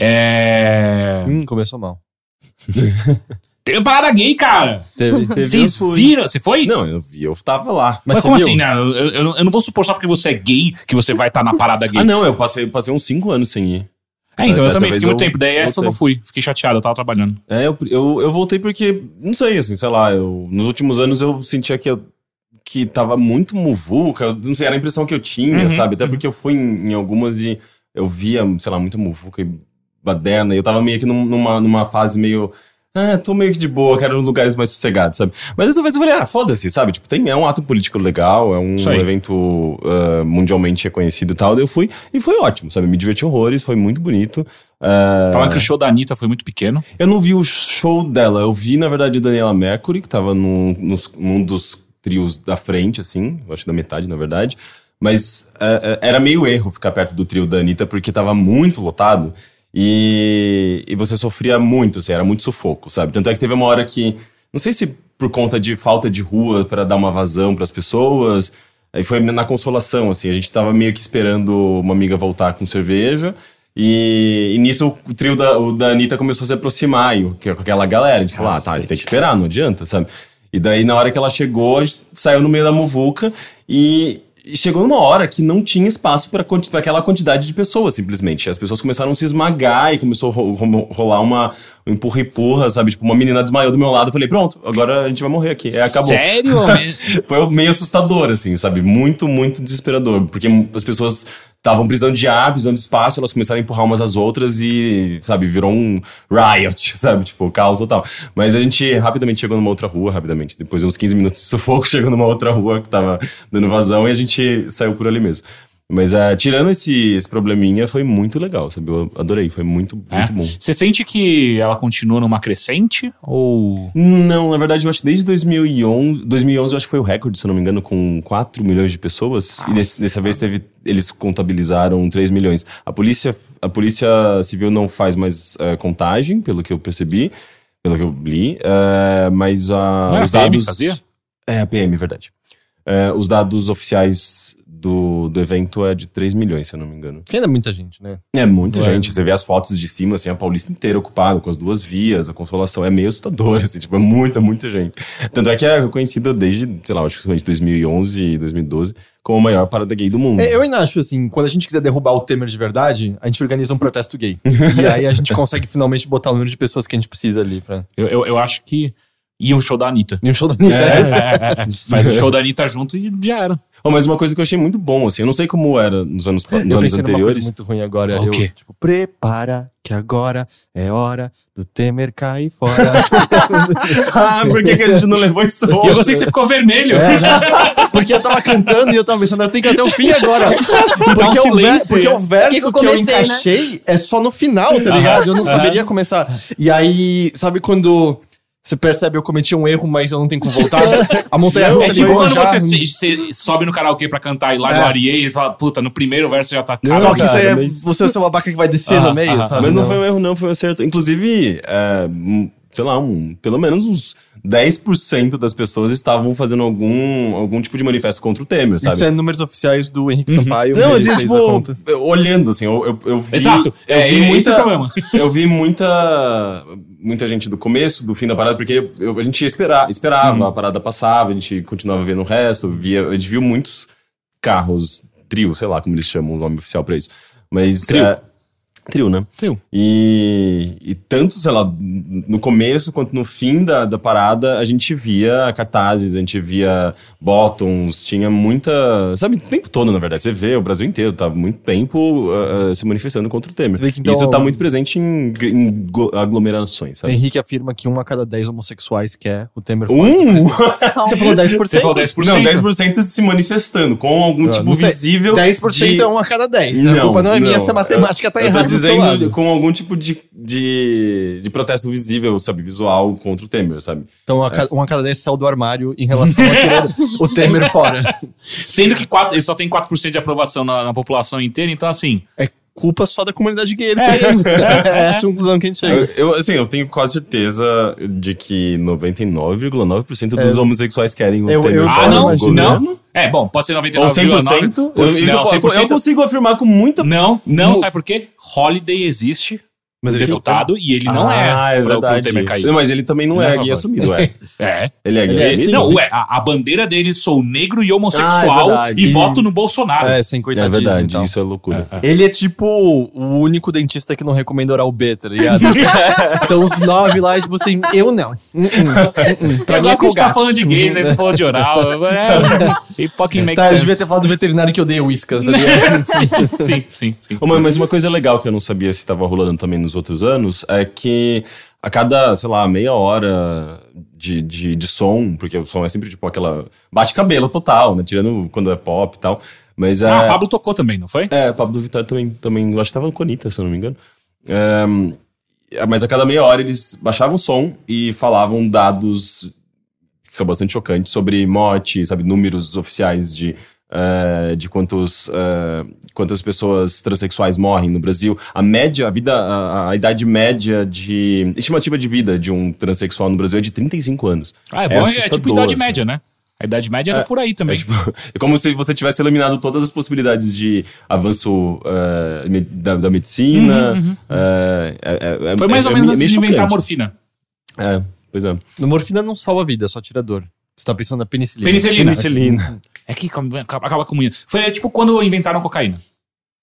É. Hum, começou mal. Uma parada gay, cara. Teve, teve Vocês viram? Você foi? Não, eu vi, eu tava lá. Mas, Mas como você assim, viu? né? Eu, eu- eu não vou supor só porque você é gay que você vai estar na parada gay. Ah, não, eu passei, passei uns 5 anos sem ir. É, então eu também fiquei muito tempo. Daí essa eu não fui. Fiquei chateado, eu tava trabalhando. É, eu, eu, eu voltei porque, não sei, assim, sei lá, eu, nos últimos anos eu sentia que eu que tava muito muvuca, não sei, era a impressão que eu tinha, Uhum, sabe? Até porque eu fui em, em algumas e eu via, sei lá, muita muvuca e baderna, e eu tava meio que num- numa, numa fase meio. Ah, tô meio que de boa, quero lugares mais sossegados, sabe? Mas dessa vez eu falei, ah, foda-se, sabe? Tipo, tem, é um ato político legal, é um evento ah, mundialmente reconhecido e tal. Daí eu fui e foi ótimo, sabe? Me diverti horrores, foi muito bonito. Falaram que o show da Anitta foi muito pequeno. eu não vi o show dela, eu vi, na verdade, a Daniela Mercury, que tava num, nos- num dos trios da frente, assim, eu acho da metade, na verdade. Mas é, era meio erro ficar perto do trio da Anitta, porque tava muito lotado e, e você sofria muito, assim, era muito sufoco, sabe? Tanto é que teve uma hora que, não sei se por conta de falta de rua para dar uma vazão para as pessoas, aí foi na consolação, assim, a gente tava meio que esperando uma amiga voltar com cerveja. E, e nisso o trio da, o da Anitta começou a se aproximar, e com aquela galera. A gente falou, ah, tá, tem que esperar, não adianta, sabe? E daí, na hora que ela chegou, a gente saiu no meio da muvuca e chegou numa hora que não tinha espaço para aquela quantidade de pessoas, simplesmente. As pessoas começaram a se esmagar e começou a ro- ro- rolar uma um empurra-empurra, sabe? Tipo, uma menina desmaiou do meu lado. Eu falei, pronto, agora a gente vai morrer aqui. É, acabou. Sério? Foi meio assustador, assim, sabe? Muito, muito desesperador. Porque as pessoas estavam precisando de ar, precisando de espaço, elas começaram a empurrar umas às outras e, sabe, virou um riot, sabe? Tipo, caos total. Mas a gente rapidamente chegou numa outra rua, rapidamente. Depois de uns 15 minutos de sufoco, chegou numa outra rua que tava dando vazão e a gente saiu por ali mesmo. Mas ah, tirando esse, esse probleminha, foi muito legal, sabe? Eu adorei, foi muito, muito É? bom. Você sente que ela continua numa crescente? Ou. Não, na verdade, eu acho que desde 2011, 2011 eu acho que foi o recorde, se eu não me engano, com 4 milhões de pessoas. E desse- dessa vez teve, eles contabilizaram 3 milhões. A polícia, a polícia civil não faz mais eh, contagem, pelo que eu percebi, pelo que eu li, eh, mas a, Não era os a PM dados... fazia? É, a PM, verdade. Eh, os dados oficiais do, do evento é de 3 milhões, se eu não me engano. Que ainda é muita gente, né? É muita Ué. gente. Você vê as fotos de cima, assim, a Paulista inteira ocupada, com as duas vias, a consolação. É meio assustador, assim, tipo, é muita, muita gente. Tanto é que é reconhecida desde, sei lá, acho que somente 2011 e 2012, como a maior parada gay do mundo. É, eu ainda acho assim, quando a gente quiser derrubar o Temer de verdade, a gente organiza um protesto gay. e aí a gente consegue finalmente botar o número de pessoas que a gente precisa ali pra. Eu, eu, eu acho que. E o show da Anitta. E um show da Anitta. É, é é, é, é. Faz o show da Anitta junto e já era. Oh, mas uma coisa que eu achei muito bom, assim, eu não sei como era nos anos, nos Eu anos pensei numa coisa anteriores. muito ruim agora. O eu, quê? tipo, prepara que agora é hora do Temer cair fora. ah, por que, que a gente não levou isso E eu gostei que você ficou vermelho. É, né? Porque eu tava cantando e eu tava pensando, eu tenho que ir até o fim agora. Porque, um o, ver- porque o verso Que que eu que eu comecei, né? encaixei é só no final, tá ligado? Eu não saberia começar. E aí, sabe quando você percebe eu cometi um erro, mas eu não tenho como voltar? A montanha russa É tipo quando já. você, se- você sobe no karaokê pra cantar e lá no É. Ariei e fala, puta, no primeiro verso já tá. Só que cara, você, é, mas- você é o seu babaca que vai descer Aham, no meio, aham, sabe? Mas não foi um erro, não, foi um acerto. Inclusive, é, sei lá, um, pelo menos uns 10% das pessoas estavam fazendo algum, algum tipo de manifesto contra o Temer, sabe? Isso é números oficiais do Henrique Sampaio. Não, eu ele dizia, fez tipo, a conta. olhando, assim, eu, eu, eu vi... Exato. Eu É, vi esse muita, é o problema. Eu vi muita, muita gente do começo, do fim da parada, porque eu- a gente esperar, esperava, Uhum. a parada passava, a gente continuava vendo o resto, via, a gente viu muitos carros, trio, sei lá como eles chamam o nome oficial pra isso. Mas... Trio. é, trio, né? Trio. E, e tanto, sei lá, no começo quanto no fim da, da parada, a gente via cartazes, a gente via bottoms, tinha muita. Sabe, o tempo todo, na verdade. Você vê o Brasil inteiro, tá muito tempo uh, se manifestando contra o Temer. Você vê que, então, Isso tá muito presente em, em aglomerações, sabe? Henrique afirma que um a cada 10 homossexuais quer o Temer. Um! Você falou 10%? Você falou 10%. Não, 10% se manifestando, com algum Ah, tipo não sei. visível. 10% de... é um a cada 10. a Não, culpa não é minha não. se a matemática tá errada Dizendo lado. com algum tipo de, de, de protesto visível, sabe? Visual contra o Temer, sabe? Então, a ca- um a cada 10 saiu do armário em relação a querer o Temer fora. Sendo que quatro, ele só tem 4% de aprovação na, na população inteira, então assim. É culpa só da comunidade gay. Ele É tem. isso. É essa a conclusão que a gente Eu, chega. eu, assim, eu tenho quase certeza de que 99,9% dos É. homossexuais querem o Eu- eu- Ah, não, não. É, bom, pode ser Ou 99,9%. 100%. Por- Eu, isso não, eu, eu 100%. consigo afirmar com muita... Não, não, Mu- sabe por quê? Holiday existe Mas ele deputado e ele não Ah, é, pra o verdade. Temer cair. Mas ele também não, Não é é a gay assumido, é. É. Ele é gay é, assumido? não, ué, a, a bandeira dele sou negro e Ah, homossexual é verdade. e E- voto no Bolsonaro. É, sem É coitadismo verdade, e tal. isso é loucura. Ele é tipo o único dentista que não recomenda oral B, tá ligado? então os nove lá, tipo assim, eu não. Hum, hum, hum. Pra Eu mim é gosto que a gente tá Colgate. falando de gays, aí você falou de oral. É, it fucking makes Tá, eu sense. devia ter falado do veterinário que odeia whiskas, tá ligado? sim, sim, sim, sim. Ô, mas- uma coisa legal que eu não sabia se estava rolando também nos outros anos é que a cada, sei lá, meia hora de, de, de som, porque o som é sempre tipo aquela. bate-cabelo total, né? Tirando quando é pop e tal. Mas é. Ah, Pablo tocou também, não foi? É, Pablo Vittar também, também. Eu acho que tava com a Anitta, se eu não me engano. É, mas a cada meia hora eles baixavam o som e falavam dados que são bastante chocantes sobre morte, sabe, números oficiais de, eh, de quantos, eh, quantas pessoas transexuais morrem no Brasil. A média, a vida, a, a idade média de estimativa de vida de um transexual no Brasil é de 35 anos. Ah, é bom, é, tipo idade assim. média, né? A idade média era por aí também. É, tipo, é como se você tivesse eliminado todas as possibilidades de avanço me- da, da medicina. é- é- Uhum, foi é- mais ou é menos antes de inventar a morfina. É, pois é. No morfina não salva a vida, é só tira dor. Você tá pensando na penicilina. Penicilina. Penicilina. É que acaba, com muito. Foi tipo quando inventaram cocaína.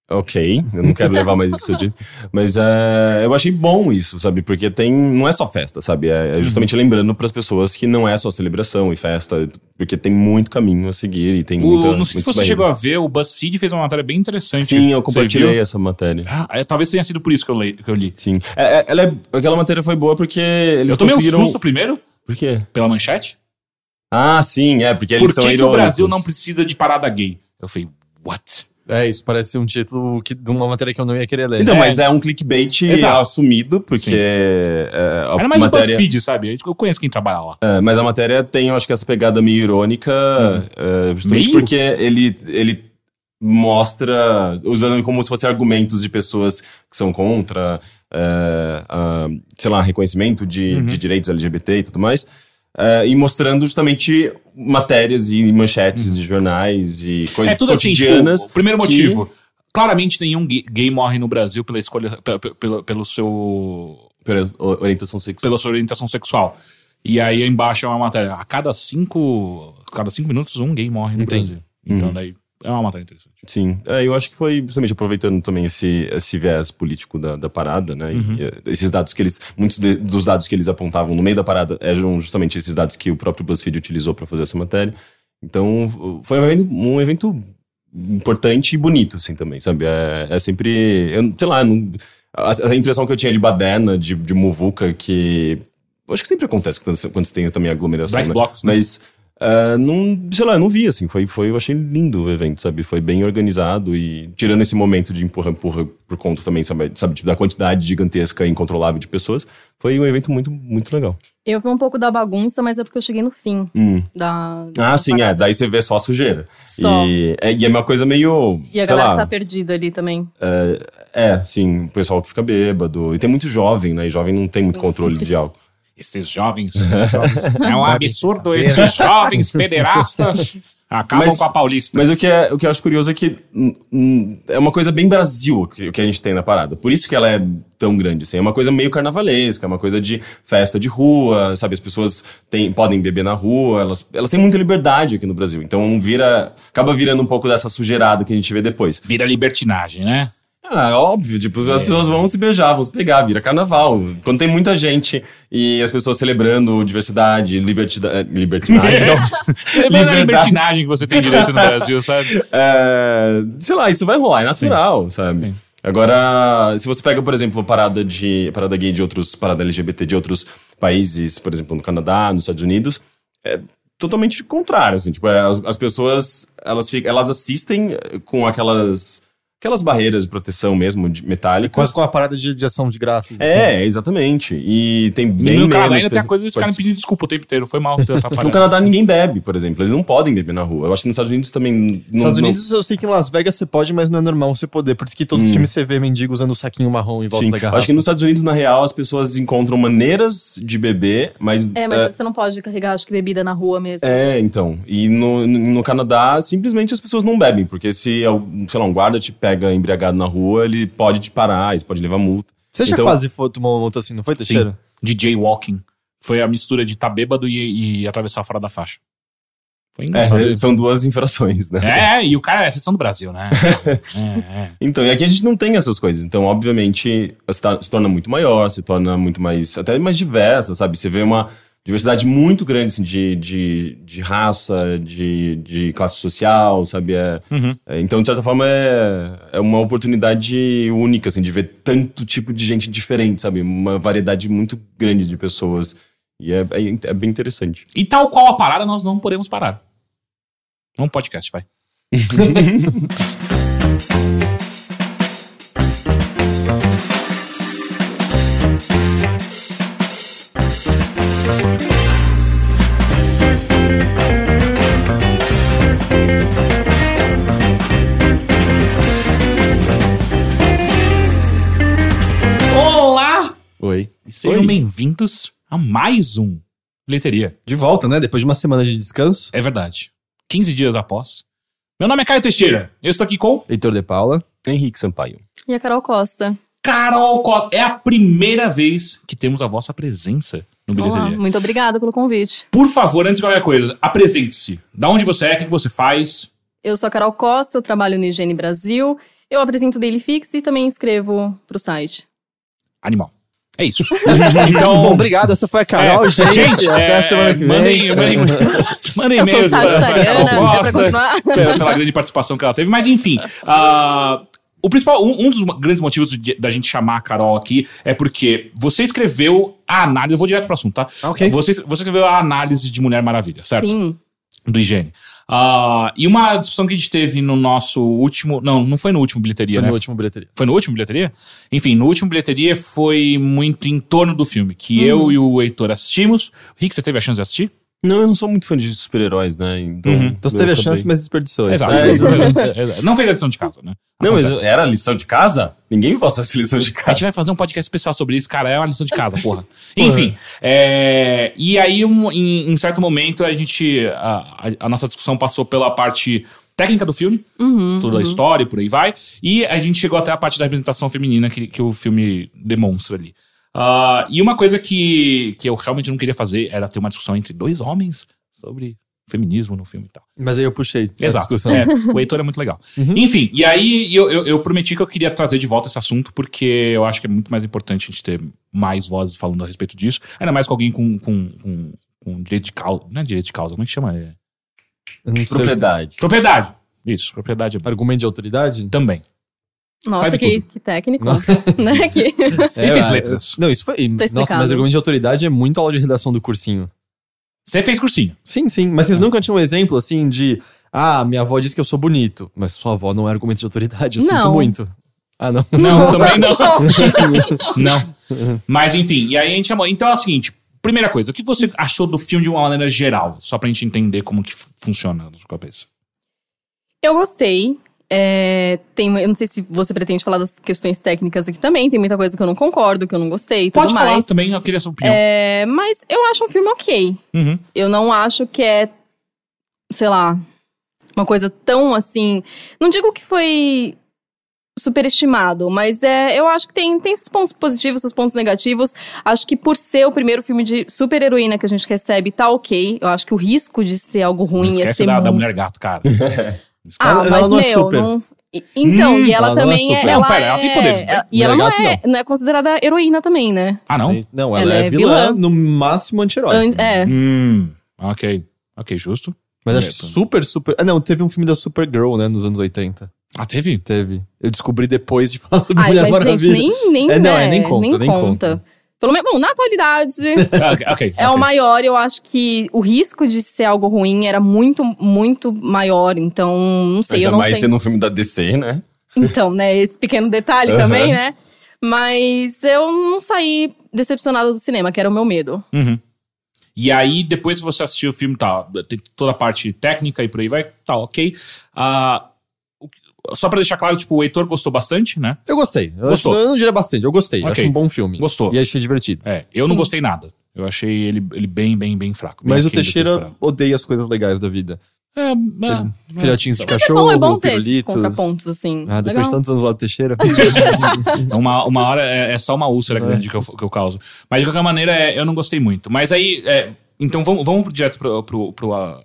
Ok, eu não quero levar mais isso disso. Mas é, eu achei bom isso, sabe? Porque tem. Não é só festa, sabe? É, é justamente Uhum. lembrando para as pessoas que não é só celebração e festa, porque tem muito caminho a seguir e tem O- muita, não sei se você chegou a ver, o BuzzFeed fez uma matéria bem interessante. Sim, eu Você compartilhei essa matéria. Ah, é, talvez tenha sido por isso que eu, li. Que eu, li. Sim. É, é- ela é- aquela matéria foi boa porque eles eu tomei um conseguiram... susto primeiro, Por quê? pela manchete. Ah, sim, é, porque eles Por são que, que o. Brasil não precisa de parada gay? Eu falei, what? É, isso parece ser um título que, de uma matéria que eu não ia querer ler. Então, É. mas é um clickbait Exato. assumido, porque Sim. é, a Era mais matéria... BuzzFeed, sabe? Eu conheço quem trabalha lá. É, mas a matéria tem, eu acho que essa pegada meio irônica, é, justamente Meio? porque ele, ele mostra, usando como se fossem argumentos de pessoas que são contra, é, sei lá, reconhecimento de, Uhum. de direitos LGBT e tudo mais, é, e mostrando justamente matérias e manchetes de jornais e coisas é tudo assim, cotidianas. tipo, o primeiro que- motivo. Claramente nenhum gay, morre no Brasil pela escolha, pela, pela, pelo seu, Pela orientação sexual. pela sua orientação sexual. E aí embaixo é uma matéria. A cada cinco, a cada cinco minutos um gay morre no Entendi. Brasil. Então Uhum. daí é uma matéria interessante. Sim, é, eu acho que foi justamente aproveitando também esse, esse viés político da, da parada, né? Uhum. E, eh, esses dados que eles. Muitos de- dos dados que eles apontavam no meio da parada eram justamente esses dados que o próprio BuzzFeed utilizou para fazer essa matéria. Então, foi um evento, um evento importante e bonito, assim, também, sabe? É, é sempre. Eu, sei lá, não- a, a impressão que eu tinha de baderna, de, de muvuca, que. Acho que sempre acontece quando, quando você tem também aglomeração. Black né? Box, né? Mas. Ah, não, sei lá, eu não vi, assim, foi, foi, eu achei lindo o evento, sabe, foi bem organizado e tirando esse momento de empurra-empurra por conta também, sabe, sabe tipo, da quantidade gigantesca e incontrolável de pessoas, foi um evento muito, muito legal. Eu vi um pouco da bagunça, mas é porque eu cheguei no fim Hum. da. da Ah, sim, é, parada. daí você vê só a sujeira. Só. E é, e é uma coisa meio, E a sei galera lá, tá perdida ali também. é, sim, o pessoal que fica bêbado, e tem muito jovem, né, e jovem não tem muito controle de álcool. Esses jovens. é um absurdo esses jovens pederastas acabam Mas- com a Paulista. Mas o que, é, o que eu acho curioso é que é uma coisa bem Brasil o que, que a gente tem na parada. Por isso que ela é tão grande. Assim. É uma coisa meio carnavalesca, é uma coisa de festa de rua, sabe? As pessoas têm, podem beber na rua, elas, elas têm muita liberdade aqui no Brasil. Então vira, acaba virando um pouco dessa sujeirada que a gente vê depois. Vira libertinagem, né? Ah, óbvio, tipo, as pessoas vão se beijar, vão se pegar, vira carnaval. Quando tem muita gente e as pessoas celebrando diversidade, libertida, libertinagem, Celebrando a Liberdade. libertinagem que você tem direito no Brasil, sabe? É, sei lá, isso vai rolar, é natural, sabe? Agora, se você pega, por exemplo, parada de parada gay de outros, parada LGBT de outros países, por exemplo, no Canadá, nos Estados Unidos, é totalmente contrário, assim, tipo, é, as, as pessoas, elas ficam, elas assistem eh, com aquelas aquelas barreiras de proteção mesmo, de metálicas. Quase com a parada de, de ação de graças. assim. É, exatamente. E tem E bem no Canadá ainda tem a coisa desse cara pedindo desculpa o tempo inteiro. Foi mal ter No. Canadá ninguém bebe, por exemplo. Eles não podem beber na rua. Eu acho que nos Estados Unidos também não, Nos Estados não- Unidos eu sei que em Las Vegas você pode, mas não é normal você poder. Por isso que todos os Hum. times você vê mendigo usando o saquinho marrom em volta Sim, da garrafa. acho que nos Estados Unidos, na real, as pessoas encontram maneiras de beber, mas. É, mas é, você não pode carregar, acho que, bebida na rua mesmo. é, então. E no, no Canadá, simplesmente as pessoas não bebem, porque se, sei lá, um guarda te pega embriagado na rua, ele pode te parar, ele pode levar multa. Você já Então- quase foi, tomou uma multa assim, não foi, Teixeira? De jaywalking. Foi a mistura de estar bêbado e, e atravessar fora da faixa. Foi engraçado. É, são duas infrações, né? É, e o cara é a exceção do Brasil, né? é, é. Então, e aqui a gente não tem essas coisas. Então, obviamente, se torna muito maior, se torna muito mais, até mais diversa, sabe? Você vê uma diversidade muito grande, assim, de, de, de raça, de, de classe social, sabe? É, Uhum. é, então, de certa forma, é, é uma oportunidade única, assim, de ver tanto tipo de gente diferente, sabe? Uma variedade muito grande de pessoas. E é, é, é bem interessante. E tal qual a parada, nós não podemos parar. Vamos podcast, vai. Oi. E sejam bem-vindos a mais um Bilheteria. De volta, né? Depois de uma semana de descanso. É verdade. 15 dias após. Meu nome é Caio Teixeira. Eu estou aqui com Heitor de Paula. Henrique Sampaio. E a Carol Costa. Carol Costa. É a primeira vez que temos a vossa presença no Olá, Bilheteria. muito obrigada pelo convite. Por favor, antes de qualquer coisa, apresente-se. Da onde você é, o que que você faz? Eu sou a Carol Costa, eu trabalho no Higiene Brasil. Eu apresento o Daily Fix e também escrevo pro site. Animal. É isso. Bom, então, obrigado. Essa foi a Carol, é, gente. Até é, a semana que vem. Mandem, mandem, mandem Eu sou e-mails pra- pra sagitariana, é pra continuar. pela, pela grande participação que ela teve. Mas enfim, ah, o principal, um, um dos grandes motivos de- da gente chamar a Carol aqui é porque você escreveu a análise. Eu vou direto pro assunto, tá? Ok. Você, você escreveu a análise de Mulher Maravilha, certo? Sim. Do higiene. Ah, e uma discussão que a gente teve no nosso último. Não, não foi no último bilheteria, Foi né? no último bilheteria. Foi no último bilheteria? Enfim, no último bilheteria foi muito em torno do filme, que eu e o Heitor assistimos. Rick, você teve a chance de assistir? Não, eu não sou muito fã de super-heróis, né? Então, Uhum. Então você teve a chance, mas desperdiçou. Exato. É. Exato. Não fez a lição de casa, né? Não, mas era lição de casa? Ninguém me passou essa lição de A gente casa. vai fazer um podcast especial sobre isso, cara. É uma lição de casa, porra. Enfim. é, e aí, um- em, em certo momento, a gente. A, a- a nossa discussão passou pela parte técnica do filme, Uhum, toda a história e por aí vai. E a gente chegou até a parte da representação feminina que, que o filme demonstra ali. Ah, e uma coisa que, que eu realmente não queria fazer era ter uma discussão entre dois homens sobre feminismo no filme e tal. Mas aí eu puxei a Exato. discussão. É, o Heitor é muito legal. Enfim, e aí eu, eu, eu prometi que eu queria trazer de volta esse assunto, porque eu acho que é muito mais importante a gente ter mais vozes falando a respeito disso. Ainda mais com alguém com, com, com, com direito de causa. Não é direito de causa, como é que chama? É... Propriedade. Propriedade. Isso, propriedade é. Argumento de autoridade? também. Nossa, Sabe que, tudo. que técnico. né? Que... Ele fez ah, letras. Não, isso foi. Nossa, mas argumento de autoridade é muito aula de redação do cursinho. Você fez cursinho. Sim, sim. Mas vocês nunca tinham um exemplo assim de. Ah, minha avó disse que eu sou bonito. Mas sua avó não é argumento de autoridade. Eu Não. sinto muito. Ah, não. Não, também não. não. Mas enfim, e aí a gente chamou. Então é o seguinte: primeira coisa, o que você achou do filme de uma maneira geral? Só pra gente entender como que funciona na sua cabeça. Eu gostei. É, tem, eu não sei se você pretende falar das questões técnicas aqui também. Tem muita coisa que eu não concordo, que eu não gostei e tudo Pode falar mais. também, eu queria sua opinião. É, mas eu acho um filme ok. Uhum. Eu não acho que é, sei lá, uma coisa tão assim. Não digo que foi superestimado, mas é, eu acho que tem, tem seus pontos positivos, seus pontos negativos. Acho que por ser o primeiro filme de super heroína que a gente recebe, tá ok. Eu acho que o risco de ser algo Não ruim ia esquece ser da, da muito. mulher gato, cara. Ah, Ela- ela mas não é meu, super. não. Então, Hum, e ela, ela não é também é. Não, ela pera, ela tem é- poderes, né? E ela não é, gato, não é considerada heroína também, né? Ah, não? Não, ela, Ela é, é vilã, vilã. no máximo anti-herói. An- é. Hum, ok. Ok, justo. Mas acho É, que super, super. Ah, não, teve um filme da Supergirl, né, nos anos 80. Ah, teve? Teve. Eu descobri depois de falar sobre Ai, Mulher mas gente, Maravilha. nem, nem, É, não, né, é, nem conta, nem conta. Pelo menos, bom, na atualidade, Ah, ok, ok. é o maior. Eu acho que o risco de ser algo ruim era muito, muito maior. Então, não sei, Ainda eu não mais sei. sendo um filme da DC, né? Então, né, esse pequeno detalhe Aham. também, né? Mas eu não saí decepcionada do cinema, que era o meu medo. Uhum. E aí, depois que você assistiu o filme, tá, tem toda a parte técnica e por aí vai, tá, ok. Ah, que- só pra deixar claro, tipo, o Heitor gostou bastante, né? Eu gostei. Eu, Gostou? acho- eu não diria bastante, eu gostei. Eu Ok. acho um bom filme. Gostou. E achei divertido. É, eu não Sim. gostei nada. Eu achei ele, ele bem, bem, bem fraco. bem Mas o eu Teixeira odeia as coisas legais da vida. É, é, Filhotinhos de Mas é cachorro, bom, é bom ter esses pirulitos. contrapontos, assim. Ah, depois Legal. de tantos anos lá do Teixeira. é uma, uma hora é, é só uma úlcera grande que eu, que eu causo. Mas de qualquer maneira, é, eu não gostei muito. Mas aí, é, então vamos, vamos direto pro, pro, pro a, o,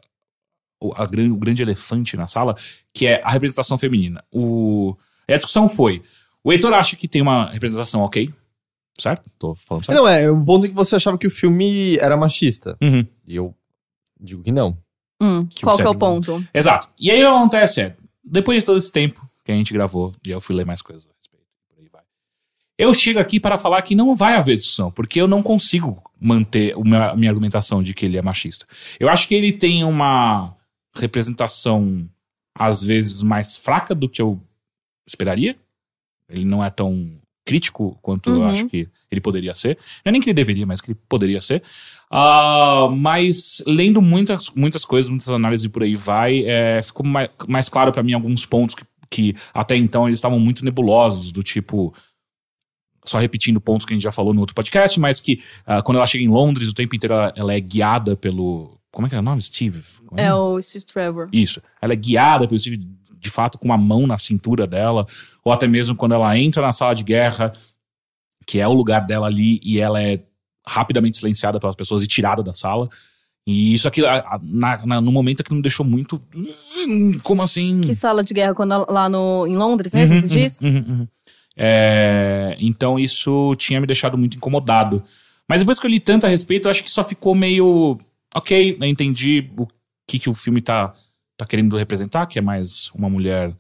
a o grande elefante na sala, que é a representação feminina. O, e a discussão foi: o Heitor acha que tem uma representação ok, certo? Tô falando certo? não, é o ponto é que você achava que o filme era machista. Uhum. E eu digo que não. Hum, Que qual que é o ponto? Exato. E aí o que acontece é, depois de todo esse tempo que a gente gravou, e eu fui ler mais coisas a respeito, por aí vai. Eu chego aqui para falar que não vai haver discussão, porque eu não consigo manter a minha argumentação de que ele é machista. Eu acho que ele tem uma representação, às vezes, mais fraca do que eu esperaria. Ele não é tão crítico quanto eu Uhum. acho que ele poderia ser. Não é nem que ele deveria, mas que ele poderia ser. Ah, mas lendo muitas, muitas coisas, muitas análises por aí vai, é, ficou mais, mais claro pra mim alguns pontos que, que até então eles estavam muito nebulosos, do tipo. Só repetindo pontos que a gente já falou no outro podcast, mas que ah, quando ela chega em Londres, o tempo inteiro ela, ela é guiada pelo. Como é que é o nome? Steve? Como É o Steve Trevor. isso. Ela é guiada pelo Steve, de fato, com uma mão na cintura dela, ou até mesmo quando ela entra na sala de guerra, que é o lugar dela ali, e ela é rapidamente silenciada pelas pessoas e tirada da sala. E isso aqui, na- na- no momento aqui, me deixou muito. "Hum, Como assim? Que sala de guerra quando lá no, em Londres mesmo, Uhum, você diz? uhum, uhum, uhum. É, então isso tinha me deixado muito incomodado. Mas depois que eu li tanto a respeito, eu acho que só ficou meio. Ok, eu entendi o que, que o filme tá, tá querendo representar, que é mais uma mulher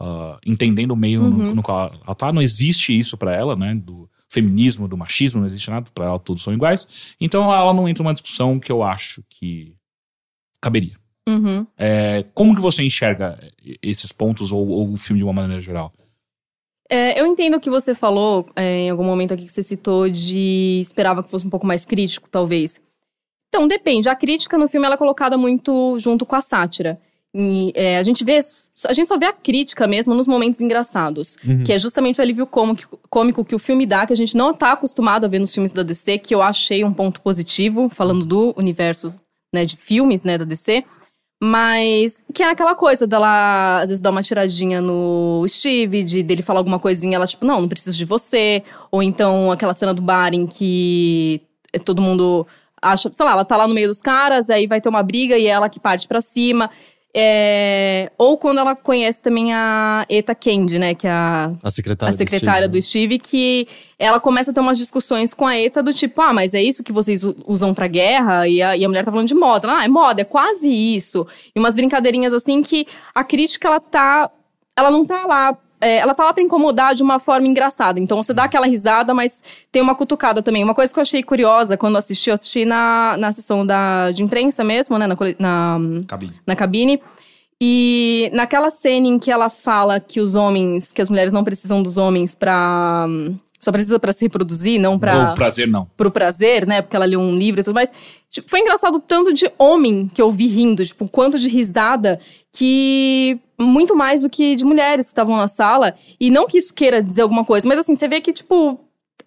ah, entendendo o meio no, Uhum. no qual ela tá. Não existe isso pra ela, né? Do feminismo, do machismo, não existe nada. Pra ela todos são iguais. Então ela não entra numa discussão que eu acho que caberia. Uhum. É, como que você enxerga esses pontos ou, ou o filme de uma maneira geral? É, eu entendo o que você falou é, em algum momento aqui que você citou de esperava que fosse um pouco mais crítico, talvez. Então, depende. A crítica no filme ela é colocada muito junto com a sátira. E, é, a gente vê. A gente só vê a crítica mesmo nos momentos engraçados. Uhum. Que é justamente o alívio cômico, cômico que o filme dá, que a gente não tá acostumado a ver nos filmes da DC, que eu achei um ponto positivo, falando do universo né, de filmes né, da DC. Mas que é aquela coisa dela, às vezes, dar uma tiradinha no Steve, de dele falar alguma coisinha, ela, tipo, não, não preciso de você. Ou então aquela cena do bar em que todo mundo acha, sei lá, ela tá lá no meio dos caras, aí vai ter uma briga e é ela que parte pra cima. É, Ou quando ela conhece também a Eta Kendi, né? Que é a A secretária. a secretária do Steve, que ela começa a ter umas discussões com a ETA do tipo, ah, mas é isso que vocês usam pra guerra? E a, e a mulher tá falando de moda. Ela, ah, é moda, é quase isso. E umas brincadeirinhas assim que a crítica, ela tá. Ela não tá lá. É, ela tá lá pra incomodar de uma forma engraçada. Então você dá aquela risada, mas tem uma cutucada também. Uma coisa que eu achei curiosa quando assisti, eu assisti na, na sessão da, de imprensa mesmo, né? Na, na, Cabine. na cabine. E naquela cena em que ela fala que os homens, que as mulheres não precisam dos homens pra. Só precisa pra se reproduzir, não pra, Ou prazer, não. pro prazer, né? Porque ela leu um livro e tudo mais. Tipo, foi engraçado o tanto de homem que eu vi rindo, tipo, o quanto de risada que. Muito mais do que de mulheres que estavam na sala. E não que isso queira dizer alguma coisa, mas assim, você vê que, tipo,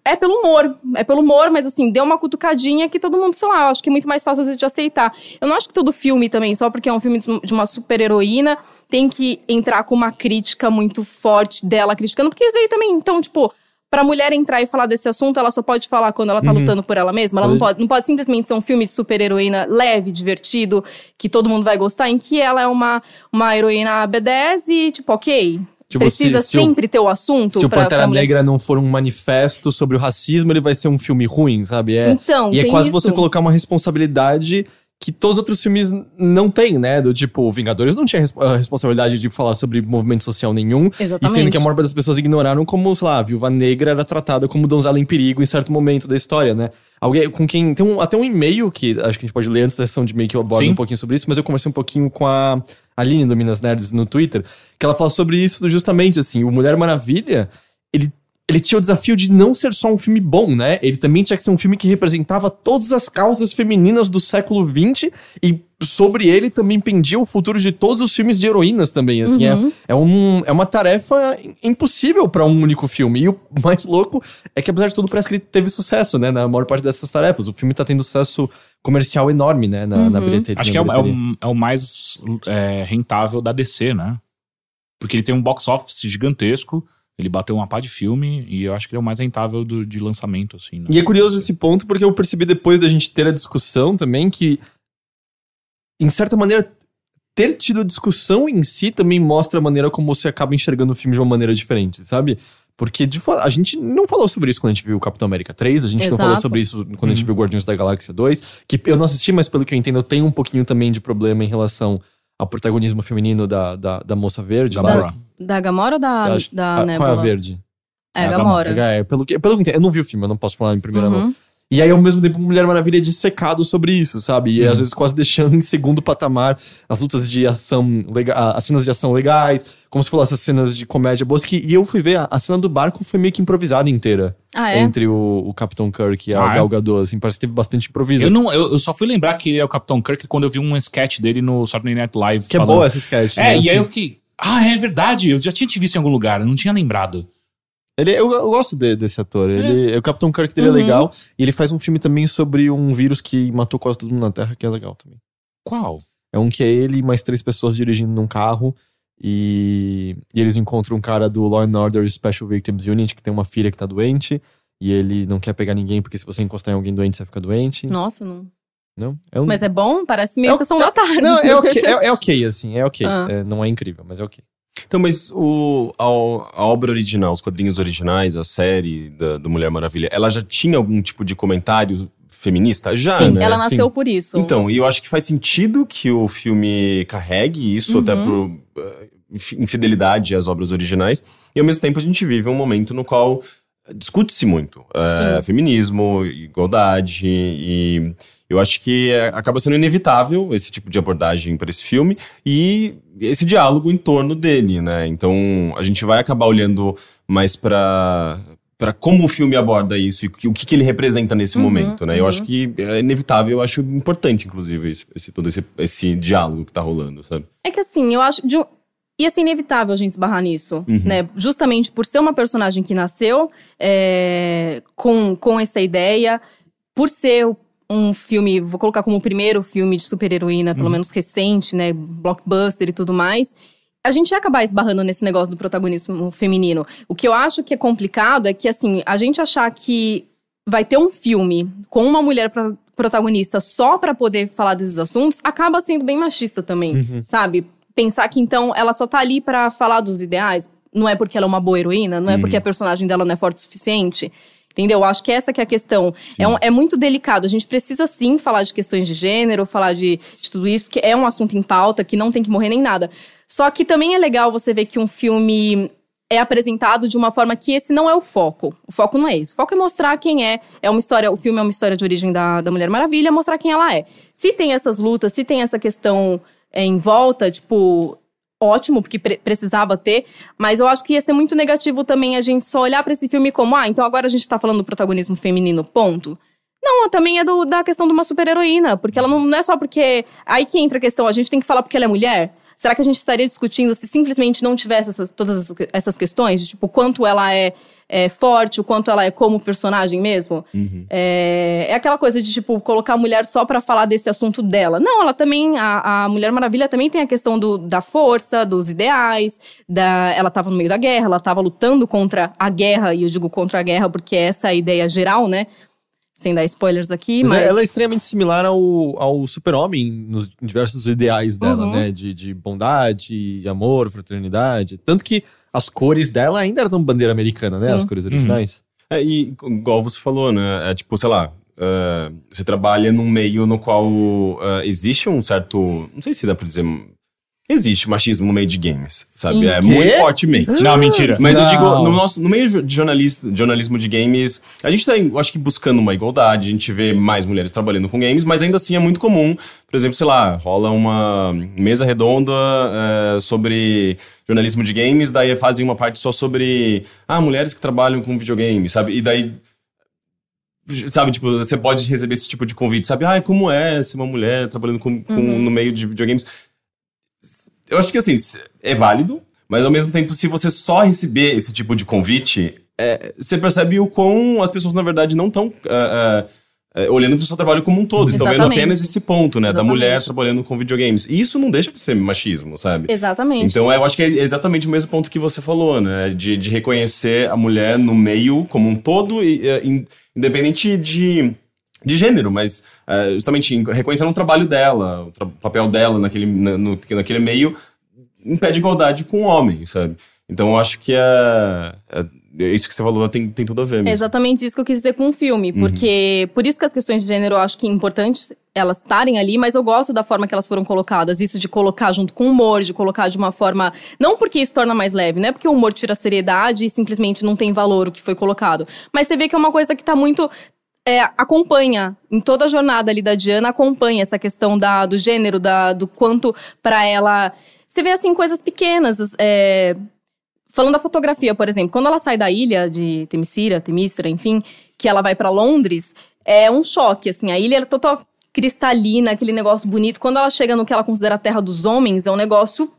é pelo humor. É pelo humor, mas assim, deu uma cutucadinha que todo mundo, sei lá, eu acho que é muito mais fácil às vezes de aceitar. Eu não acho que todo filme também, só porque é um filme de uma super-heroína, tem que entrar com uma crítica muito forte dela criticando, porque isso aí também, então, tipo. Pra mulher entrar e falar desse assunto, ela só pode falar quando ela tá lutando por ela mesma. Ela não pode, não pode simplesmente ser um filme de super-heroína leve, divertido, que todo mundo vai gostar, em que ela é uma, uma heroína B10 e, tipo, ok. Tipo, precisa se- se o- sempre ter o assunto Se o Pantera. Negra não for um manifesto sobre o racismo, ele vai ser um filme ruim, sabe? É, Então, e é quase isso. você colocar uma responsabilidade que todos os outros filmes não têm, né? Do tipo, Vingadores não tinha a responsabilidade de falar sobre movimento social nenhum. E Exatamente. sendo que a maior parte das pessoas ignoraram como, sei lá, a Viúva Negra era tratada como donzela em perigo em certo momento da história, né? Alguém com quem. Tem um- até um e-mail que acho que a gente pode ler antes da sessão de e-mail que eu abordo Sim. um pouquinho sobre isso, mas eu conversei um pouquinho com a Aline do Minas Nerds no Twitter, que ela fala sobre isso justamente assim, o Mulher Maravilha, ele. Ele tinha o desafio de não ser só um filme bom, né? Ele também tinha que ser um filme que representava todas as causas femininas do século XX e sobre ele também pendia o futuro de todos os filmes de heroínas também, assim. Uhum. É, é, um, é uma tarefa impossível para um único filme. E o mais louco é que, apesar de tudo, parece que ele teve sucesso, né? Na maior parte dessas tarefas. O filme tá tendo sucesso comercial enorme, né? Na, na Uhum. bilheteria. Acho que é na o, é o, é o mais é, rentável da DC, né? Porque ele tem um box office gigantesco, ele bateu uma pá de filme, e eu acho que ele é o mais rentável do- de lançamento, assim. Né? E é curioso esse ponto, porque eu percebi depois da gente ter a discussão também que, em certa maneira, ter tido a discussão em si também mostra a maneira como você acaba enxergando o filme de uma maneira diferente, sabe? Porque de a gente não falou sobre isso quando a gente viu o Capitão América 3, a gente não Exato. falou sobre isso quando a gente viu Guardiões da Galáxia 2, que eu não assisti, mas pelo que eu entendo, eu tenho um pouquinho também de problema em relação ao protagonismo feminino da, da, da moça verde. Da lá. Gamora. Da Gamora ou da, Da- da Ah, Nebula? qual é a verde? É, É a Gamora. É, pelo, que, pelo que eu não vi o filme, eu não posso falar em primeira mão. Uhum. E aí, ao mesmo tempo, Mulher Maravilha é dissecado sobre isso, sabe? E às vezes quase deixando em segundo patamar as lutas de ação, lega as cenas de ação legais, como se fossem as cenas de comédia boas. Que, e eu fui ver, a, a cena do barco foi meio que improvisada inteira. Ah, é? Entre o, o Capitão Kirk e a Ah, é? Gal Gadot, assim, parece que teve bastante improviso. Eu, não, eu, eu só fui lembrar que ele é o Capitão Kirk quando eu vi um sketch dele no Saturday Night Live. que é falando- boa essa sketch. É, né? e aí eu fiquei. Ah, é verdade, eu já tinha te visto em algum lugar, eu não tinha lembrado. Ele, eu, eu gosto de- desse ator. Ele, O Capitão Kirk dele Uhum. é legal. E ele faz um filme também sobre um vírus que matou quase todo mundo na Terra, que é legal também. Qual? É um que é ele e mais três pessoas dirigindo num carro. E, e eles encontram um cara do Law and Order Special Victims Unit que tem uma filha que tá doente. E ele não quer pegar ninguém, porque se você encostar em alguém doente, você fica doente. Nossa, não. Não? É um... Mas é bom? Parece meio É sessão da tarde. Não, é ok, é, é ok, assim, é ok. Ah. É, não é incrível, mas é ok. Então, mas o, a, a obra original, os quadrinhos originais, a série da, do Mulher Maravilha, ela já tinha algum tipo de comentário feminista? Já, Sim, né? ela nasceu por isso. Então, e eu acho que faz sentido que o filme carregue isso, Uhum. até por eh, infi- infidelidade às obras originais. E ao mesmo tempo a gente vive um momento no qual discute-se muito eh, Sim. feminismo, igualdade, e eu acho que eh, acaba sendo inevitável esse tipo de abordagem para esse filme e esse diálogo em torno dele, né? Então a gente vai acabar olhando mais para para como o filme aborda isso e o que- que, ele representa nesse Uhum, momento, né? Eu uhum. acho que é inevitável, eu acho importante, inclusive, esse, esse- todo esse, esse diálogo que tá rolando, sabe? É que assim, eu acho. Um... Ia ser inevitável a gente esbarrar nisso, Uhum. né? Justamente por ser uma personagem que nasceu é, com, com essa ideia, por ser um filme, vou colocar como o primeiro filme de super-heroína, pelo menos recente, né? Blockbuster e tudo mais. A gente ia acabar esbarrando nesse negócio do protagonismo feminino. O que eu acho que é complicado é que, assim, a gente achar que vai ter um filme com uma mulher pro- protagonista só pra poder falar desses assuntos, acaba sendo bem machista também, sabe? Pensar que então ela só tá ali pra falar dos ideais, não é porque ela é uma boa heroína, não é porque a personagem dela não é forte o suficiente. Entendeu? Eu acho que essa que é a questão. É, um- é muito delicado. A gente precisa sim falar de questões de gênero, falar de, de tudo isso, que é um assunto em pauta, que não tem que morrer nem nada. Só que também é legal você ver que um filme é apresentado de uma forma que esse não é o foco. O foco não é isso. O foco é mostrar quem é. É uma história, o filme é uma história de origem da, da Mulher Maravilha, mostrar quem ela é. Se tem essas lutas, se tem essa questão é, em volta, tipo, ótimo, porque pre- precisava ter, mas eu acho que ia ser muito negativo também a gente só olhar pra esse filme como, ah, então agora a gente tá falando do protagonismo feminino, ponto. Não, também é do- da questão de uma super-heroína, porque ela não, não é só porque. Aí que entra a questão, a gente tem que falar porque ela é mulher? Será que a gente estaria discutindo se simplesmente não tivesse essas- todas essas- questões? De, tipo, o quanto ela é, é forte, o quanto ela é como personagem mesmo? É, é aquela coisa de, tipo, colocar a mulher só pra falar desse assunto dela. Não, ela também. A, a Mulher Maravilha também tem a questão do, da força, dos ideais, da, ela tava no meio da guerra, ela tava lutando contra a guerra, e eu digo contra a guerra porque essa é a ideia geral, né? Sem dar spoilers aqui, Mas, mas. é- ela é extremamente similar ao, ao super-homem nos diversos ideais dela, Uhum. né? De, de bondade, de amor, fraternidade. Tanto que as cores dela ainda eram bandeira americana, né? Sim. As cores originais. É, e igual você falou, né? É tipo, sei lá, ah, você trabalha num meio no qual ah, existe um certo. Não sei se dá pra dizer. Existe machismo no meio de games, sabe? Sim. É Quê? muito fortemente. Não, mentira. Mas eu Não. digo, no, nosso, no meio de jornalista, jornalismo de games, a gente tá, eu acho que, buscando uma igualdade, a gente vê mais mulheres trabalhando com games, mas ainda assim é muito comum, por exemplo, sei lá, rola uma mesa redonda eh, sobre jornalismo de games, daí fazem uma parte só sobre, ah, mulheres que trabalham com videogame, sabe? E daí sabe, tipo, você pode receber esse tipo de convite, sabe? Ah, como é ser uma mulher trabalhando com, com- Uhum. no meio de videogames? Eu acho que, assim, é válido, mas ao mesmo tempo, se você só receber esse tipo de convite, é, você percebe o quão as pessoas, na verdade, não estão olhando para o seu trabalho como um todo. Estão vendo apenas esse ponto, né? Da Exatamente. mulher trabalhando com videogames. E isso não deixa de ser machismo, sabe? Exatamente. Então eu acho que é exatamente o mesmo ponto que você falou, né? De, de reconhecer a mulher no meio como um todo, e, é, in- independente de, de gênero, mas é, justamente reconhecendo o trabalho dela, o tra- papel dela naquele, na- no- naquele meio, impede igualdade com o homem, sabe? Então eu acho que é, é- é isso que você falou tem, tem tudo a ver É mesmo. exatamente isso que eu quis dizer com o filme, porque por isso que as questões de gênero eu acho que é importante elas estarem ali, mas eu gosto da forma que elas foram colocadas, isso de colocar junto com o humor, de colocar de uma forma, não porque isso torna mais leve, não é porque o humor tira a seriedade e simplesmente não tem valor o que foi colocado, mas você vê que é uma coisa que tá muito é, acompanha em toda a jornada ali da Diana acompanha essa questão da, do gênero, da, do quanto pra ela você vê assim coisas pequenas, é, Falando da fotografia, por exemplo, quando ela sai da ilha de Temiscira, Temístra, enfim, que ela vai pra Londres, é um choque, assim, a ilha é total cristalina, aquele negócio bonito. Quando ela chega no que ela considera a terra dos homens, é um negócio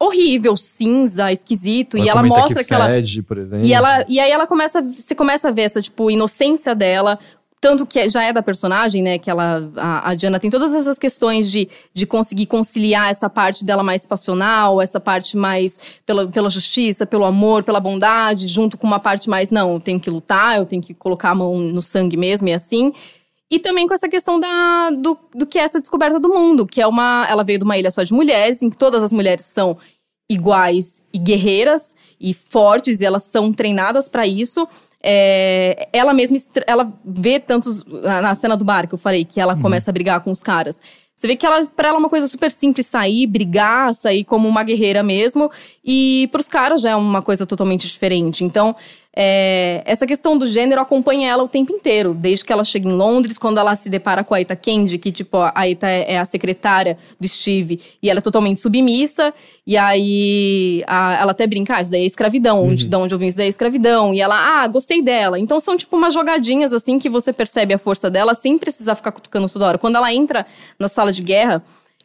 horrível, cinza, esquisito, e ela mostra que, ela fede, por exemplo. e, ela, e aí ela começa, você começa a ver essa, tipo, inocência dela, tanto que já é da personagem, né, que ela, a, a Diana tem todas essas questões de, de conseguir conciliar essa parte dela mais passional, essa parte mais pela, pela justiça, pelo amor, pela bondade, junto com uma parte mais, não, eu tenho que lutar, eu tenho que colocar a mão no sangue mesmo e assim. E também com essa questão da, do, do que é essa descoberta do mundo, que é uma. Ela veio de uma ilha só de mulheres, em que todas as mulheres são iguais e guerreiras e fortes, e elas são treinadas pra isso. É, ela mesma ela vê tantos na na cena do bar que eu falei que ela começa a brigar com os caras. Você vê que ela para ela é uma coisa super simples sair, brigar, sair como uma guerreira mesmo, e pros caras já é uma coisa totalmente diferente. Então, é, essa questão do gênero acompanha ela o tempo inteiro, desde que ela chega em Londres, quando ela se depara com a Aita Kendi, que tipo, a Aita é, é a secretária do Steve, e ela é totalmente submissa, e aí a- ela até brinca, ah, isso daí é escravidão, onde, de onde eu vim isso daí é escravidão, e ela, ah, gostei dela. Então são tipo umas jogadinhas assim que você percebe a força dela sem precisar ficar cutucando toda hora. Quando ela entra na sala de guerra,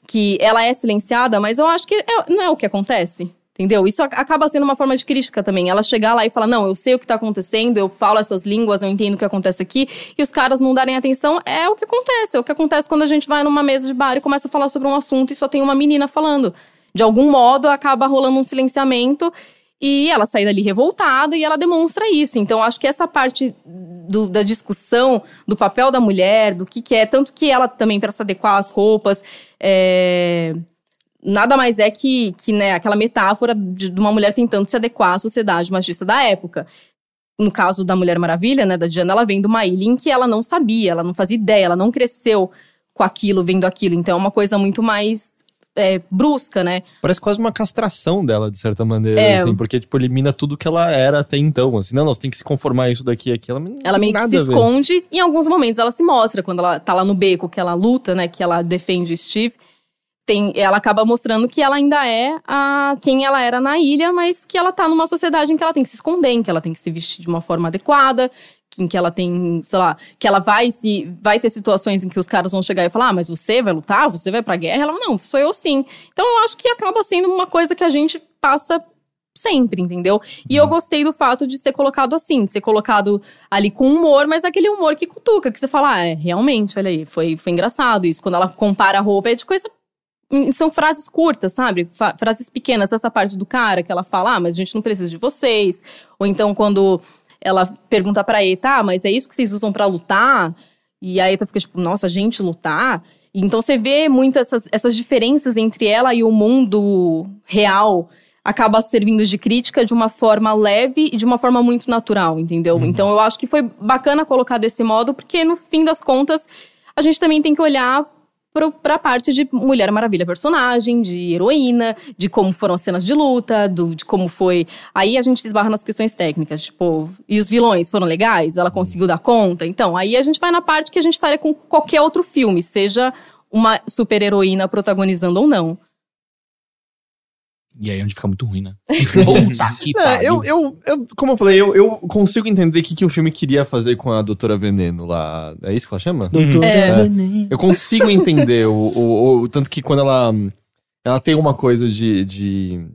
que ela é silenciada, mas eu acho que é- não é o que acontece. Entendeu? Isso ac- acaba sendo uma forma de crítica também. Ela chegar lá e falar: Não, eu sei o que tá acontecendo, eu falo essas línguas, eu entendo o que acontece aqui, e os caras não darem atenção, é o que acontece. É o que acontece quando a gente vai numa mesa de bar e começa a falar sobre um assunto e só tem uma menina falando. De algum modo, acaba rolando um silenciamento e ela sai dali revoltada e ela demonstra isso. Então, acho que essa parte do- da discussão do papel da mulher, do que, que é, tanto que ela também, para se adequar às roupas, é, nada mais é que, que né, aquela metáfora de, de uma mulher tentando se adequar à sociedade machista da época. No caso da Mulher Maravilha, né, da Diana, ela vem de uma ilha em que ela não sabia, ela não fazia ideia, ela não cresceu com aquilo, vendo aquilo. Então é uma coisa muito mais é, brusca, né? Parece quase uma castração dela, de certa maneira, É. assim, porque, tipo, elimina tudo que ela era até então, assim, não, nós tem que se conformar a isso daqui e aquilo. não Ela tem meio que se esconde, e em alguns momentos ela se mostra, quando ela tá lá no beco, que ela luta, né, que ela defende o Steve. Tem, ela acaba mostrando que ela ainda é a quem ela era na ilha, mas que ela tá numa sociedade em que ela tem que se esconder, em que ela tem que se vestir de uma forma adequada, em que ela tem, sei lá, que ela vai se vai ter situações em que os caras vão chegar e falar: "Ah, mas você vai lutar? Você vai pra guerra?" Ela: "Não, sou eu sim". Então eu acho que acaba sendo uma coisa que a gente passa sempre, entendeu? E eu gostei do fato de ser colocado assim, de ser colocado ali com humor, mas aquele humor que cutuca, que você fala, ah, é, realmente, olha aí, foi, foi engraçado isso. Quando ela compara a roupa, é de coisa. São frases curtas, sabe? Frases pequenas. Essa parte do cara que ela fala, ah, mas a gente não precisa de vocês. Ou então quando ela pergunta pra Eta, ah, mas é isso que vocês usam pra lutar? E a Eta fica tipo, nossa, gente, lutar? Então você vê muito essas, essas diferenças entre ela e o mundo real acaba servindo de crítica de uma forma leve e de uma forma muito natural, entendeu? Então eu acho que foi bacana colocar desse modo, porque no fim das contas a gente também tem que olhar pro, pra parte de Mulher Maravilha personagem, de heroína, de como foram as cenas de luta, do, de como foi. Aí a gente esbarra nas questões técnicas, tipo, e os vilões foram legais? Ela conseguiu dar conta? Então, aí a gente vai na parte que a gente faria com qualquer outro filme, seja uma super heroína protagonizando ou não. E aí é onde fica muito ruim, né? Puta que pariu. eu, eu, eu- como eu falei, eu, eu consigo entender o que, que o filme queria fazer com a Doutora Veneno lá. É isso que ela chama? Uhum. É. Eu consigo entender o, o, o- Tanto que quando ela. Ela tem uma coisa de. de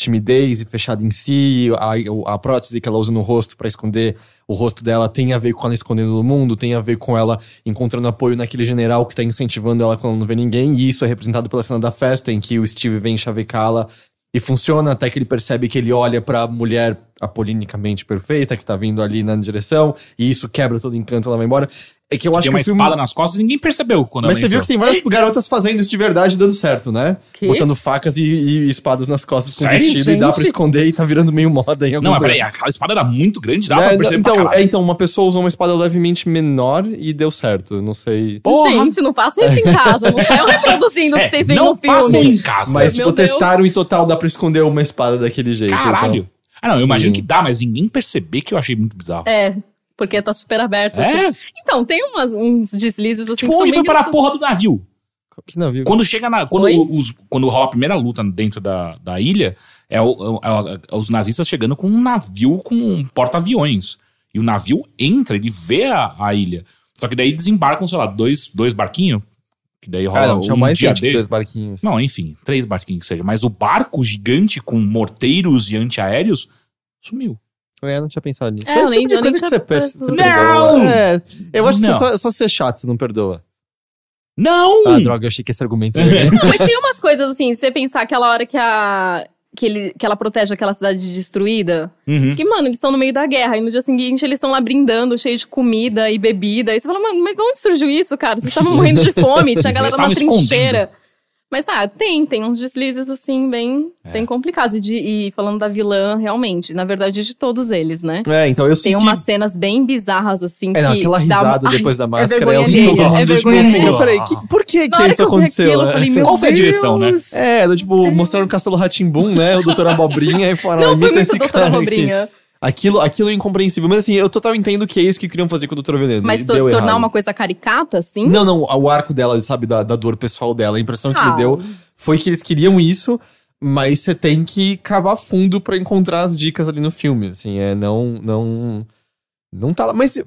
timidez e fechada em si, a, a prótese que ela usa no rosto pra esconder o rosto dela tem a ver com ela escondendo do mundo, tem a ver com ela encontrando apoio naquele general que tá incentivando ela quando não vê ninguém, e isso é representado pela cena da festa em que o Steve vem chavecá-la e funciona até que ele percebe que ele olha pra mulher apolinicamente perfeita que tá vindo ali na direção, e isso quebra todo encanto, ela vai embora. É que eu acho Tem que uma o filme... espada nas costas e ninguém percebeu quando Mas ela você viu entrou. que tem várias garotas fazendo isso de verdade e dando certo, né? Que? Botando facas e, e espadas nas costas com Sério, vestido e dá pra gente? esconder e tá virando meio moda em alguns Não, mas peraí, aquela espada era muito grande, dá É, pra perceber então, pra é, então, uma pessoa usou uma espada levemente menor e deu certo. Eu Não sei. Porra. Gente, não façam isso em casa. Não saiam reproduzindo o que É, vocês veem não no filme. façam em casa. Mas, Meu tipo, testaram e total dá pra esconder uma espada daquele jeito. Caralho. Ah, não, eu imagino Hum. que dá, mas ninguém perceber que eu achei muito bizarro. É, porque tá super aberto. assim. É? Então, tem umas, uns deslizes assim. Tipo, onde foi para a porra do navio? Que navio. Quando chega na. Quando, Oi? os, quando rola a primeira luta dentro da, da ilha, é, o- é- é os nazistas chegando com um navio com um porta-aviões. E o navio entra, ele vê a, a ilha. Só que daí desembarcam, sei lá, dois, dois barquinhos. Que daí rola Ah, não, tinha um mais dia gente que dele. dois barquinhos. Não, enfim, três barquinhos que seja. Mas o barco gigante com morteiros e antiaéreos sumiu. É, não tinha pensado nisso. É, Mas eu esse tipo de eu coisa que você, per- você Não! perdoa. É, eu acho que Não. você só, é só ser chato, você não perdoa. Não! Ah, droga, eu achei que esse argumento ia Não, mas tem umas coisas assim, você pensar aquela hora que a. Que, ele, que ela protege aquela cidade destruída. Uhum. Que, mano, eles estão no meio da guerra. E no dia seguinte eles estão lá brindando, cheio de comida e bebida. E você fala, mano, mas de onde surgiu isso, cara? Vocês estavam morrendo de fome, tinha a galera na trincheira. Mas tá, tem, tem uns deslizes assim, bem, É. bem complicados. E, de- e falando da vilã, realmente, na verdade, de todos eles, né? É, então eu Tem senti... umas cenas bem bizarras, assim, É, que. não, aquela dá risada uma- depois da Ai, máscara é vergonha muito- alheia, é Tipo, vergonha fica, alheia. peraí, que- por que, que isso que aconteceu? aquilo, eu né? falei, meu Qual foi a direção, né? É, do, tipo, mostraram o Castelo Ratimbum, né? O Doutor Abobrinha e falaram, Não, foi imita muito esse cara aqui. Aquilo, aquilo é incompreensível. Mas assim, eu total entendo que é isso que queriam fazer com o Doutor Veneno. Mas to- tornar errado. uma coisa caricata, assim? Não, não, o arco dela, sabe, da, da dor pessoal dela. A impressão que Ah. me deu foi que eles queriam isso, mas você tem que cavar fundo pra encontrar as dicas ali no filme. Assim, é, não, não, não tá lá. Mas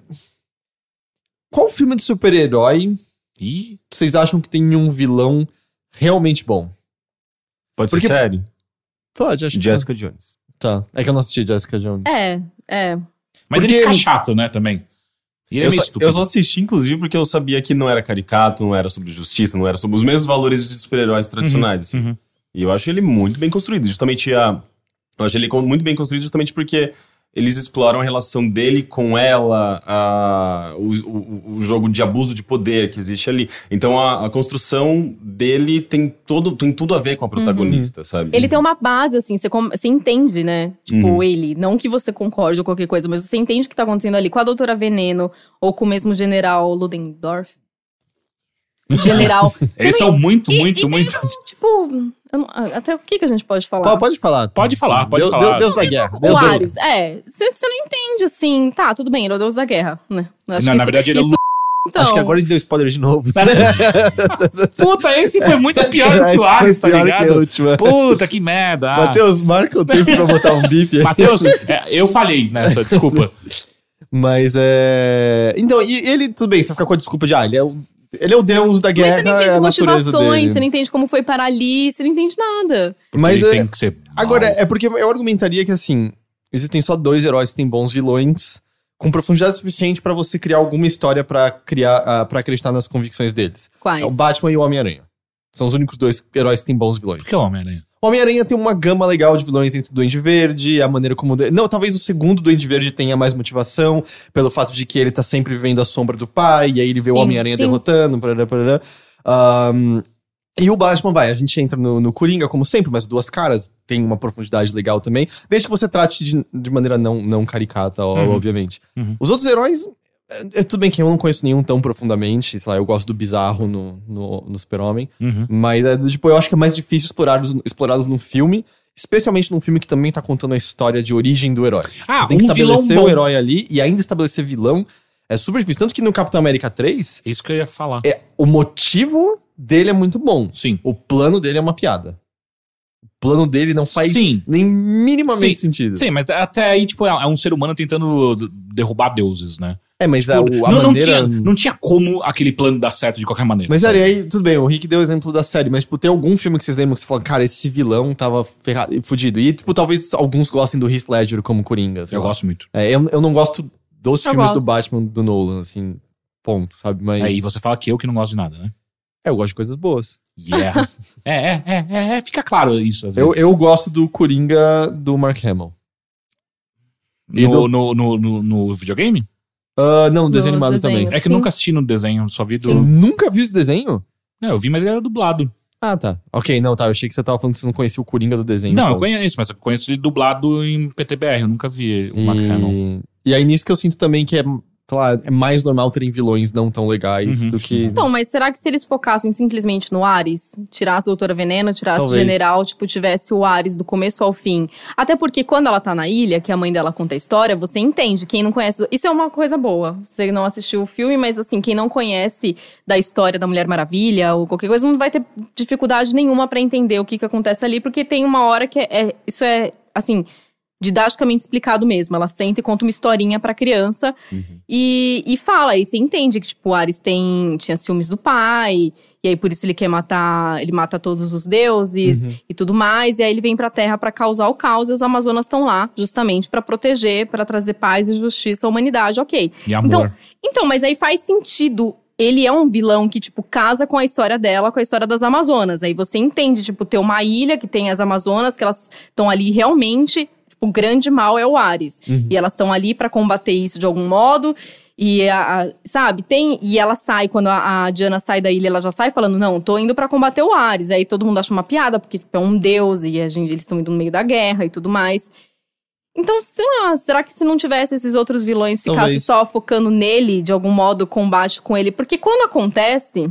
qual filme de super-herói vocês acham que tem um vilão realmente bom? Pode Porque- ser sério? Pode, acho Jessica Jones. Tá. É que eu não assisti Jessica Jones. É, é. mas Porque- ele fica chato, né, também. E ele é Eu meio só, estúpido. eu só assisti, inclusive, porque eu sabia que não era caricato, não era sobre justiça, não era sobre os mesmos valores de super-heróis tradicionais. assim. Uhum. E eu acho ele muito bem construído. Justamente a. Eu acho ele muito bem construído justamente porque eles exploram a relação dele com ela, a, o, o- o jogo de abuso de poder que existe ali. Então a, a construção dele tem, todo, tem tudo a ver com a protagonista, sabe? Ele tem uma base, assim, você, você entende, né? Tipo, Uhum. ele. Não que você concorde ou qualquer coisa, mas você entende o que tá acontecendo ali com a Doutora Veneno ou com o mesmo General Ludendorff. General. Eles são muito, e- muito, e muito. mesmo, tipo, não- até o que, que a gente pode falar? Pode, pode falar. Pode falar, pode Deus, falar. Deus, Deus da guerra. O Deus da é. Você você não entende, assim. Tá, tudo bem, ele é o deus da guerra, né? Acho Não, que na isso- verdade, ele é isso- então, Acho que agora a gente deu spoiler de novo. Puta, esse foi muito pior do que o Ares, tá que ligado? última. Puta, que merda. Ah. Matheus, marca o tempo pra botar um bip. Matheus, é, eu falhei nessa, desculpa. Mas é. Então, e ele, tudo bem, você fica com a desculpa de, ah, ele é o, ele é o deus da Mas guerra, você não é entende a natureza motivações, dele. você não entende como foi parar ali, você não entende nada. Mas ele é, tem que ser. agora, mal. é porque eu argumentaria que, assim, existem só dois heróis que têm bons vilões com profundidade suficiente pra você criar alguma história pra criar, ah, para acreditar nas convicções deles. Quais? É o Batman e o Homem-Aranha. São os únicos dois heróis que têm bons vilões. Por que o Homem-Aranha? O Homem-Aranha tem uma gama legal de vilões entre o Duende Verde, a maneira como. Não, talvez o segundo Duende Verde tenha mais motivação, pelo fato de que ele tá sempre vivendo a sombra do pai, e aí ele vê o Sim, Homem-Aranha sim. derrotando, parará, parará. Ahn, e o Batman, vai, a gente entra no, no Coringa, como sempre, mas Duas Caras tem uma profundidade legal também, desde que você trate de, de maneira não, não caricata, ó, Uhum. obviamente. Uhum. Os outros heróis. É, é tudo bem que eu não conheço nenhum tão profundamente, sei lá, eu gosto do bizarro no, no, no Super-Homem. Uhum. Mas, é, tipo, eu acho que é mais difícil explorá-los explorá-los num filme, especialmente num filme que também tá contando a história de origem do herói. Ah, Você tem que um vilão estabelecer o herói ali e ainda estabelecer vilão é super difícil. Tanto que no Capitão América 3, Isso que eu ia falar. é, o motivo dele é muito bom. Sim. O plano dele é uma piada. plano dele não faz Sim. nem minimamente Sim, sentido. Sim, mas até aí, tipo, é é um ser humano tentando derrubar deuses, né? É, mas a, Tipo, o- a não, não maneira... tinha, não tinha como aquele plano dar certo de qualquer maneira. Mas, sabe? Aí, tudo bem, o Rick deu o exemplo da série, mas, tipo, tem algum filme que vocês lembram que você fala, cara, esse vilão tava ferrado, fudido. E, tipo, talvez alguns gostem do Heath Ledger como Coringa, Eu lá. gosto muito. É, eu, eu não gosto dos Eu filmes do gosto. Batman do Nolan, assim, ponto, sabe? Mas Aí você fala que eu que não gosto de nada, né? é, eu gosto de coisas boas. Yeah. é, é, é, é, fica claro isso às Eu, vezes. eu gosto do Coringa do Mark Hamill. e no, do- no, no, no, no videogame? Ah, não, desenho Nos animado desenhos. também. É que Sim. eu nunca assisti no desenho, só vi do. Você nunca viu esse desenho? Não, eu vi, mas ele era dublado. Ah, tá. Ok, não, tá. Eu achei que você tava falando que você não conhecia o Coringa do desenho. não, eu pô. conheço, mas eu conheço ele dublado em PTBR. Eu nunca vi o Mark Hamill. E, e aí nisso que eu sinto também que é, sei lá, é mais normal terem vilões não tão legais Uhum. do que. Então, mas será que se eles focassem simplesmente no Ares, tirasse a Doutora Veneno, tirasse Talvez. o General, tipo, tivesse o Ares do começo ao fim? Até porque quando ela tá na ilha, que a mãe dela conta a história, você entende. Quem não conhece. Isso é uma coisa boa. Você não assistiu o filme, mas assim, quem não conhece da história da Mulher Maravilha ou qualquer coisa, não vai ter dificuldade nenhuma pra entender o que, que acontece ali, porque tem uma hora que é. é- isso é, assim. Didaticamente explicado mesmo. Ela senta e conta uma historinha pra criança e, e fala, e você entende que, tipo, o Ares tem, tinha ciúmes do pai, e aí por isso ele quer matar, ele mata todos os deuses Uhum. e tudo mais, e aí ele vem pra Terra pra causar o caos, e as Amazonas estão lá justamente pra proteger, pra trazer paz e justiça à humanidade, ok. E amor. Então, então, mas aí faz sentido. Ele é um vilão que, tipo, casa com a história dela, com a história das Amazonas. Aí você entende, tipo, ter uma ilha que tem as Amazonas, que elas estão ali realmente. Tipo, o grande mal é o Ares. Uhum. E elas estão ali pra combater isso de algum modo. E, a, a- sabe, tem. E ela sai, quando a, a Diana sai da ilha, ela já sai falando: Não, tô indo pra combater o Ares. Aí todo mundo acha uma piada, porque tipo, é um deus e a gente, eles estão indo no meio da guerra e tudo mais. Então, sei lá, será que se não tivesse esses outros vilões, ficasse Talvez. só focando nele, de algum modo, o combate com ele? Porque quando acontece,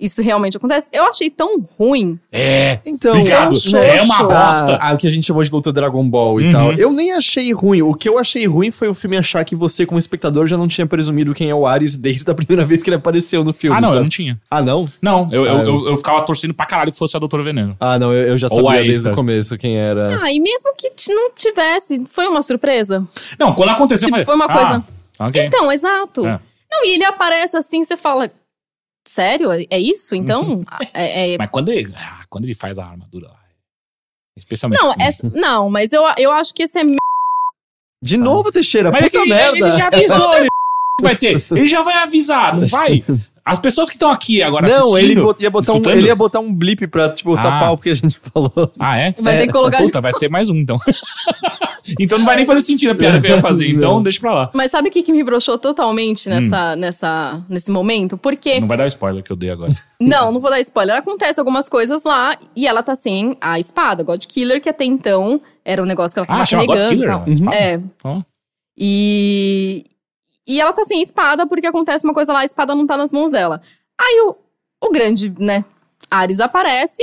isso realmente acontece, eu achei tão ruim. É. Então, Obrigado. É uma bosta. Ah, ah, o que a gente chamou de luta Dragon Ball e Uhum. tal. Eu nem achei ruim. O que eu achei ruim foi o filme achar que você, como espectador, já não tinha presumido quem é o Ares desde a primeira vez que ele apareceu no filme. Ah, não, eu sabe? não tinha. Ah, não? Não, eu, eu, Ah, eu- eu, eu ficava torcendo pra caralho que fosse a Doutora Veneno. Ah, não, eu, eu já sabia a desde o começo quem era. Ah, e mesmo que não tivesse, foi uma surpresa? Não, quando aconteceu, Tipo, eu foi uma coisa- Ah, ok. Então, exato. É. Não, e ele aparece assim, você fala. Sério? É isso? Uhum. Então. é- é- Mas quando ele, ah, quando ele faz a armadura lá, especialmente. Não, essa- não, mas eu, eu acho que esse é. De novo, Teixeira, Mas é puta que merda. ele já avisou, ele vai ter. Ele já vai avisar, não vai? As pessoas que estão aqui agora Não, ele assistindo, bot- ia botar um, ele ia botar um blip pra, tipo, Ah. tapar o que a gente falou. Ah, é? Vai ter que colocar. Puta, vai ter mais um, então. então não vai nem fazer sentido a piada que eu ia fazer, então Não. deixa pra lá. Mas sabe o que, que me broxou totalmente nessa, nessa, nesse momento? Porque. Não vai dar o spoiler que eu dei agora. Não, não vou dar spoiler. Acontece algumas coisas lá e ela tá sem a espada, God Killer, que até então era um negócio que ela tava Ah, chama God carregando. e Killer? tal. a espada? É. Ó. E. E ela tá sem espada porque acontece uma coisa lá, a espada não tá nas mãos dela. Aí o, o grande, né, Ares aparece.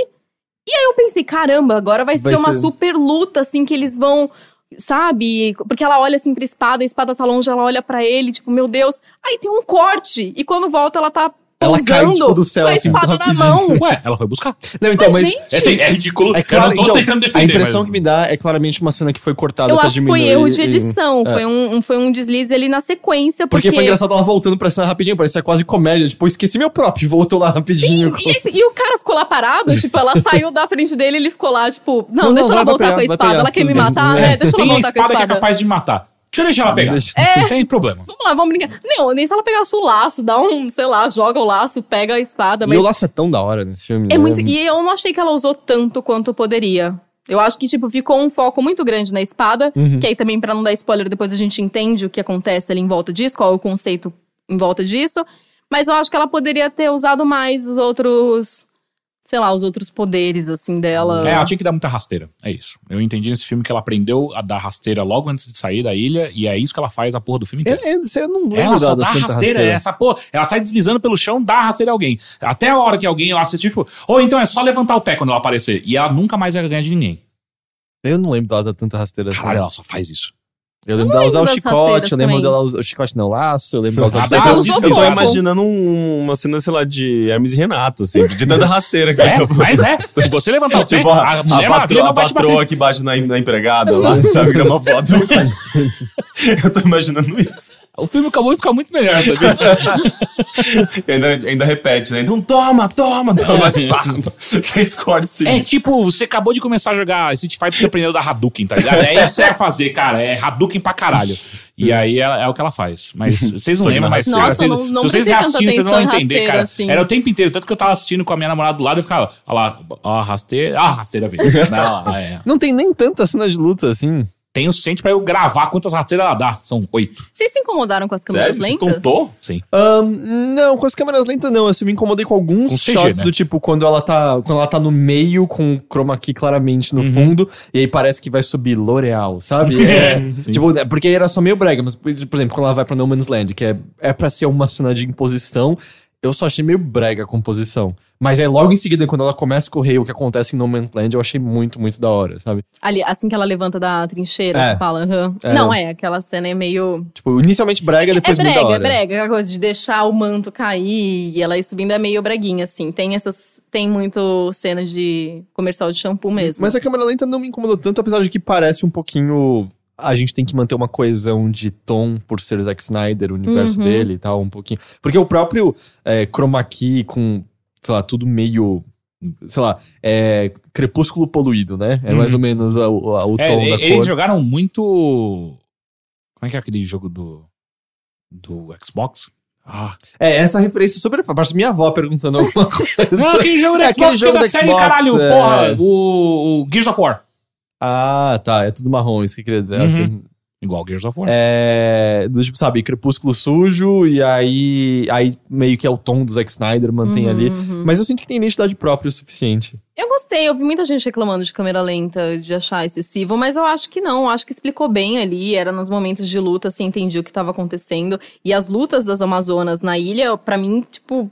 E aí eu pensei, caramba, agora vai, Vai ser uma ser- super luta, assim, que eles vão. Sabe? Porque ela olha assim pra espada, a espada tá longe, ela olha pra ele, tipo, meu Deus. Aí tem um corte. E quando volta, ela tá Ela cai, tipo, do céu, com a assim, espada na rapidinho. mão. Ué, ela foi buscar. Não, então, Mas, mas. gente, É, assim, é ridículo. É claro, eu não tô então, tentando defender. a impressão mas- que me dá é claramente uma cena que foi cortada Eu pra acho que diminuir. foi erro de e- edição. é. Foi, um, um- foi um deslize ali na sequência. Porque, Porque, foi engraçado ela voltando pra cena rapidinho, parecia quase comédia. Tipo, esqueci meu próprio, voltou lá rapidinho. E, esse- e o cara ficou lá parado, tipo, ela saiu da frente dele, ele ficou lá, tipo, não, Não, deixa não, ela voltar pegar, com a espada. pegar, ela quer me matar, É. né? Deixa Tem ela a voltar com a espada que é espada. capaz de matar. Deixa eu deixar ela pegar. Deixa- É. Não tem problema. Vamos lá, vamos brincar. Não, nem se ela pegasse o laço, dá um, sei lá, joga o laço, pega a espada. E Mas o laço é tão da hora nesse filme. é né? muito. E eu não achei que ela usou tanto quanto poderia. Eu acho que, tipo, ficou um foco muito grande na espada. Uhum. Que aí também, pra não dar spoiler, depois a gente entende o que acontece ali em volta disso, qual é o conceito em volta disso. Mas eu acho que ela poderia ter usado mais os outros. Sei lá, os outros poderes, assim, dela. É, ela tinha que dar muita rasteira. É isso. Eu entendi nesse filme que ela aprendeu a dar rasteira logo antes de sair da ilha, e é isso que ela faz a porra do filme inteiro. É, é, isso eu não lembro Ela só da- dá tanta rasteira, é essa porra. Ela sai deslizando pelo chão, dá rasteira a alguém. Até a hora que alguém assistir, tipo, ou então é só levantar o pé quando ela aparecer. E ela nunca mais vai ganhar de ninguém. Eu não lembro dela dar tanta rasteira. assim. Caralho, ela só faz isso. Eu lembro dela usar o chicote, eu lembro também. dela usar o chicote não, laço, eu lembro dela usar Ah, o tá, Eu tô, usou eu tô pior. imaginando um- uma cena, sei lá, de Hermes e Renato, assim, de tanta rasteira que É, eu tô... mas é. Se você levantar o pé, Tipo, a, a Mulher a, Maravilha patro, não a patroa que bate na, na empregada lá, sabe? Que dá uma foto. eu tô imaginando isso. O filme acabou de ficar muito melhor, sabia? Ainda, ainda repete, né? Então toma, toma, toma. Mas pá, três cortes É tipo, você acabou de começar a jogar Street Fighter e você aprendeu da Hadouken, tá ligado? É isso que você vai fazer, cara. É Hadouken pra caralho. E aí é, é o que ela faz. Mas vocês não lembram, mas vocês, Nossa, não- não se vocês prestei tanta assistirem, vocês não vão entender, cara. assim. Era o tempo inteiro. Tanto que eu tava assistindo com a minha namorada do lado, eu ficava, olha lá, ó, rasteira. Ah, rasteira veio. Não, é. Não tem nem tanta cena de luta assim. Tem o suficiente pra eu gravar quantas rasteiras ela dá. São oito. Vocês se incomodaram com as câmeras Sério? Você lentas? contou? Sim. Ahn, não, com as câmeras lentas não. Eu me incomodei com alguns Com CG, shots né? do tipo quando ela tá, quando ela tá no meio com o chroma key claramente no Uhum. fundo e aí parece que vai subir L'Oreal, sabe? É, Sim. tipo, é, porque aí era só meio brega, mas por exemplo, quando ela vai pra No Man's Land, que é é para ser uma cena de imposição, eu só achei meio brega a composição. Mas aí logo em seguida quando ela começa a correr, o que acontece em No Man's Land, eu achei muito, muito da hora, sabe? Ali, assim que ela levanta da trincheira, É. você fala, aham. É. Não, é, aquela cena é meio. Tipo, inicialmente brega, depois é muito da brega, hora. é brega, aquela coisa de deixar o manto cair e ela ir subindo é meio breguinha, assim. Tem essas. Tem muito cena de comercial de shampoo mesmo. Mas a câmera lenta não me incomodou tanto, apesar de que parece um pouquinho. A gente tem que manter uma coesão de tom por ser Zack Snyder, o universo Uhum. dele e tal, um pouquinho. Porque o próprio é, chroma key com, sei lá, tudo meio. Sei lá, é crepúsculo poluído, né? É mais ou menos a- o, a- o É, tom e- da eles cor. jogaram muito. Como é que é aquele jogo do. do Xbox? Ah. É, essa referência super. Parece minha avó perguntando alguma coisa. Não, aquele jogo É Xbox aquele jogo é da do série, Xbox, caralho, é. porra. O, o Gears of War. Ah, tá. É tudo marrom, isso que eu queria dizer. Uhum. Igual Gears of War. É, do tipo, sabe, crepúsculo sujo, e aí, aí meio que é o tom do Zack Snyder, mantém Uhum, ali. uhum. Mas eu sinto que tem identidade própria o suficiente. Eu gostei, eu vi muita gente reclamando de câmera lenta, de achar excessivo, mas eu acho que não, eu acho que explicou bem ali, era nos momentos de luta, você entendia o que tava acontecendo. E as lutas das Amazonas na ilha, pra mim, tipo,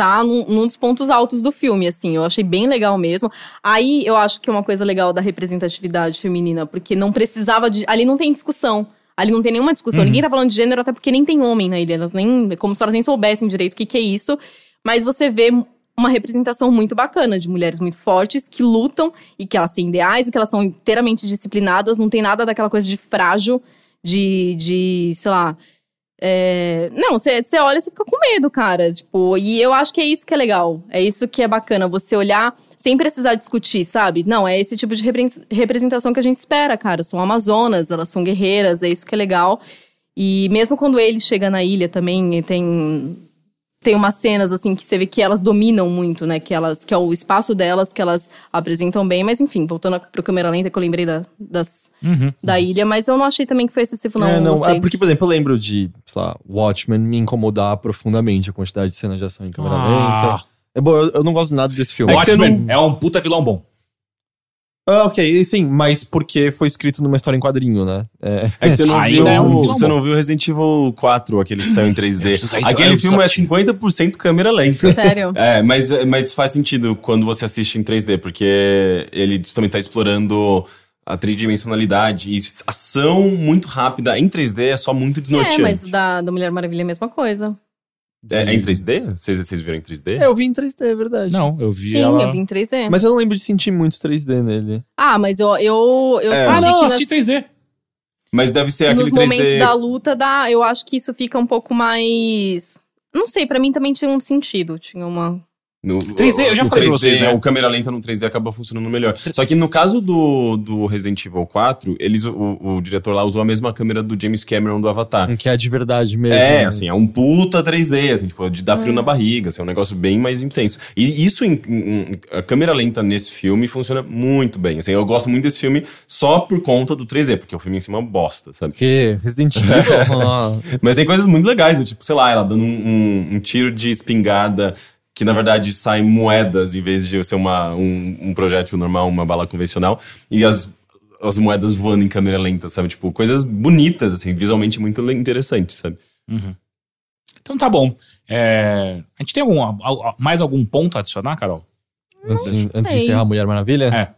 tá num, num dos pontos altos do filme, assim, eu achei bem legal mesmo. Aí eu acho que é uma coisa legal da representatividade feminina, porque não precisava de. Ali não tem discussão. Ali não tem nenhuma discussão. Uhum. Ninguém tá falando de gênero, até porque nem tem homem na ilha. Elas nem, como se elas nem soubessem direito o que, que é isso. Mas você vê uma representação muito bacana de mulheres muito fortes que lutam e que elas têm ideais e que elas são inteiramente disciplinadas. Não tem nada daquela coisa de frágil, de, de sei lá. É, Não, você olha e você fica com medo, cara. Tipo, e eu acho que é isso que é legal. É isso que é bacana. Você olhar sem precisar discutir, sabe? Não, é esse tipo de repre- representação que a gente espera, cara. São amazonas, elas são guerreiras, é isso que é legal. E mesmo quando ele chega na ilha também, tem tem umas cenas assim que você vê que elas dominam muito, né? Que elas que é o espaço delas que elas apresentam bem, mas enfim, voltando pro câmera lenta que eu lembrei da, das, Uhum. da ilha, mas eu não achei também que foi excessivo não, é, não é, porque, por exemplo, eu lembro de, sei lá, Watchmen me incomodar profundamente a quantidade de cenas de ação em câmera Ah. lenta. É bom, eu, eu não gosto nada desse filme. É Watchmen não- é um puta vilão bom. Ah, ok, sim, mas porque foi escrito numa história em quadrinho, né? É. É que você não, viu, é um você não viu Resident Evil 4, aquele que saiu em 3D. preciso ir- eu Aquele filme é assistir. 50% câmera lenta. Sério? É, mas, mas faz sentido quando você assiste em 3D, porque ele também tá explorando a tridimensionalidade e ação muito rápida em 3D é só muito É, desnorteante. mas da, da Mulher Maravilha é a mesma coisa. É, é em 3D? Vocês, vocês viram em 3D? É, eu vi em 3D, é verdade. Não, eu vi Sim, ela... eu vi em 3D. Mas eu não lembro de sentir muito 3D nele. Ah, mas eu eu, eu É. Ah, senti não, que assisti nas- 3D. Mas deve ser nos aquele 3D. momentos da luta dá, eu acho que isso fica um pouco mais não sei, pra mim também tinha um sentido, tinha uma No, 3D, eu já falei pra 3D, vocês, né? O câmera lenta no 3D acaba funcionando melhor. Só que no caso do, do Resident Evil 4, eles, o, o diretor lá usou a mesma câmera do James Cameron do Avatar. Que é de verdade mesmo. É, né? assim, é um puta 3D, assim, tipo, de dar frio na barriga, assim, é um negócio bem mais intenso. E isso, em, em- a câmera lenta nesse filme funciona muito bem, assim, eu gosto muito desse filme só por conta do 3D, porque o filme em cima é uma bosta, sabe? Porque Resident Evil. Mas tem coisas muito legais, do tipo, sei lá, ela dando um, um- um tiro de espingarda que na verdade saem moedas em vez de ser uma, um, um projétil normal, uma bala convencional, e as, as moedas voando em câmera lenta, sabe? Tipo, coisas bonitas, assim, visualmente muito interessantes, sabe? Então tá bom. É, A gente tem algum, al- al- mais algum ponto a adicionar, Carol? antes, de- antes de encerrar a Mulher Maravilha? É.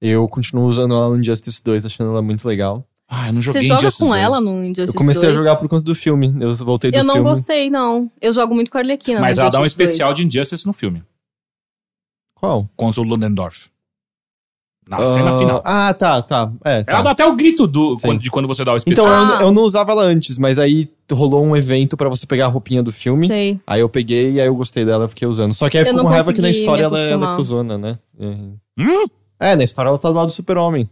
Eu continuo usando ela no Justice 2, achando ela muito legal. Ah, eu não Você joguei joga Injustice com 2. ela no Injustice Eu comecei 2? a jogar por conta do filme. Eu voltei do Eu não filme. gostei, não. Eu jogo muito com a Arlequina. Mas no ela dá um Injustice 2. especial de Injustice no filme. Qual? Contra o Ludendorff. Na cena Ah, final. Ah, tá, tá. É, tá. Ela dá até o grito do, Sim. quando- de quando você dá o Então, especial. eu, Ah. eu não usava ela antes, mas aí rolou um evento pra você pegar a roupinha do filme. Sei. Aí eu peguei e aí eu gostei dela, eu fiquei usando. Só que aí Eu ficou não com raiva que na consegui história ela, ela é acostumar. cuzona, né? É. Hum? É, na história ela tá do lado do super-homem.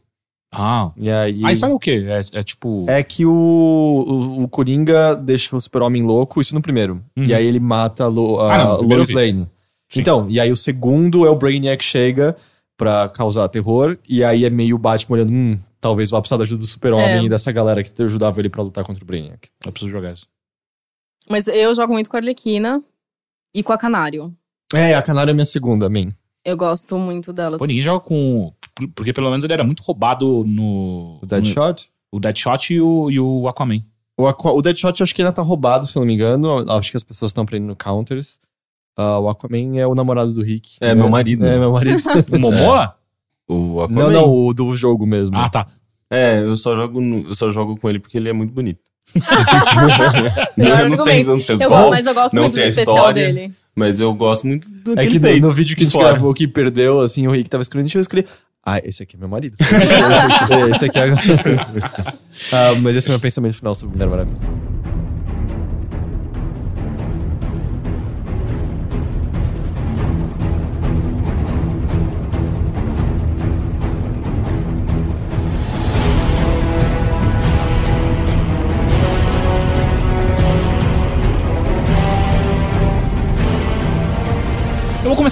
Ah. E aí... A história é o quê? É, é tipo. É que o, o, o Coringa deixa o super-homem louco, isso no primeiro. Uhum. E aí ele mata a, Lo, a Ah, não, Lois. Lane. Sim. Então, e aí o segundo é o Brainiac chega pra causar terror, e aí é meio o Batman olhando, hum, talvez vá precisar da ajuda do super-homem É. e dessa galera que ajudava ele pra lutar contra o Brainiac. Eu preciso jogar isso. Mas eu jogo muito com a Arlequina e com a Canário. É, a Canária é minha segunda, man. Eu gosto muito delas. Pô, ninguém joga com. Porque pelo menos ele era muito roubado no. O Deadshot. no- o Deadshot e o, e o Aquaman. O, Aqua- o Deadshot eu acho que ainda tá roubado, se eu não me engano. Acho que as pessoas estão aprendendo counters. Ah, o Aquaman é o namorado do Rick. É, meu marido. É, meu marido. O Momoa? O Aquaman. não, não, o do jogo mesmo. ah, tá. É, eu só jogo, no- eu só jogo com ele porque ele é muito bonito. Eu eu não sei, não sei Eu qual, gosto, mas eu gosto não muito do sei especial história. dele. mas eu gosto muito do É que no, no vídeo que a gente fora. gravou que perdeu, assim, o Rick tava escrevendo, deixa eu escrever. Ah, esse aqui é meu marido. Esse aqui, esse esse aqui é... Ah, mas esse é o meu pensamento final sobre Mulher Maravilha.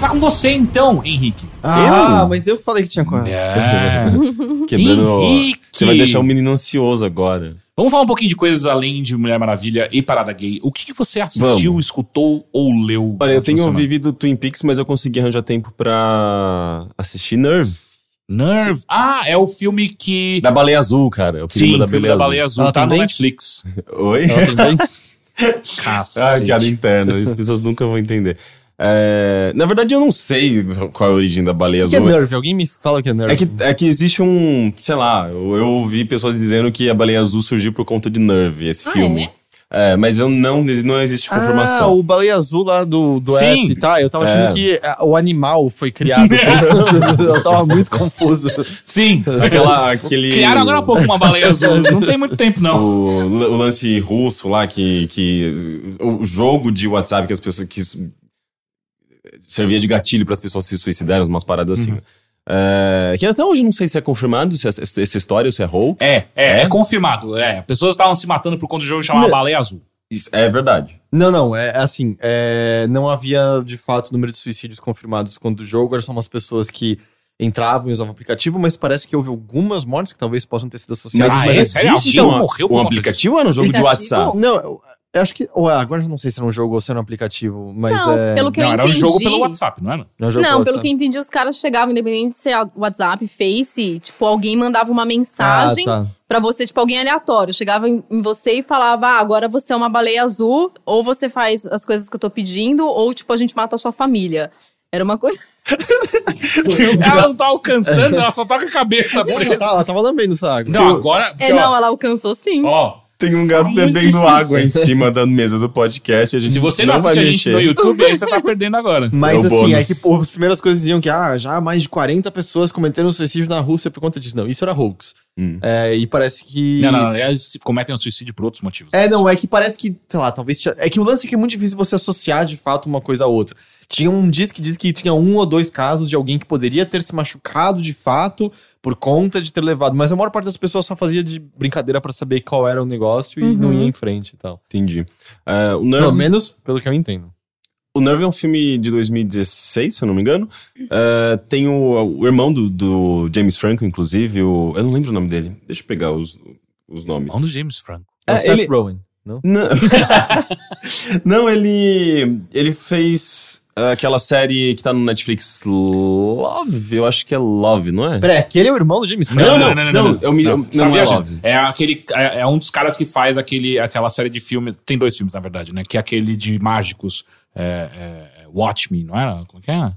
Começar com você então, Henrique. Ah, mas eu falei que tinha com É. Quebrando. Henrique. Você vai deixar o menino ansioso agora. Vamos falar um pouquinho de coisas além de Mulher Maravilha e Parada Gay. O que, que você assistiu, escutou ou leu? Olha, eu tenho semana? vivido Twin Peaks, mas eu consegui arranjar tempo pra assistir Nerve. Nerve. Ah, é o filme que. Da Baleia Azul, cara. É o Sim, da filme da Baleia Azul. Ela tá no dente? Netflix. Oi? Ela tem dente? Cacete. Ah, piada interna. As pessoas nunca vão entender. É, na verdade, eu não sei qual é a origem da baleia O que é azul. Nerve? Alguém me fala o que é Nerve. É que, é que existe um. Sei lá, eu, eu ouvi pessoas dizendo que a baleia azul surgiu por conta de Nerve, esse Ah, filme. É, mas eu não, não existe Ah, confirmação. o Baleia Azul lá do, do Sim. app, tá? Eu tava achando É. que ah, o animal foi criado. eu tava muito confuso. Sim. Aquela, aquele. Criaram agora há pouco uma baleia azul. Não tem muito tempo, não. O, o lance russo lá, que, que. O jogo de WhatsApp que as pessoas. que servia de gatilho para as pessoas se suicidarem, umas paradas assim. É, que até hoje não sei se é confirmado se essa, essa história ou se é hoax. É, é, é É? confirmado. É, pessoas estavam se matando por conta do jogo chamado. Baleia Azul. Isso é verdade. Não, não, é assim, é, não havia de fato número de suicídios confirmados quando do jogo, eram só umas pessoas que entravam e usavam o aplicativo, mas parece que houve algumas mortes que talvez possam ter sido associadas. Ah, mas é? Existe um, morreu um aplicativo ou era um jogo de? WhatsApp? Não, eu, acho que. ué, agora eu não sei se era um jogo ou se era um aplicativo, mas não, é. pelo que não, eu era um entendi. jogo pelo WhatsApp, não era? é um Não, pelo pelo que eu WhatsApp. entendi, os caras chegavam, independente de ser WhatsApp, Face, tipo, alguém mandava uma mensagem Ah, tá. pra você, tipo, alguém aleatório. Chegava em, em você e falava, ah, agora você é uma baleia azul, ou você faz as coisas que eu tô pedindo, ou, tipo, a gente mata a sua família. Era uma coisa. Ela não tá alcançando, ela só tá com a cabeça Ela, tá- ela tava lambendo essa água. Não, agora. É, não, ela alcançou sim. ó, Tem um gato muito bebendo água em cima da mesa do podcast. A gente se você não, vai assiste a gente mexer. no YouTube, aí você tá perdendo agora. Mas É assim, é bônus. que pô, as primeiras coisas diziam que ah, já mais de 40 pessoas cometeram suicídio na Rússia por conta disso. Não, isso era hoax. Hum. É, e parece que. Não, não, não. Eles cometem um suicídio por outros motivos. É, não, é que parece que, sei lá, talvez. É que o lance é que é muito difícil você associar de fato uma coisa a outra. Tinha um diz que diz que tinha um ou dois casos de alguém que poderia ter se machucado de fato por conta de ter levado. Mas a maior parte das pessoas só fazia de brincadeira pra saber qual era o negócio e Uhum. não ia em frente e tal. Entendi. É, o, Pelo menos pelo que eu entendo. o Nerve é um filme de 2016, se eu não me engano. É, tem o, o irmão do, do James Franco, inclusive. O, eu não lembro o nome dele. Deixa eu pegar os, os nomes. Mão do James Franco. É, o É, Seth ele- Rogen, não? Não, não ele, ele fez aquela série que tá no Netflix, Love? Eu acho que é Love, não é? Peraí, aquele é o irmão do James Franco? Não, não, não, eu me- eu- tá não é. É aquele. É, é um dos caras que faz aquele, aquela série de filmes. Tem dois filmes, na verdade, né? Que é aquele de mágicos. É, é, Watch Me, não era? Como que é?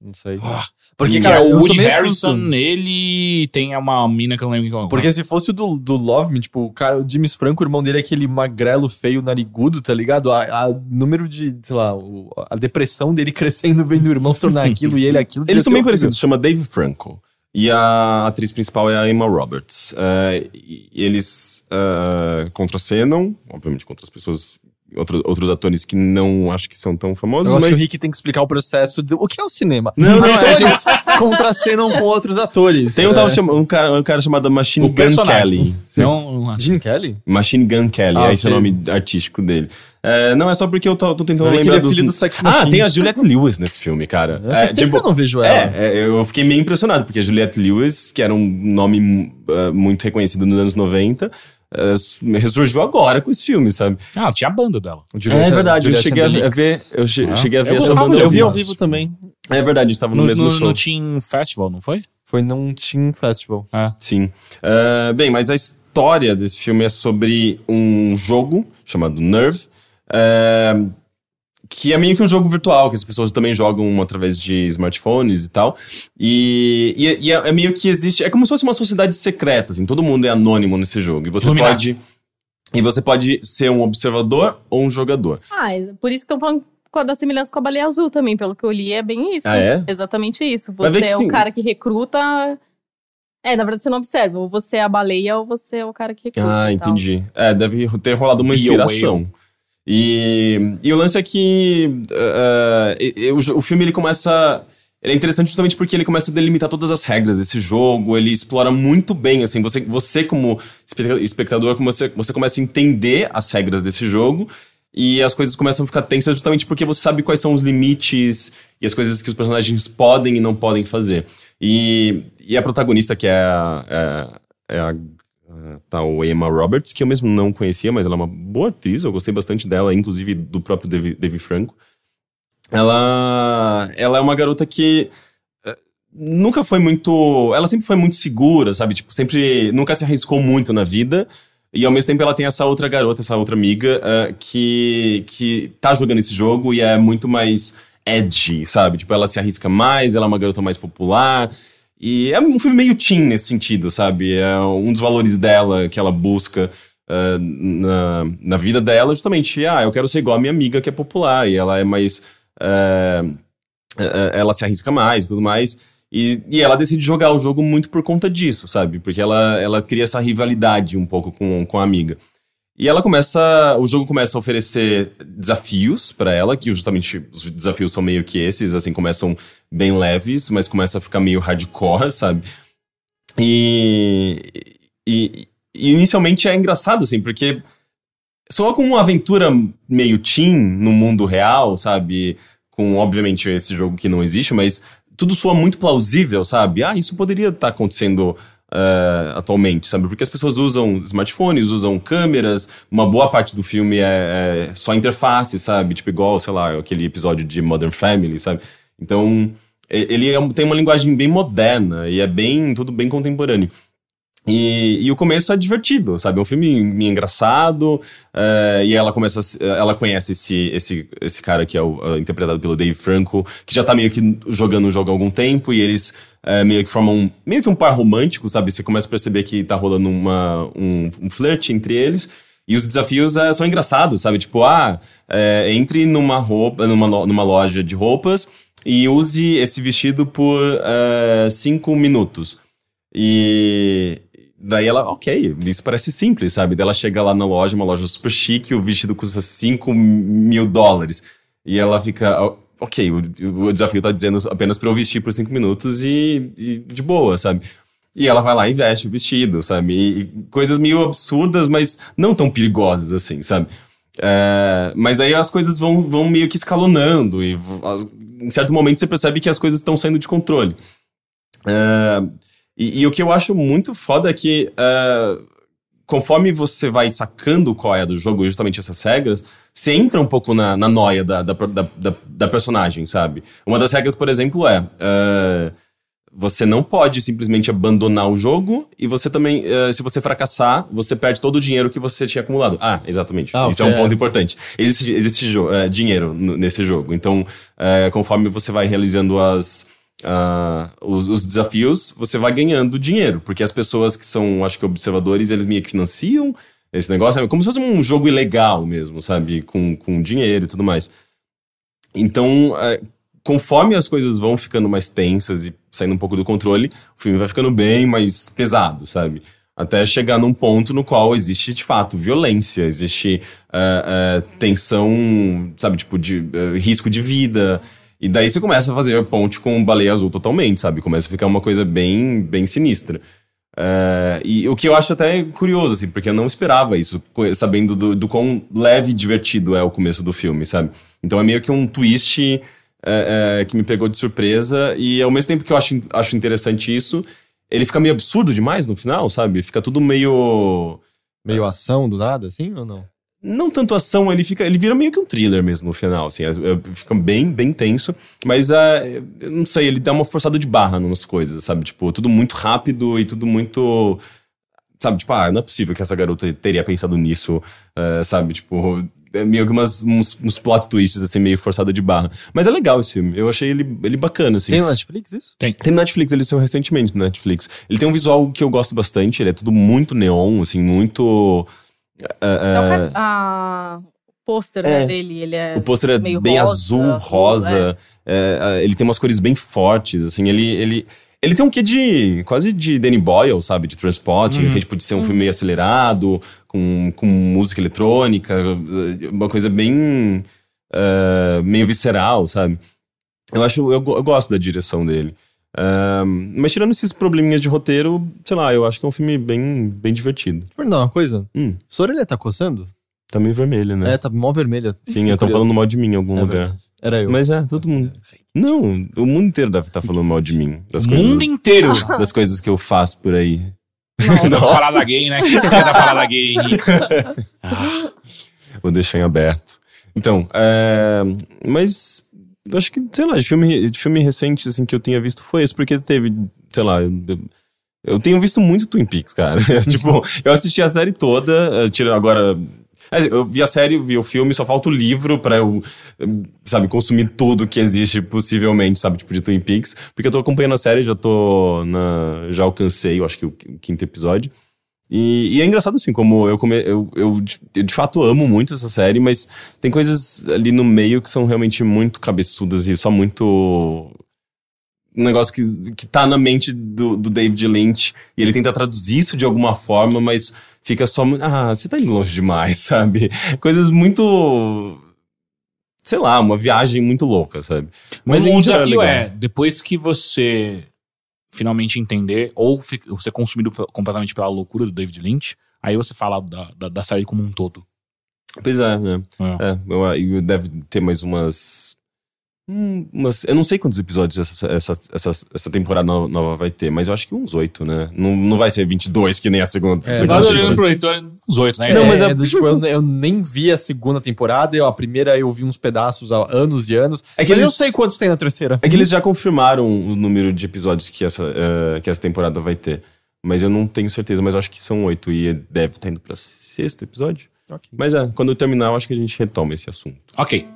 Não sei. Ah, Porque, cara, o Woody Harrison, ele tem uma mina que eu não lembro qual. Porque se fosse o do, do Love Me, tipo, o cara, o James Franco, o irmão dele é aquele magrelo, feio, narigudo, tá ligado? A, a número de, sei lá, o- a depressão dele crescendo, vendo o irmão se tornar aquilo e ele aquilo. Eles são bem parecidos, chama Dave Franco. E a atriz principal é a Emma Roberts. É, e eles uh, contracenam, obviamente contra as pessoas, outro- outros atores que não acho que são tão famosos, Eu acho mas que o Rick tem que explicar o processo. De, o que é o cinema? Não, não, é- Atores contracenam com outros atores. tem um, tal É. chama- um, cara, um cara chamado Machine O Gun personagem. Kelly. Não, Gene Kelly? Machine Gun Kelly, Ah, é esse o nome artístico dele. É, não, é só porque eu tô, tô tentando Eu lembrar ele é filho dos... do Sex Ah, Machine. tem a Juliette Lewis nesse filme, cara. Faz tempo tipo, que eu não vejo ela. É, é, eu fiquei meio impressionado, porque a Juliette Lewis, que era um nome uh, muito reconhecido nos anos 90, uh, ressurgiu agora com esse filme, sabe? Ah, tinha a banda dela. Juliette- é verdade, eu cheguei a, ver. Eu che- Ah, cheguei a ver eu essa banda. Eu vi ao vivo também. É verdade, a gente tava no, No, mesmo no, show. no Team Festival, não foi? Foi num Teen Festival. Sim. Uh, bem, mas a história desse filme é sobre um jogo chamado Nerve. uh, que é meio que um jogo virtual, que as pessoas também jogam através de smartphones e tal. E, e, e é, é meio que existe. É como se fosse uma sociedade secreta, assim, todo mundo é anônimo nesse jogo. E você Illuminati. pode. E você pode ser um observador ou um jogador. Ah, é por isso que estão falando da semelhança com a baleia azul também, pelo que eu li, é bem isso. Ah, é? Exatamente isso. Você é o sim. cara que recruta. É, na verdade você não observa. Ou você é a baleia ou você é o cara que recruta. Ah, entendi. É, deve ter rolado uma inspiração. E, e o lance é que uh, o, o filme ele começa. Ele é interessante justamente porque ele começa a delimitar todas as regras desse jogo, ele explora muito bem, assim, você, você como espe- espectador, como você, você começa a entender as regras desse jogo e as coisas começam a ficar tensas justamente porque você sabe quais são os limites e as coisas que os personagens podem e não podem fazer. E, e a protagonista, que é a, é, é a tal Emma Roberts, que eu mesmo não conhecia, mas ela é uma boa atriz, eu gostei bastante dela, inclusive do próprio Dave, Franco. Ela, ela é uma garota que eh, nunca foi muito. Ela sempre foi muito segura, sabe? Tipo, sempre. Nunca se arriscou muito na vida. E ao mesmo tempo ela tem essa outra garota, essa outra amiga, eh, que, que tá jogando esse jogo e é muito mais edgy, sabe? Tipo, ela se arrisca mais, ela é uma garota mais popular. E é um filme meio teen nesse sentido, sabe? É um dos valores dela que ela busca ah, na, na vida dela, justamente, ah, eu quero ser igual a minha amiga que é popular, e ela é mais. ah, ela se arrisca mais e tudo mais. E, e ela decide jogar o jogo muito por conta disso, sabe? Porque ela, ela cria essa rivalidade um pouco com, com a amiga. E ela começa. O jogo começa a oferecer desafios pra ela, que justamente os desafios são meio que esses, assim, começam bem leves, mas começa a ficar meio hardcore, sabe? E, e, e inicialmente é engraçado, assim, porque só com uma aventura meio teen no mundo real, sabe? Com, obviamente, esse jogo que não existe, mas tudo soa muito plausível, sabe? Ah, isso poderia estar acontecendo eh, atualmente, sabe? Porque as pessoas usam smartphones, usam câmeras, uma boa parte do filme é, é só interface, sabe? Tipo, igual, sei lá, aquele episódio de Modern Family, sabe? Então, ele é tem uma linguagem bem moderna e é bem, tudo bem contemporâneo. E, e o começo é divertido, sabe? É um filme engraçado, eh, e ela começa, ela conhece esse, esse, esse cara que é o, ah, interpretado pelo Dave Franco, que já tá meio que jogando o jogo há algum tempo, e eles eh, meio que formam um- meio que um par romântico, sabe? Você começa a perceber que tá rolando uma, um, um flerte entre eles. E os desafios eh, são engraçados, sabe? Tipo, ah, eh, entre numa roupa, numa, numa loja de roupas e use esse vestido por eh, cinco minutos. E daí ela, ok, isso parece simples, sabe? Daí ela chega lá na loja, uma loja super chique, o vestido custa 5 mil dólares. E ela fica, "Oh, ok, o, o desafio tá dizendo apenas pra eu vestir por 5 minutos e, e de boa, sabe? E ela vai lá e veste o vestido, sabe? E, e coisas meio absurdas, mas não tão perigosas assim, sabe? É, mas aí as coisas vão, vão meio que escalonando e em certo momento você percebe que as coisas estão saindo de controle. É, e, e o que eu acho muito foda é que é, conforme você vai sacando qual é do jogo, justamente essas regras, você entra um pouco na, na noia da, da, da, da- personagem, sabe? Uma das regras, por exemplo, é. é, você não pode simplesmente abandonar o jogo e você também, eh, se você fracassar, você perde todo o dinheiro que você tinha acumulado. Ah, exatamente. Ah, Isso é um ponto importante. Existe, existe eh, dinheiro nesse jogo. Então, eh, conforme você vai realizando as, ah, os, os desafios, você vai ganhando dinheiro. Porque as pessoas que são, acho que, observadores, eles meio que financiam esse negócio. É como se fosse um jogo ilegal mesmo, sabe? Com, com dinheiro e tudo mais. Então, é, conforme as coisas vão ficando mais tensas e saindo um pouco do controle, o filme vai ficando bem mais pesado, sabe? Até chegar num ponto no qual existe, de fato, violência, existe é, é, tensão, sabe, tipo, de é, risco de vida. E daí você começa a fazer a ponte com baleia azul totalmente, sabe? Começa a ficar uma coisa bem, bem sinistra. É, e o que eu acho até curioso, assim, porque eu não esperava isso, sabendo do, do quão leve e divertido é o começo do filme, sabe? Então é meio que um twist é, é, que me pegou de surpresa, e ao mesmo tempo que eu acho, acho interessante isso, ele fica meio absurdo demais no final, sabe? Fica tudo meio. Meio ação do nada, assim, ou não? Não tanto ação, ele fica. Ele vira meio que um thriller mesmo no final, assim. é- é- Fica bem, bem tenso. Mas eu não sei, ele dá uma forçada de barra nas coisas, sabe? Tipo, tudo muito rápido e tudo muito. Sabe, tipo, ah, não é possível que essa garota teria pensado nisso, é, sabe? Tipo, é meio que umas, uns, uns plot twists, assim, meio forçada de barra. Mas é legal esse filme. Eu achei ele, ele bacana, assim. Tem no Netflix isso? Tem no Netflix, ele saiu recentemente no Netflix. Ele tem um visual que eu gosto bastante, ele é tudo muito neon, assim, muito. é, É o é, car- a- o pôster né, É. dele, ele é. o pôster é meio bem rosa, azul, azul, rosa. é, é, ele tem umas cores bem fortes, assim. Ele, ele, ele tem um quê de. quase de Danny Boyle, sabe? De transporte, assim, tipo, de ser um filme meio acelerado, com, com música eletrônica, uma coisa bem. é, meio visceral, sabe? Eu acho. Eu, eu gosto da direção dele. É, mas tirando esses probleminhas de roteiro, sei lá, eu acho que é um filme bem, bem divertido. Deixa eu perguntar uma coisa. Hum, Sua orelha tá coçando? Tá meio vermelho, né? É, tá mó vermelha. Sim, eu tô falando mal de mim em algum É lugar. verdade. Era eu. Mas é, todo mundo. Não, o mundo inteiro deve estar falando mal de mim. Das O coisas, mundo inteiro. das coisas que eu faço por aí. Da parada gay, né? O que você fez da parada gay, Henrique? Ah, Vou deixar em aberto. Então, é, mas eu acho que, sei lá, de filme, de filme recente assim, que eu tinha visto foi esse, porque teve, sei lá, eu, eu tenho visto muito Twin Peaks, cara. tipo, eu assisti a série toda, eh, tirando agora. Eu vi a série, vi o filme, só falta o livro pra eu, sabe, consumir tudo que existe possivelmente, sabe, tipo de Twin Peaks. Porque eu tô acompanhando a série, já tô na. Já alcancei, eu acho que o quinto episódio. E, e é engraçado assim, como eu, come, eu, eu, de- eu de fato amo muito essa série, mas tem coisas ali no meio que são realmente muito cabeçudas e só muito. Um negócio que, que tá na mente do, do David Lynch e ele tenta traduzir isso de alguma forma, mas fica só. Ah, você tá indo longe demais, sabe? Coisas muito. Sei lá, uma viagem muito louca, sabe? Mas o geral desafio é, depois que você finalmente entender, ou você é consumido completamente pela loucura do David Lynch, aí você fala da, da, da série como um todo. Pois é, né? É. É, eu, eu deve ter mais umas. Hum, umas eu não sei quantos episódios essa, essa, essa, essa temporada no- nova vai ter, mas eu acho que uns oito, né? Não, não vai ser 22, que nem a segunda. É, segunda olhando sequência. pro leitor, uns oito, né? Não, é, mas é é do tipo, eu, eu nem vi a segunda temporada, eu, a primeira eu vi uns pedaços há anos e anos. É que mas eu eles- sei quantos tem na terceira. É que eles já confirmaram o número de episódios que essa, eh, que essa temporada vai ter. Mas eu não tenho certeza, mas eu acho que são oito e deve estar indo pra sexto episódio. Ok. Mas é, quando eu terminar, eu acho que a gente retoma esse assunto. Ok.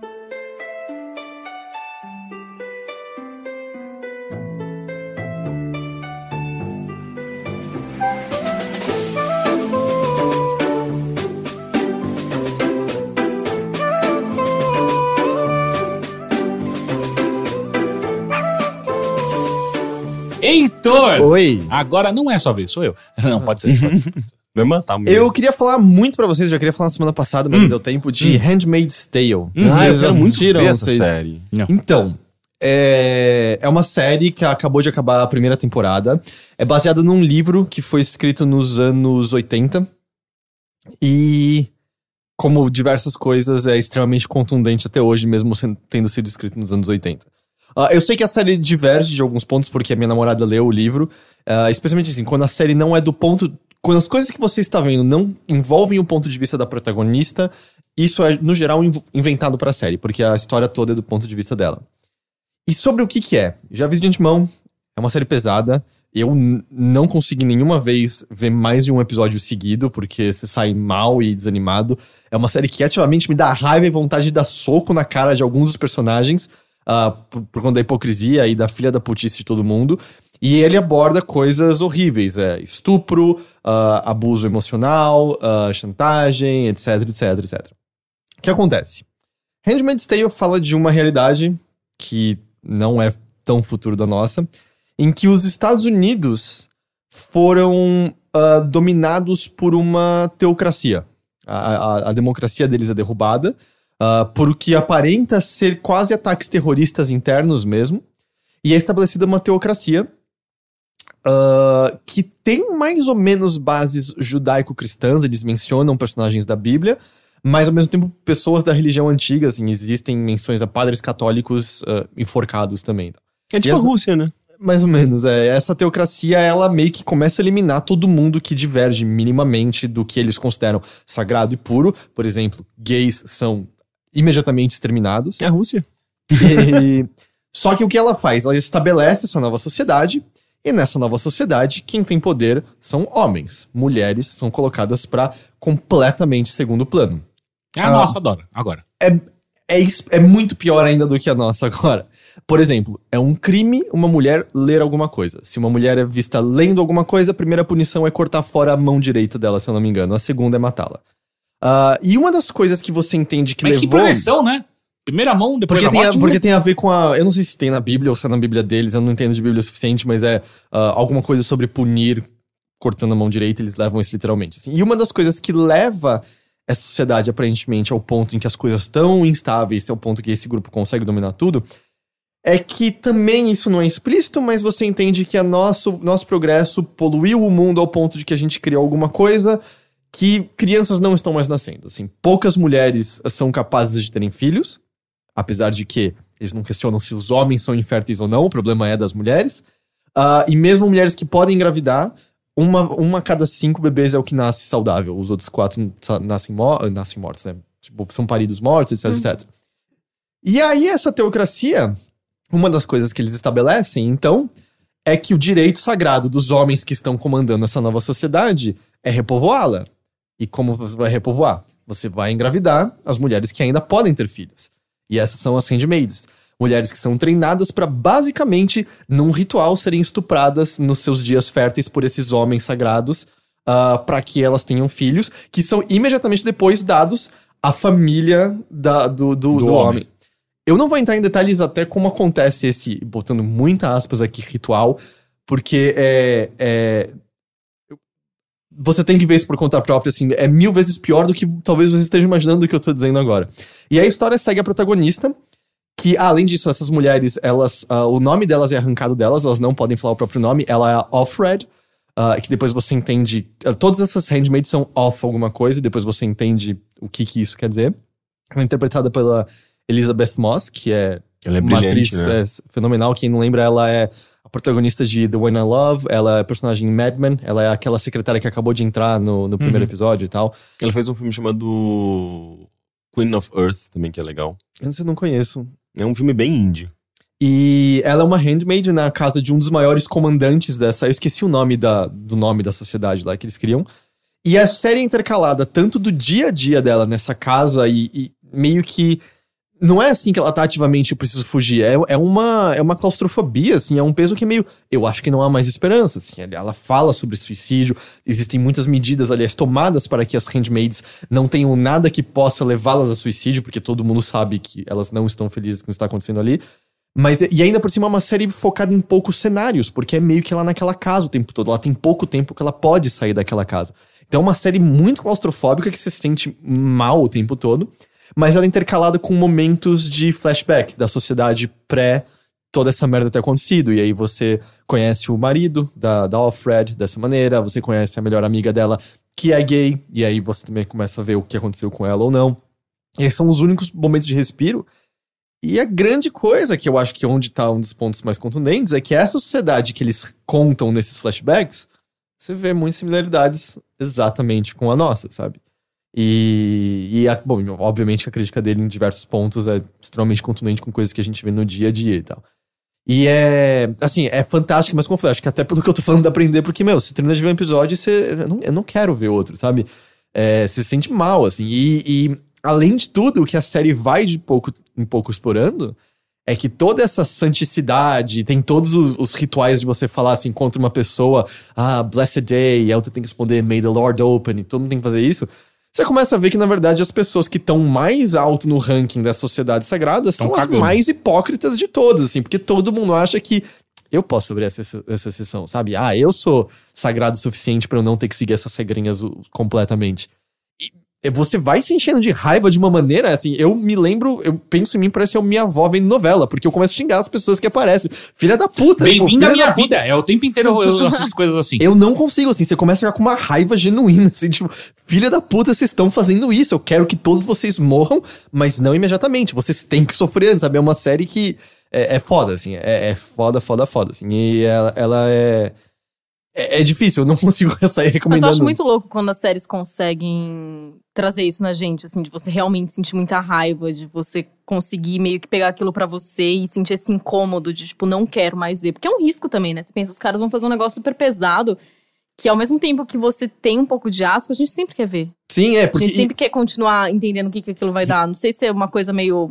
Heitor! Oi. Agora não é sua vez, sou eu. Não, pode ser. Pode ser. Mesmo. Eu queria falar muito pra vocês, já queria falar na semana passada, mas não deu tempo, de Handmaid's Tale. ah, eu Vocês quero muito ver essa vocês? série. Então, é, é uma série que acabou de acabar a primeira temporada. É baseada num livro que foi escrito nos anos 80. E, como diversas coisas, é extremamente contundente até hoje, mesmo sendo- tendo sido escrito nos anos 80. Ah, eu sei que a série diverge de alguns pontos, porque a minha namorada leu o livro. ah, especialmente assim, quando a série não é do ponto. Quando as coisas que você está vendo não envolvem o ponto de vista da protagonista, isso é, no geral, inv- inventado pra série, porque a história toda é do ponto de vista dela. E sobre o que que é? Já aviso de antemão, É uma série pesada. Eu não consegui nenhuma vez ver mais de um episódio seguido, porque você sai mal e desanimado. É uma série que ativamente me dá raiva e vontade de dar soco na cara de alguns dos personagens, ah, por, por conta da hipocrisia e da filha da putice de todo mundo. E ele aborda coisas horríveis, é estupro, ah, abuso emocional, ah, chantagem, etc, etc, etc. O que acontece? Handmaid's Tale fala de uma realidade que não é tão futuro da nossa, em que os Estados Unidos foram ah, dominados por uma teocracia. A, a- a democracia deles é derrubada ah, por o que aparenta ser quase ataques terroristas internos mesmo. E é estabelecida uma teocracia ah, que tem mais ou menos bases judaico-cristãs, eles mencionam personagens da Bíblia, mas ao mesmo tempo pessoas da religião antiga, assim, existem menções a padres católicos ah, enforcados também. É tipo essa- a Rússia, né? Mais ou menos, é. Essa teocracia, ela meio que começa a eliminar todo mundo que diverge minimamente do que eles consideram sagrado e puro. Por exemplo, gays são imediatamente exterminados. É a Rússia. E- Só que o que ela faz? Ela estabelece essa nova sociedade, e nessa nova sociedade, quem tem poder são homens. Mulheres são colocadas pra completamente segundo plano. É a Ah. nossa, adora. Agora. É, is- é muito pior ainda do que a nossa agora. Por exemplo, é um crime uma mulher ler alguma coisa. Se uma mulher é vista lendo alguma coisa, a primeira punição é cortar fora a mão direita dela, se eu não me engano. A segunda é matá-la. Ah, e uma das coisas que você entende que Mas que levou. progressão, né? Primeira mão, depois Porque tem, a, porque tem a ver com a. Eu não sei se tem na Bíblia ou se é na Bíblia deles, eu não entendo de Bíblia o suficiente, mas é ah, alguma coisa sobre punir cortando a mão direita, eles levam isso literalmente. assim. E uma das coisas que leva essa sociedade aparentemente ao ponto em que as coisas estão instáveis, ao ponto que esse grupo consegue dominar tudo, é que também isso não é explícito, mas você entende que a nosso, nosso progresso poluiu o mundo ao ponto de que a gente criou alguma coisa que crianças não estão mais nascendo. Assim, poucas mulheres são capazes de terem filhos, apesar de que eles não questionam se os homens são inférteis ou não, o problema é das mulheres. Ah, e mesmo mulheres que podem engravidar, uma, uma a cada cinco bebês é o que nasce saudável. Os outros quatro nascem, mo nascem mortos, né? Tipo, são paridos mortos, etc, etc. E aí, essa teocracia, uma das coisas que eles estabelecem, então, é que o direito sagrado dos homens que estão comandando essa nova sociedade é repovoá-la. E como você vai repovoar? Você vai engravidar as mulheres que ainda podem ter filhos. E essas são as handmaids. Mulheres que são treinadas para basicamente, num ritual, serem estupradas nos seus dias férteis por esses homens sagrados, para que elas tenham filhos, que são imediatamente depois dados à família da- do, do, Do do homem. homem. Eu não vou entrar em detalhes até como acontece esse, botando muita aspas aqui, ritual, porque é, é- você tem que ver isso por conta própria, assim, é mil vezes pior do que talvez você esteja imaginando do que eu tô dizendo agora. E a história segue a protagonista, que, além disso, essas mulheres, elas, ah, o nome delas é arrancado delas, elas não podem falar o próprio nome, ela é a Offred, ah, que depois você entende, ah, todas essas handmaids são off alguma coisa, e depois você entende o que que isso quer dizer. Ela é interpretada pela Elizabeth Moss, que é Ela é uma atriz né? é, fenomenal. Quem não lembra, ela é protagonista de The One I Love, ela é personagem em Mad Men, ela é aquela secretária que acabou de entrar no, no primeiro Uhum. episódio e tal. Ela fez um filme chamado Queen of Earth, também, que é legal. Eu não conheço. É um filme bem indie. E ela é uma handmaid na casa de um dos maiores comandantes dessa. Eu esqueci o nome da, do nome da sociedade lá que eles criam. E a série é intercalada tanto do dia a dia dela nessa casa e, e meio que. Não é assim que ela tá ativamente, eu preciso fugir. É, é, uma, é uma claustrofobia, assim, é um peso que é meio. Eu acho que não há mais esperança. Assim, ela fala sobre suicídio, existem muitas medidas, aliás, tomadas para que as handmaids não tenham nada que possa levá-las a suicídio, porque todo mundo sabe que elas não estão felizes com o que está acontecendo ali. Mas, e ainda por cima, é uma série focada em poucos cenários, porque é meio que ela naquela casa o tempo todo. Ela tem pouco tempo que ela pode sair daquela casa. Então é uma série muito claustrofóbica que se sente mal o tempo todo, mas ela é intercalada com momentos de flashback da sociedade pré toda essa merda ter acontecido. E aí você conhece o marido da, da Alfred dessa maneira, você conhece a melhor amiga dela, que é gay, e aí você também começa a ver o que aconteceu com ela ou não. E esses são os únicos momentos de respiro. E a grande coisa, que eu acho que é onde tá um dos pontos mais contundentes, é que essa sociedade que eles contam nesses flashbacks, você vê muitas similaridades exatamente com a nossa, sabe? E, e a- bom, obviamente que a crítica dele em diversos pontos é extremamente contundente com coisas que a gente vê no dia a dia e tal. E é, assim, é fantástico, mas como eu falei, acho que até pelo que eu tô falando pra aprender, porque, meu, você termina de ver um episódio e você, eu não, eu não quero ver outro, sabe? É, você se sente mal, assim, e, e, além de tudo, o que a série vai de pouco em pouco explorando é que toda essa santicidade, tem todos os, os rituais de você falar assim contra uma pessoa, ah, blessed day, e a outra tem que responder, may the Lord open, e todo mundo tem que fazer isso. Você começa a ver que, na verdade, as pessoas que estão mais alto no ranking da sociedade sagrada são as mais hipócritas de todas, assim, porque todo mundo acha que eu posso abrir essa, essa exceção, sabe? Ah, eu sou sagrado o suficiente pra eu não ter que seguir essas regrinhas completamente. E você vai se enchendo de raiva de uma maneira, assim, eu me lembro, eu penso em mim, parece a minha avó vendo novela, porque eu começo a xingar as pessoas que aparecem. Filha da puta! tipo, Bem-vindo à minha vida. É o tempo inteiro eu, eu assisto coisas assim. Eu não consigo, assim, você começa a ficar com uma raiva genuína, assim, tipo, filha da puta, vocês estão fazendo isso, eu quero que todos vocês morram, mas não imediatamente, vocês têm que sofrer sabe? É uma série que é, é foda, assim, é, é foda, foda, foda, assim, e ela, ela é, é... é difícil, eu não consigo sair Mas recomendando. eu acho muito louco quando as séries conseguem trazer isso na gente, assim, de você realmente sentir muita raiva, de você conseguir meio que pegar aquilo pra você e sentir esse incômodo de, tipo, não quero mais ver. Porque é um risco também, né? Você pensa, os caras vão fazer um negócio super pesado, que ao mesmo tempo que você tem um pouco de asco, a gente sempre quer ver. Sim, é, A porque... gente sempre quer continuar entendendo o que, que aquilo vai dar. Não sei se é uma coisa meio.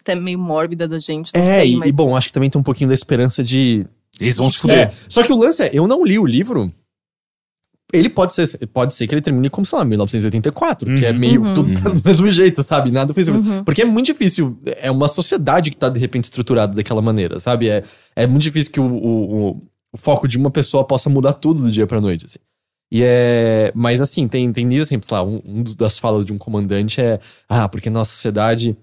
até meio mórbida da gente, É, sei, mas. e bom, acho que também tem um pouquinho da esperança de. Eles vão se É, fuder. só que o lance é, eu não li o livro. Ele pode ser, pode ser que ele termine como, sei lá, 1984, que é Uhum. meio Uhum. tudo tá do mesmo jeito, sabe? Nada fez. Uhum. Porque é muito difícil. É uma sociedade que tá de repente estruturada daquela maneira, sabe? É, é muito difícil que o, o, o- o foco de uma pessoa possa mudar tudo do dia pra noite, assim. E é. Mas assim, tem, tem nisso, assim, sei lá, um, um das falas de um comandante é. Ah, porque na nossa sociedade.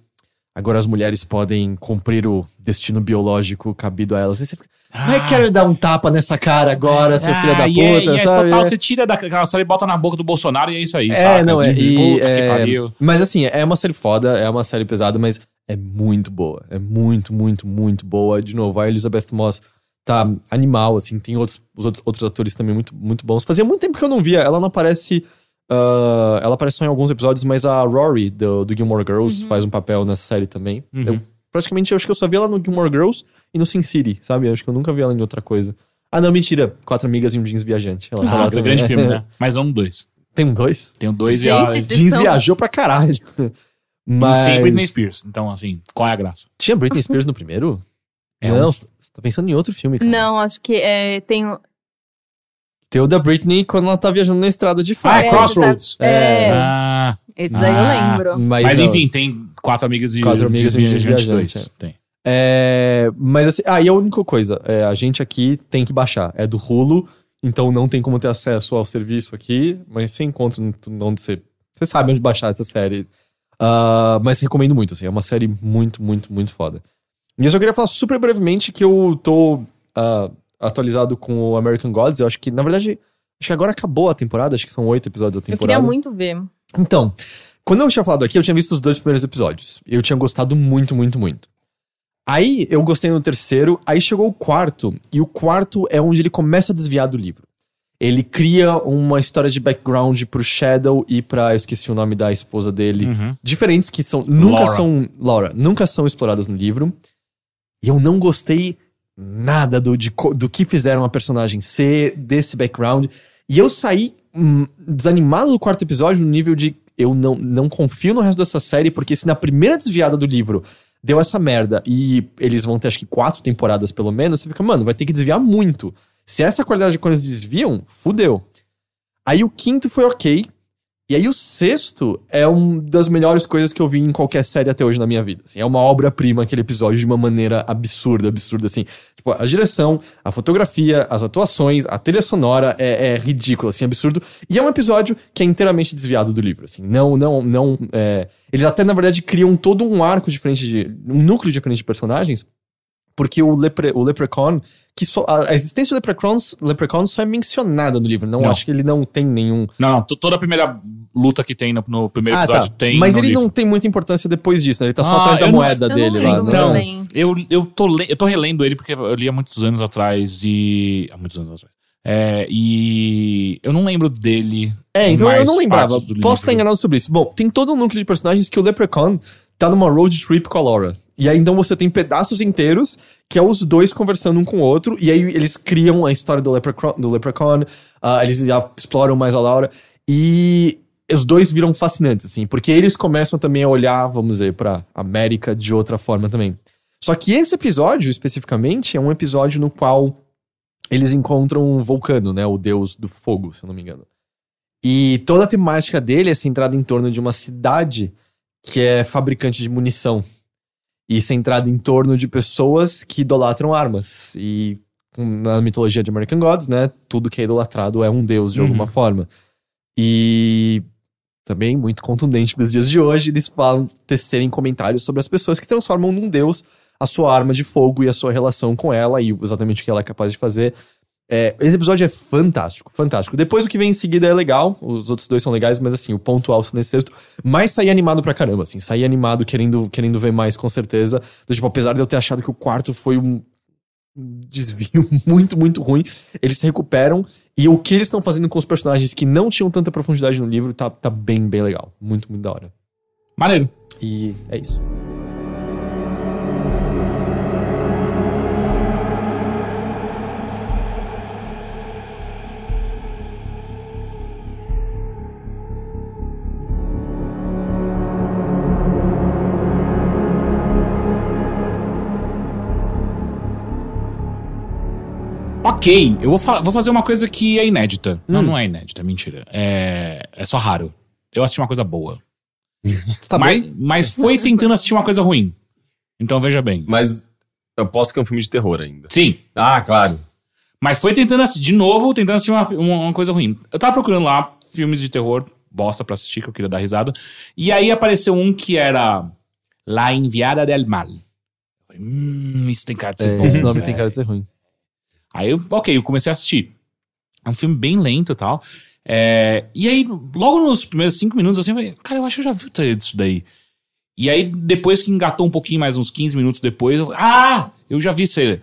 Agora as mulheres podem cumprir o destino biológico cabido a elas. Aí você fica, Mas quero dar um tapa nessa cara agora, seu filho da Ah, é- puta, é sabe? total, É. você tira daquela série e bota na boca do Bolsonaro e é isso aí, É, saca? não, é. Tipo, E, puta que é, pariu. Mas assim, é uma série foda, é uma série pesada, mas é muito boa. É muito, muito, muito boa. De novo, a Elizabeth Moss tá animal, assim, tem outros, os outros, outros atores também muito, muito bons. Fazia muito tempo que eu não via, ela não aparece. ah, ela aparece só em alguns episódios, mas a Rory, do, do Gilmore Girls, Uhum. faz um papel nessa série também. Uhum. Eu, praticamente, eu acho que eu só vi ela no Gilmore Girls e no Sin City, sabe? Eu acho que eu nunca vi ela em outra coisa. Ah, não, mentira. Quatro amigas e um jeans viajante. Ela Ah, foi um grande filme, né? Mas é um dois. Tem um dois? Tem um dois Gente, e a... Jeans estão- viajou pra caralho. Mas. Sem Britney Spears. Então, assim, qual é a graça? Tinha Britney Spears no primeiro? É não, um- você tá pensando em outro filme, cara. Não, acho que é, tem. Tem o da Britney quando ela tá viajando na estrada de Ah, fato. é Crossroads. É, Ah, esse daí Ah, eu lembro. Mas, mas enfim, tem quatro amigas e Quatro amigas e um Viajante viajante, dois. Tem. É, mas assim, ah, e a única coisa, é, a gente aqui tem que baixar. É do Hulu, então não tem como ter acesso ao serviço aqui, mas você encontra onde você. Você sabe onde baixar essa série. Ah, mas recomendo muito, assim, é uma série muito, muito, muito foda. E eu só queria falar super brevemente que eu tô ah, atualizado com o American Gods. Eu acho que, na verdade, acho que agora acabou a temporada, acho que são oito episódios da Eu temporada. queria muito ver. Então, quando eu tinha falado aqui, eu tinha visto os dois primeiros episódios. Eu tinha gostado muito, muito, muito. Aí eu gostei no terceiro, aí chegou o quarto, e o quarto é onde ele começa a desviar do livro. Ele cria uma história de background pro Shadow e pra. Eu esqueci o nome da esposa dele. Uhum. Diferentes que são. Nunca Laura. são. Laura, nunca são exploradas no livro. E eu não gostei nada do, de do que fizeram a personagem ser, desse background. E eu saí desanimado do quarto episódio no nível de eu não, não confio no resto dessa série, porque se na primeira desviada do livro deu essa merda e eles vão ter acho que quatro temporadas pelo menos, você fica, mano, vai ter que desviar muito. Se essa qualidade de quando eles desviam, fudeu. Aí o quinto foi ok. E aí o sexto é uma das melhores coisas que eu vi em qualquer série até hoje na minha vida. assim. é uma obra-prima aquele episódio de uma maneira absurda, absurda, assim. Tipo, a direção, a fotografia, as atuações, a trilha sonora é, é ridículo, assim, absurdo. E é um episódio que é inteiramente desviado do livro, assim. Não, não, não... é, Eles até, na verdade, criam todo um arco diferente de... Um núcleo diferente de personagens. Porque o, lepre, o Leprechaun, que só, a, a existência do Leprechauns, Leprechaun só é mencionada no livro. Não, Não. acho que ele não tem nenhum Não, não. to- Toda a primeira luta que tem no, no primeiro ah, episódio tá. tem. Mas no ele livro. não tem muita importância depois disso, né? Ele tá só Ah, atrás da não- moeda eu não dele lá. né? Então, eu, eu, tô le- eu tô relendo ele porque eu li há muitos anos atrás e. Há muitos anos atrás. É, e eu não lembro dele. É, então eu não lembrava. Posso estar enganado sobre isso. Bom, tem todo um núcleo de personagens que o Leprechaun tá numa road trip com a Laura. E aí então você tem pedaços inteiros que é os dois conversando um com o outro, e aí eles criam a história do Leprechaun, do Leprechaun uh, eles exploram mais a Laura, e os dois viram fascinantes, assim, porque eles começam também a olhar, vamos dizer, pra América de outra forma também. Só que esse episódio, especificamente, é um episódio no qual eles encontram um vulcano, né? O deus do fogo, se eu não me engano. E toda a temática dele é centrada em torno de uma cidade que é fabricante de munição. E centrada em torno de pessoas que idolatram armas. E na mitologia de American Gods, né? Tudo que é idolatrado é um deus de Uhum. alguma forma. E também muito contundente nos dias de hoje, eles falam, tecerem comentários sobre as pessoas que transformam num deus a sua arma de fogo e a sua relação com ela e exatamente o que ela é capaz de fazer. É, esse episódio é fantástico, fantástico. Depois o que vem em seguida é legal, os outros dois são legais, mas assim, o ponto alto nesse texto. Mas saí animado pra caramba, assim, saí animado querendo, querendo ver mais, com certeza. Então, tipo, apesar de eu ter achado que o quarto foi um um desvio muito, muito ruim, eles se recuperam e o que eles estão fazendo com os personagens que não tinham tanta profundidade no livro tá, tá bem, bem legal. Muito, muito da hora. Maneiro. E é isso. Ok, eu vou, fa- vou fazer uma coisa que é inédita. Hum. Não, não é inédita, mentira. É, é só raro. Eu assisti uma coisa boa. Tá mas, bem? mas foi tentando assistir uma coisa ruim. Então veja bem. Mas eu posso que é um filme de terror ainda. Sim, Ah, claro. mas foi tentando assistir, de novo, tentando assistir uma, uma, uma coisa ruim. Eu tava procurando lá filmes de terror, bosta pra assistir, que eu queria dar risada. E aí apareceu um que era La Enviada del Mal. Eu falei, Hum, isso tem cara de ser É, bom. esse nome tem cara de ser ruim. Aí, eu, ok, eu comecei a assistir. É um filme bem lento e tal. É, e aí, logo nos primeiros cinco minutos, assim, eu falei, cara, eu acho que eu já vi o trailer disso daí. E aí, depois que engatou um pouquinho mais, uns 15 minutos depois, eu falei, ah, eu já vi esse trailer.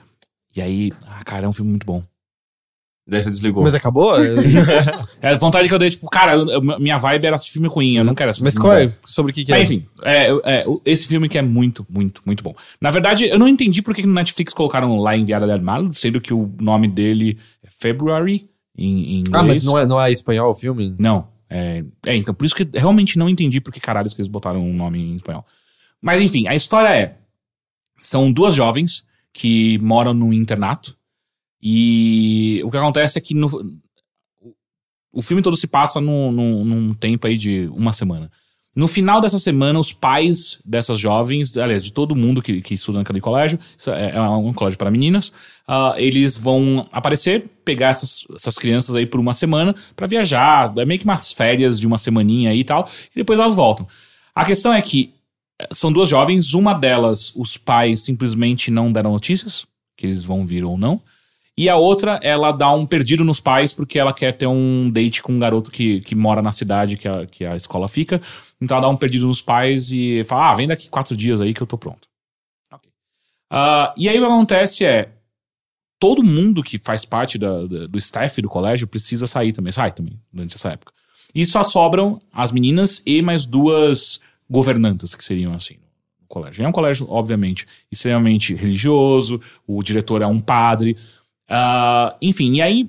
E aí, ah, cara, é um filme muito bom. Daí você desligou. Mas acabou? É a vontade que eu dei, tipo, cara, eu- minha vibe era assistir filme ruim, eu não quero assistir Mas qual é? Sobre o que, que é? Enfim, é, é, esse filme que é muito, muito, muito bom. Na verdade, eu não entendi por que no Netflix colocaram lá Enviada del Mal, sendo que o nome dele é February em, em inglês. Ah, mas não é, não é espanhol o filme? Não. É, é, então, por isso que eu realmente não entendi por que caralho que eles botaram um nome em espanhol. Mas enfim, a história é: são duas jovens que moram no internato. E o que acontece é que no, o filme todo se passa num, num, tempo aí de uma semana. No final dessa semana, os pais dessas jovens, aliás, de todo mundo que, que estuda naquele colégio, é é um colégio para meninas, ah, eles vão aparecer, pegar essas, essas crianças aí por uma semana pra viajar, é meio que umas férias de uma semaninha aí e tal, e depois elas voltam. A questão é que eh, são duas jovens, uma delas, os pais simplesmente não deram notícias, que eles vão vir ou não, e a outra, ela dá um perdido nos pais porque ela quer ter um date com um garoto que, que mora na cidade que a, que a escola fica. Então ela dá um perdido nos pais e fala: Ah, vem daqui quatro dias aí que eu tô pronto. Ok. Ah, e aí o que acontece é: todo mundo que faz parte da- da- do staff do colégio precisa sair também, sai também durante essa época. E só sobram as meninas e mais duas governantas, que seriam assim no colégio. É um colégio, obviamente, extremamente religioso, o diretor é um padre. Ah, enfim, e aí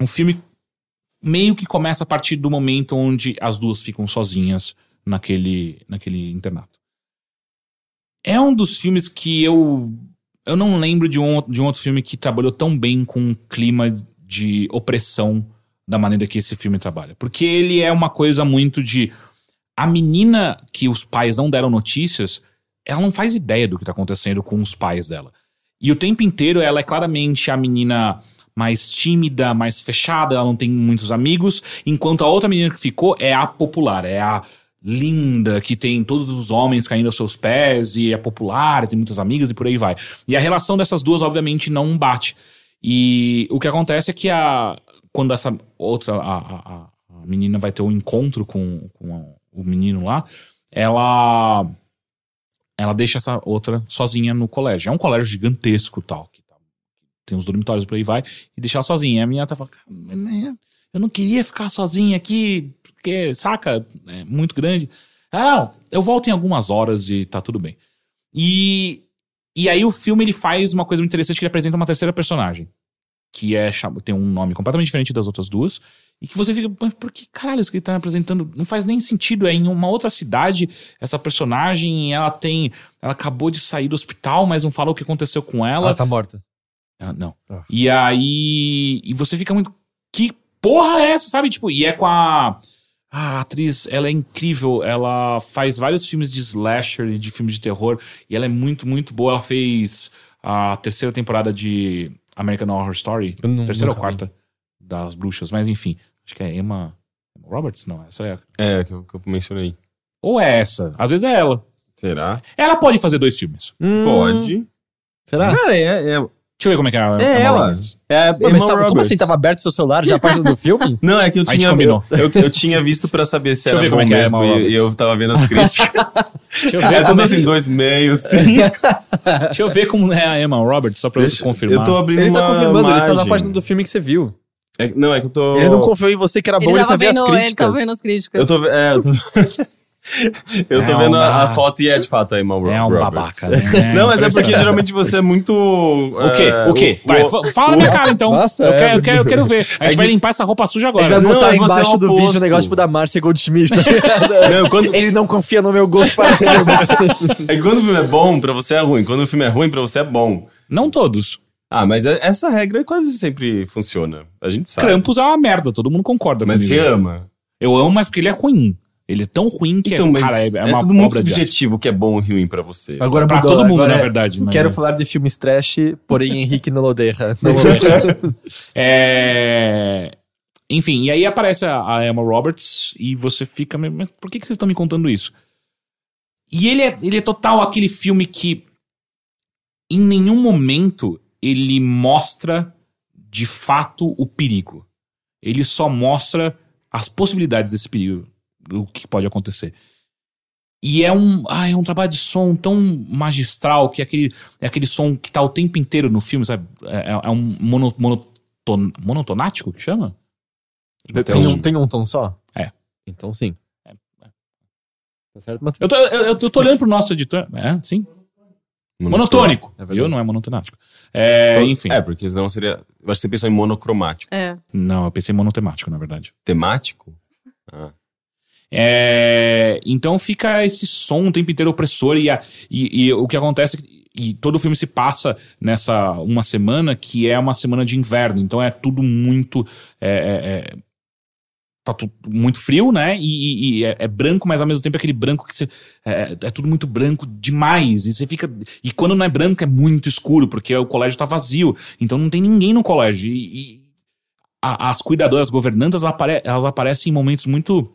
o filme meio que começa a partir do momento onde as duas ficam sozinhas naquele, naquele internato. É um dos filmes que eu. Eu não lembro de um, de um outro filme que trabalhou tão bem com um clima de opressão da maneira que esse filme trabalha. Porque ele é uma coisa muito de. A menina que os pais não deram notícias, ela não faz ideia do que tá acontecendo com os pais dela. E o tempo inteiro ela é claramente a menina mais tímida, mais fechada, ela não tem muitos amigos, enquanto a outra menina que ficou é a popular, é a linda, que tem todos os homens caindo aos seus pés e é popular, tem muitas amigas e por aí vai. E a relação dessas duas, obviamente, não bate. E o que acontece é que a, quando essa outra, a, a, a- menina vai ter um encontro com, com a- o menino lá, ela ela deixa essa outra sozinha no colégio. É um colégio gigantesco tal, que tá- tem uns dormitórios por aí vai, e deixar ela sozinha. E a menina tá falando, "Cara, né, eu não queria ficar sozinha aqui, porque, saca, é muito grande. Ah, não, eu volto em algumas horas e tá tudo bem. E, e aí o filme ele faz uma coisa muito interessante que ele apresenta uma terceira personagem. Que é tem um nome completamente diferente das outras duas. E que você fica, mas por que caralho isso que ele tá apresentando? Não faz nem sentido. É em uma outra cidade, essa personagem, ela tem. Ela acabou de sair do hospital, mas não falou o que aconteceu com ela. Ela tá morta. Ah, não. Ah. E aí. E você fica muito. Que porra é essa, sabe? Tipo, e é com a. A atriz, ela é incrível. Ela faz vários filmes de slasher e de filmes de terror. E ela é muito, muito boa. Ela fez a terceira temporada de American Horror Story. Não- terceira ou nunca vi. Das bruxas, mas enfim. Acho que é Emma. Emma Roberts? Não, essa é. a- É, que eu, que eu mencionei. Ou é essa. Às vezes é ela. Será? Ela pode fazer dois filmes. Hum, Pode. Será? Cara, é, é, Deixa eu ver como é que é a é Emma ela. Roberts. É a mas Emma tá- como Roberts. assim? Tava aberto seu celular já a página do filme? Não, é que eu A gente tinha, combinou. eu, eu, eu tinha visto pra saber se Deixa eu era ver como é que é a mesmo Emma e, Roberts. e eu tava vendo as críticas. Deixa eu ver é tudo é- assim, dois meios, sim. Deixa eu ver como é a Emma Roberts, só pra eu Deixa- confirmar. Eu tô abrindo Ele tá confirmando, ele tá na página do filme que você viu. É- não, é que eu tô... Ele não confiou em você que era bom, Ele ele, as vendo, ele críticas. tava vendo as críticas. Eu tô... É, eu tô... eu tô É vendo um- a, a foto e é de fato a Emma É um babaca, né? Não, mas é porque geralmente você é muito... O quê? é, O quê? Vai, fa- fala na minha cara então. Nossa, eu, é. quero, eu, quero, eu quero ver. A gente É vai que- limpar essa roupa suja Ele vai agora. Não, botar é você embaixo o do vídeo o negócio tipo da Márcia Goldschmidt. tá? Não, quando, Ele não confia no meu gosto para filmes. é que quando o filme é bom, pra você é ruim. Quando o filme é ruim, pra você é bom. Não todos. Ah, mas é- essa regra quase sempre funciona. A gente sabe. Krampus é uma merda, todo mundo concorda Mas você ama. Eu amo, mas porque ele é ruim. Ele é tão ruim que Então, é, mas cara, é, é, é uma tudo muito obra de arte. subjetivo o que é bom e ruim pra você. Agora Pra mudou, todo mundo, agora na é- verdade. mas Quero é. falar de filmes trash, porém Henrique não odeia. Não odeia. É... Enfim, e aí aparece a, a Emma Roberts e você fica, mas mas por que, que vocês estão me contando isso? E ele é, ele é total aquele filme que em nenhum momento ele mostra de fato o perigo. Ele só mostra as possibilidades desse perigo, o que pode acontecer. E é um, ah, é um trabalho de som tão magistral que é aquele, é aquele som que tá o tempo inteiro no filme, sabe? É, é um mono, monoton, monotonático que chama? tem, um, tem um tom só? É. Então sim. É, é. Tá certo, Matheus? Eu tô, eu, eu- tô olhando pro nosso editor. É, sim. Monotônico. É verdade. viu? Não é monotemático. É, Então, enfim. É, porque senão seria. Eu acho que você pensou em monocromático. É. Não, eu pensei em monotemático, na verdade. Temático? Ah. É, então fica esse som o tempo inteiro opressor e, a- e- e o que acontece é que- e todo o filme se passa nessa uma semana que é uma semana de inverno, então é tudo muito é, é, é, tá tudo muito frio, né? E, e- e é, é branco, mas ao mesmo tempo é aquele branco que você, é, é tudo muito branco demais e você fica e quando não é branco é muito escuro porque o colégio tá vazio, então não tem ninguém no colégio e, e a- as cuidadoras, as governantas, elas apare- elas aparecem em momentos muito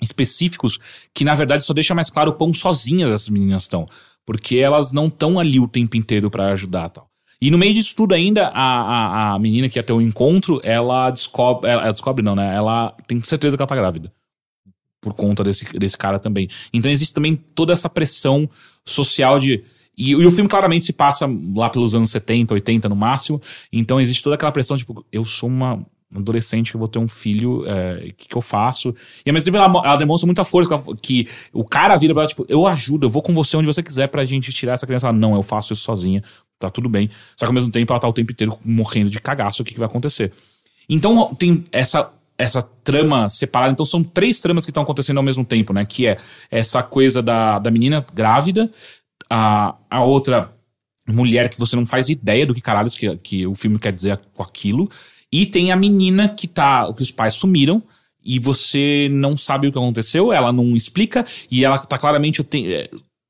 específicos que na verdade só deixa mais claro o quão sozinhas essas meninas estão, porque elas não estão ali o tempo inteiro pra ajudar tal. E no meio disso tudo ainda, a, a, a menina que ia ter o encontro, ela descobre, ela, ela descobre não, né? Ela tem certeza que ela tá grávida. Por conta desse, desse cara também. Então existe também toda essa pressão social de. E, e o filme claramente se passa lá pelos anos 70, 80 no máximo. Então existe toda aquela pressão, tipo, eu sou uma adolescente que eu vou ter um filho, é, o que, que eu faço? E ao mesmo tempo ela, ela demonstra muita força, que, ela- que o cara vira pra ela, tipo, eu ajudo, eu vou com você onde você quiser pra gente tirar essa criança. Ela, não, eu faço isso sozinha, tá tudo bem. Só que ao mesmo tempo ela tá o tempo inteiro morrendo de cagaço, o que, que vai acontecer? Então tem essa essa trama separada. Então são três tramas que estão acontecendo ao mesmo tempo, né? Que é essa coisa da, da menina grávida, a, a outra mulher que você não faz ideia do que caralhos que, que o filme quer dizer com aquilo. E tem a menina que tá. que os pais sumiram. E você não sabe o que aconteceu, ela não explica, e ela tá claramente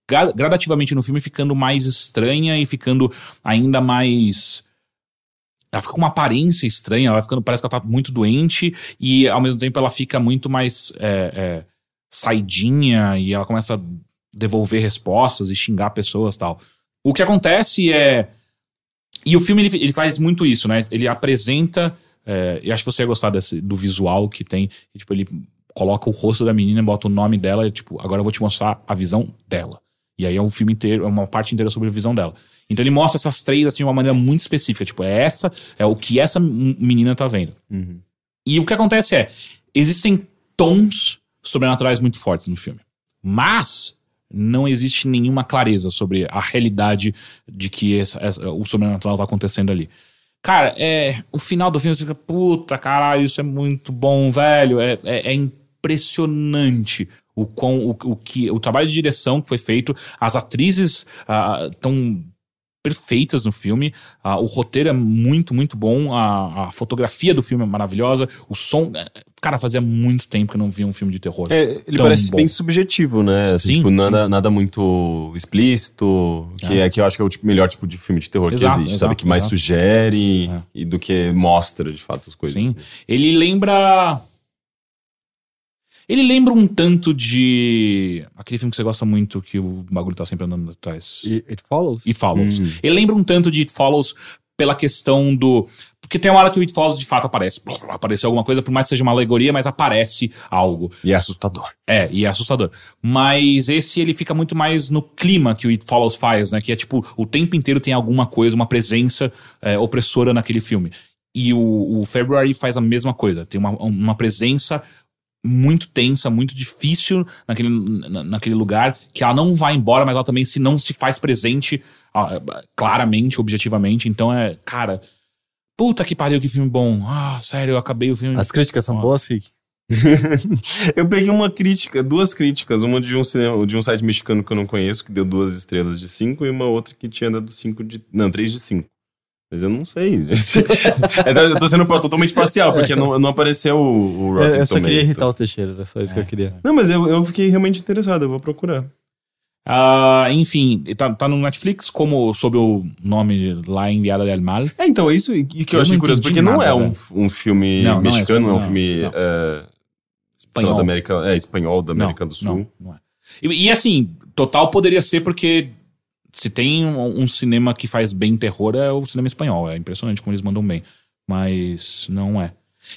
gradativamente no filme ficando mais estranha e ficando ainda mais. Ela fica com uma aparência estranha, ela ficando, parece que ela tá muito doente, e ao mesmo tempo ela fica muito mais é, é, saidinha, e ela começa a devolver respostas e xingar pessoas tal. O que acontece é. E o filme ele, ele faz muito isso, né? Ele apresenta. É, e acho que você ia gostar desse, do visual que tem. tipo, ele coloca o rosto da menina, bota o nome dela, e, tipo, agora eu vou te mostrar a visão dela. E aí é um filme inteiro, é uma parte inteira sobre a visão dela. Então ele mostra essas três assim de uma maneira muito específica. Tipo, é essa, é o que essa menina tá vendo. E o que acontece é, existem tons sobrenaturais muito fortes no filme. Mas não existe nenhuma clareza sobre a realidade de que essa- essa- o sobrenatural tá acontecendo ali. Cara, é, o final do filme você fica, puta, caralho, isso é muito bom, velho. É, é, é impressionante o, quão, o, o, que, o trabalho de direção que foi feito. As atrizes estão perfeitas no filme. Ah, o roteiro é muito, muito bom. A, a fotografia do filme é maravilhosa. O som. é, Cara, fazia muito tempo que eu não via um filme de terror. É, ele parece bom. bem subjetivo, né? Assim, Sim, tipo, sim. nada, nada muito explícito, que É. é. que eu acho que é o tipo- melhor tipo de filme de terror Exato, que existe, exato, sabe? Que mais exato. sugere É. e do que mostra, de fato, as coisas. Sim. Ele lembra. Ele lembra um tanto de. Aquele filme que você gosta muito, que o bagulho tá sempre andando atrás. It Follows? It Follows. Hum. Ele lembra um tanto de It Follows pela questão do. Porque tem uma hora que o It Follows de fato aparece. Apareceu alguma coisa, por mais que seja uma alegoria, mas aparece algo. E é assustador. É, e é assustador. Mas esse ele fica muito mais no clima que o It Follows faz, né? Que é tipo, o tempo inteiro tem alguma coisa, uma presença é, opressora naquele filme. E o, o February faz a mesma coisa. Tem uma, uma presença muito tensa, muito difícil naquele, na- naquele lugar, que ela não vai embora, mas ela também se não se faz presente ah, claramente, objetivamente. Então é, cara, puta que pariu, que filme bom. Ah, sério, eu acabei o filme. As críticas são Ó. boas, Rick? eu peguei uma crítica, duas críticas, uma de um, cinema, de um site mexicano que eu não conheço, que deu duas estrelas de cinco, e uma outra que tinha dado cinco de. Não, três de cinco. Mas eu não sei. eu tô sendo totalmente parcial, porque não, não apareceu o, o Rotten Eu, eu só queria irritar o Teixeira, era só isso que eu É. queria. Não, mas eu, eu fiquei realmente interessado, eu vou procurar. Ah, enfim, tá, tá no Netflix como sob o nome La Enviada del Mal. É, então, é isso e que eu, Eu achei não curioso, porque não nada, é um, velho. um filme Não, não é mexicano, não é um não, filme não. é, Espanhol. da América, é, espanhol da América não, do Sul. Não, não é. E, e, assim, total poderia ser porque se tem um, um cinema que faz bem terror é o cinema espanhol. É impressionante como eles mandam bem. Mas não é.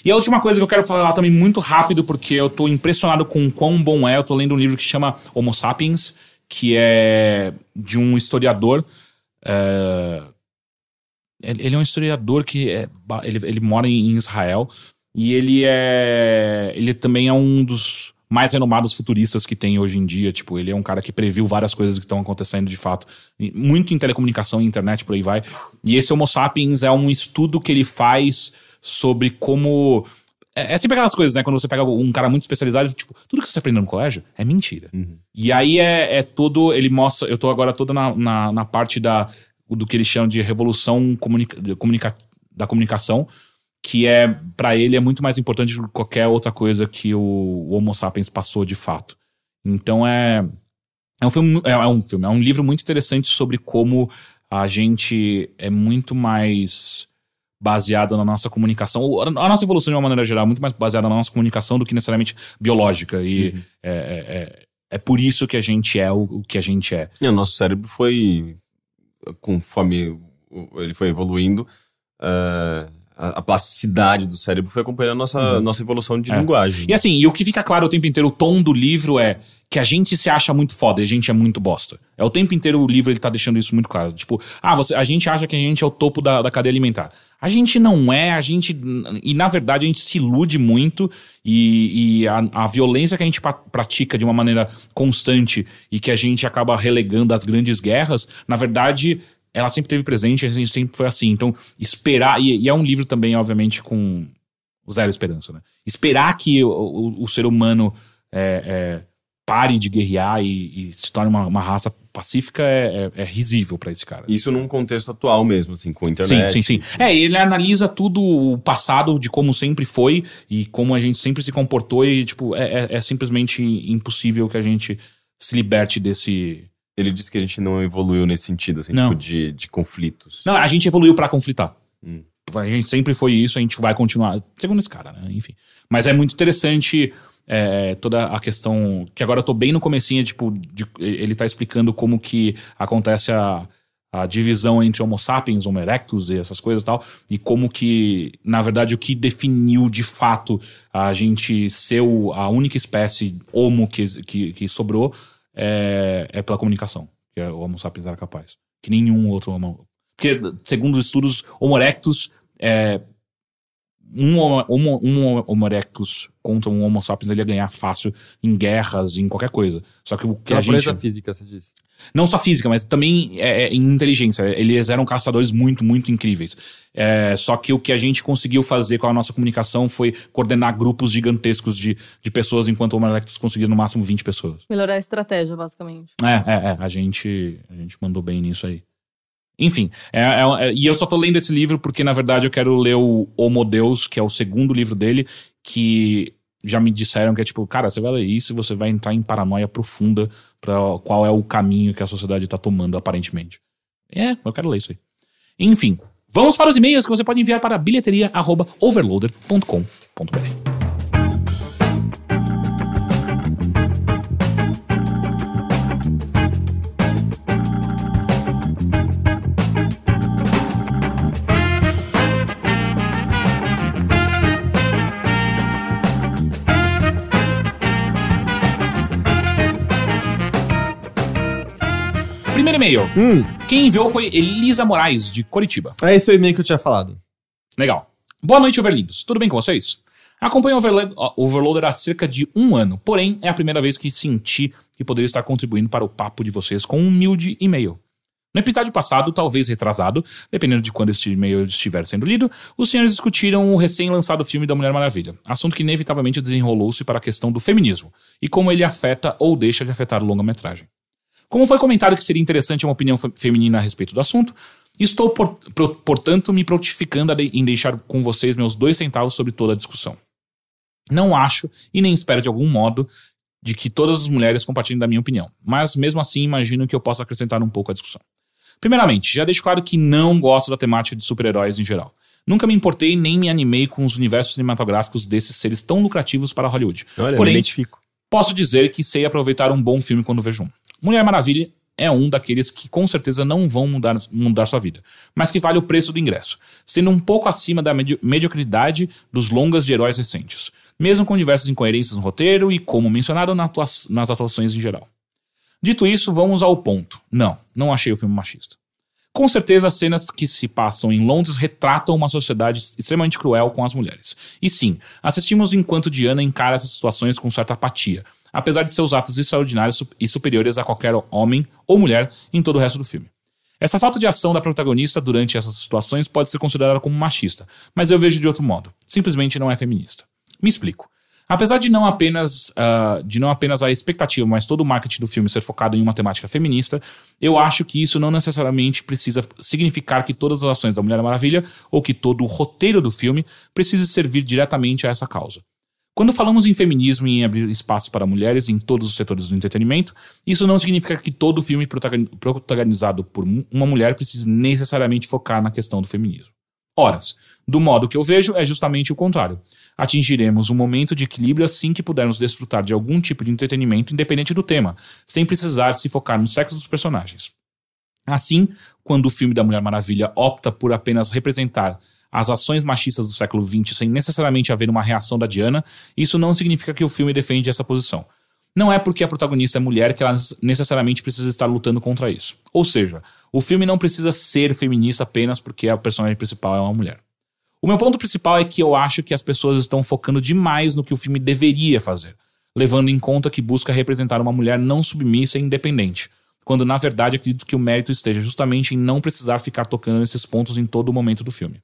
E a última coisa que eu quero falar também muito rápido, porque eu tô impressionado com o quão bom é. Eu tô lendo um livro que chama Homo Sapiens, que é de um historiador. é, Ele é um historiador que é, ele, ele mora em Israel e ele é ele também é um dos mais renomados futuristas que tem hoje em dia. Tipo, ele é um cara que previu várias coisas que estão acontecendo de fato, muito em telecomunicação e internet por aí vai. E esse Homo Sapiens é um estudo que ele faz sobre como é, é sempre aquelas coisas, né? Quando você pega um cara muito especializado, tipo, tudo que você aprendeu no colégio é mentira. E aí é, é todo. Ele mostra. Eu tô agora toda na, na, na parte da, do que ele chama de revolução comunica, comunica, da comunicação, que é, para ele, é muito mais importante do que qualquer outra coisa que o, Homo sapiens passou de fato. Então é. É um filme. É, é um filme, é um livro muito interessante sobre como a gente é muito mais baseado na nossa comunicação. A nossa evolução, de uma maneira geral, é muito mais baseada na nossa comunicação do que necessariamente biológica. E é, é, é, é por isso que a gente é o, o que a gente é. E o nosso cérebro foi, conforme ele foi evoluindo, eh, a, a plasticidade do cérebro foi acompanhando a nossa, nossa evolução de É. linguagem. E assim, e o que fica claro o tempo inteiro, o tom do livro é que a gente se acha muito foda e a gente é muito bosta. É o tempo inteiro o livro ele tá deixando isso muito claro. Tipo, ah, você, a gente acha que a gente é o topo da, da cadeia alimentar. A gente não é, a gente. E na verdade a gente se ilude muito e, e a, a violência que a gente pratica de uma maneira constante e que a gente acaba relegando às grandes guerras, na verdade. Ela sempre teve presente, a gente sempre foi assim. Então, esperar. E, e é um livro também, obviamente, com zero esperança, né? Esperar que o, o, o ser humano é, é, pare de guerrear e, e se torne uma, uma raça pacífica é, é, é risível pra esse cara. Isso num contexto atual mesmo, assim, com a Sim, internet. sim, sim. É, ele analisa tudo o passado de como sempre foi e como a gente sempre se comportou e, tipo, é, é- é simplesmente impossível que a gente se liberte desse... Ele disse que a gente não evoluiu nesse sentido, assim, Não. tipo, de, de conflitos. Não, a gente evoluiu pra conflitar. Hum. A gente sempre foi isso, a gente vai continuar. Segundo esse cara, né? Enfim. Mas é muito interessante é, toda a questão. Que agora eu tô bem no comecinho, tipo, de- ele tá explicando como que acontece a, a divisão entre Homo sapiens, Homo erectus e essas coisas e tal. E como que, na verdade, o que definiu de fato a gente ser o- a única espécie Homo que, que, que sobrou é, é pela comunicação. Que o Homo sapiens era capaz. Que nenhum outro Homo. Porque, segundo os estudos, Homo erectus é um, homo, um Homo erectus contra um Homo sapiens ele ia ganhar fácil em guerras, em qualquer coisa. Só que o que a a gente. física, você disse. Não só física, mas também é, é, em inteligência. Eles eram caçadores muito, muito incríveis. É, só que o que a gente conseguiu fazer com a nossa comunicação foi coordenar grupos gigantescos de, de pessoas, enquanto o Homo erectus conseguia no máximo 20 pessoas. Melhorar a estratégia, basicamente. É, é, é. A gente, a gente mandou bem nisso aí. Enfim, é, é- é- e eu só tô lendo esse livro porque, na verdade, eu quero ler o Homo Deus, que é o segundo livro dele, que já me disseram que é tipo, cara, você vai ler isso e você vai entrar em paranoia profunda pra qual é o caminho que a sociedade tá tomando, aparentemente. É, eu quero ler isso aí. Enfim, vamos para os e-mails que você pode enviar para bilheteria.overloader.com.br. e-mail. Hum, Quem enviou foi Elisa Moraes, de Curitiba. é esse o e-mail que eu tinha falado. Legal. Boa noite, Overlindos. Tudo bem com vocês? Acompanho o Overla- o Overloader há cerca de um ano, porém é a primeira vez que senti que poderia estar contribuindo para o papo de vocês com um humilde e-mail. No episódio passado, talvez retrasado, dependendo de quando este e-mail estiver sendo lido, os senhores discutiram o recém-lançado filme da Mulher Maravilha, assunto que inevitavelmente desenrolou-se para a questão do feminismo e como ele afeta ou deixa de afetar o longa-metragem. Como foi comentado que seria interessante uma opinião fe- feminina a respeito do assunto, estou, por- portanto, me prontificando em deixar com vocês meus dois centavos sobre toda a discussão. Não acho, e nem espero de algum modo, de que todas as mulheres compartilhem da minha opinião, mas mesmo assim imagino que eu possa acrescentar um pouco à discussão. Primeiramente, já deixo claro que não gosto da temática de super-heróis em geral. Nunca me importei nem me animei com os universos cinematográficos desses seres tão lucrativos para Hollywood. Olha, Porém. Posso dizer que sei aproveitar um bom filme quando vejo um. Mulher Maravilha é um daqueles que com certeza não vão mudar, mudar sua vida, mas que vale o preço do ingresso, sendo um pouco acima da medi- mediocridade dos longas de heróis recentes, mesmo com diversas incoerências no roteiro e, como mencionado, na atua- nas atuações em geral. Dito isso, vamos ao ponto. Não, não achei o filme machista. Com certeza, as cenas que se passam em Londres retratam uma sociedade extremamente cruel com as mulheres. E sim, assistimos enquanto Diana encara essas situações com certa apatia, apesar de seus atos extraordinários e superiores a qualquer homem ou mulher em todo o resto do filme. Essa falta de ação da protagonista durante essas situações pode ser considerada como machista, mas eu vejo de outro modo. Simplesmente não é feminista. Me explico. Apesar de não apenas ah, de não apenas a expectativa, mas todo o marketing do filme ser focado em uma temática feminista, eu acho que isso não necessariamente precisa significar que todas as ações da Mulher Maravilha ou que todo o roteiro do filme precise servir diretamente a essa causa. Quando falamos em feminismo e em abrir espaço para mulheres em todos os setores do entretenimento, isso não significa que todo filme protagoni- protagonizado por uma mulher precise necessariamente focar na questão do feminismo. Horas, do modo que eu vejo, é justamente o contrário. Atingiremos um momento de equilíbrio assim que pudermos desfrutar de algum tipo de entretenimento independente do tema, sem precisar se focar no sexo dos personagens. Assim, quando o filme da Mulher Maravilha opta por apenas representar as ações machistas do século XX sem necessariamente haver uma reação da Diana, isso não significa que o filme defende essa posição. Não é porque a protagonista é mulher que ela necessariamente precisa estar lutando contra isso. Ou seja, o filme não precisa ser feminista apenas porque a personagem principal é uma mulher. O meu ponto principal é que eu acho que as pessoas estão focando demais no que o filme deveria fazer, levando em conta que busca representar uma mulher não submissa e independente, quando na verdade acredito que o mérito esteja justamente em não precisar ficar tocando nesses pontos em todo o momento do filme.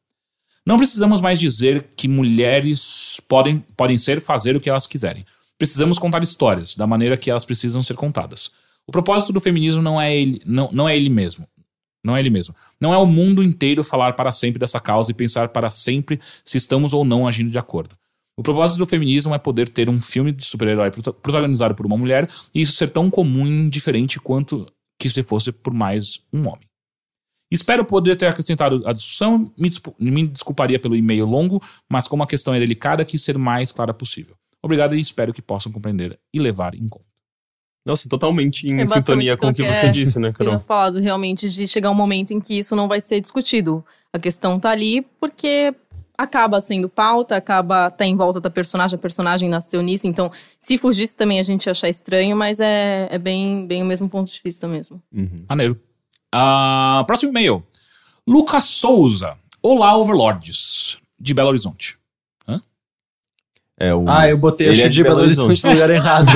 Não precisamos mais dizer que mulheres podem, podem ser fazer o que elas quiserem. Precisamos contar histórias da maneira que elas precisam ser contadas. O propósito do feminismo não é ele, não, não é ele mesmo. Não é ele mesmo. Não é o mundo inteiro falar para sempre dessa causa e pensar para sempre se estamos ou não agindo de acordo. O propósito do feminismo é poder ter um filme de super-herói prota- protagonizado por uma mulher e isso ser tão comum e indiferente quanto que se fosse por mais um homem. Espero poder ter acrescentado a discussão. Me, desculparia pelo e-mail longo, mas como a questão é delicada, quis ser mais clara possível. Obrigado e espero que possam compreender e levar em conta. Nossa, totalmente em É sintonia com o que você disse, né, Eu tinha Carol? falado realmente de chegar um momento em que isso não vai ser discutido. A questão tá ali porque acaba sendo pauta, acaba tá em volta da personagem, a personagem nasceu nisso, então se fugisse também a gente ia achar estranho, mas é, é bem, bem o mesmo ponto de vista mesmo. Uhum. Maneiro. Ah, próximo e-mail. Lucas Souza. Olá, Overlords. De Belo Horizonte. É, o, Ah, eu botei Ele acho é de Belo Belo Horizonte no lugar errado.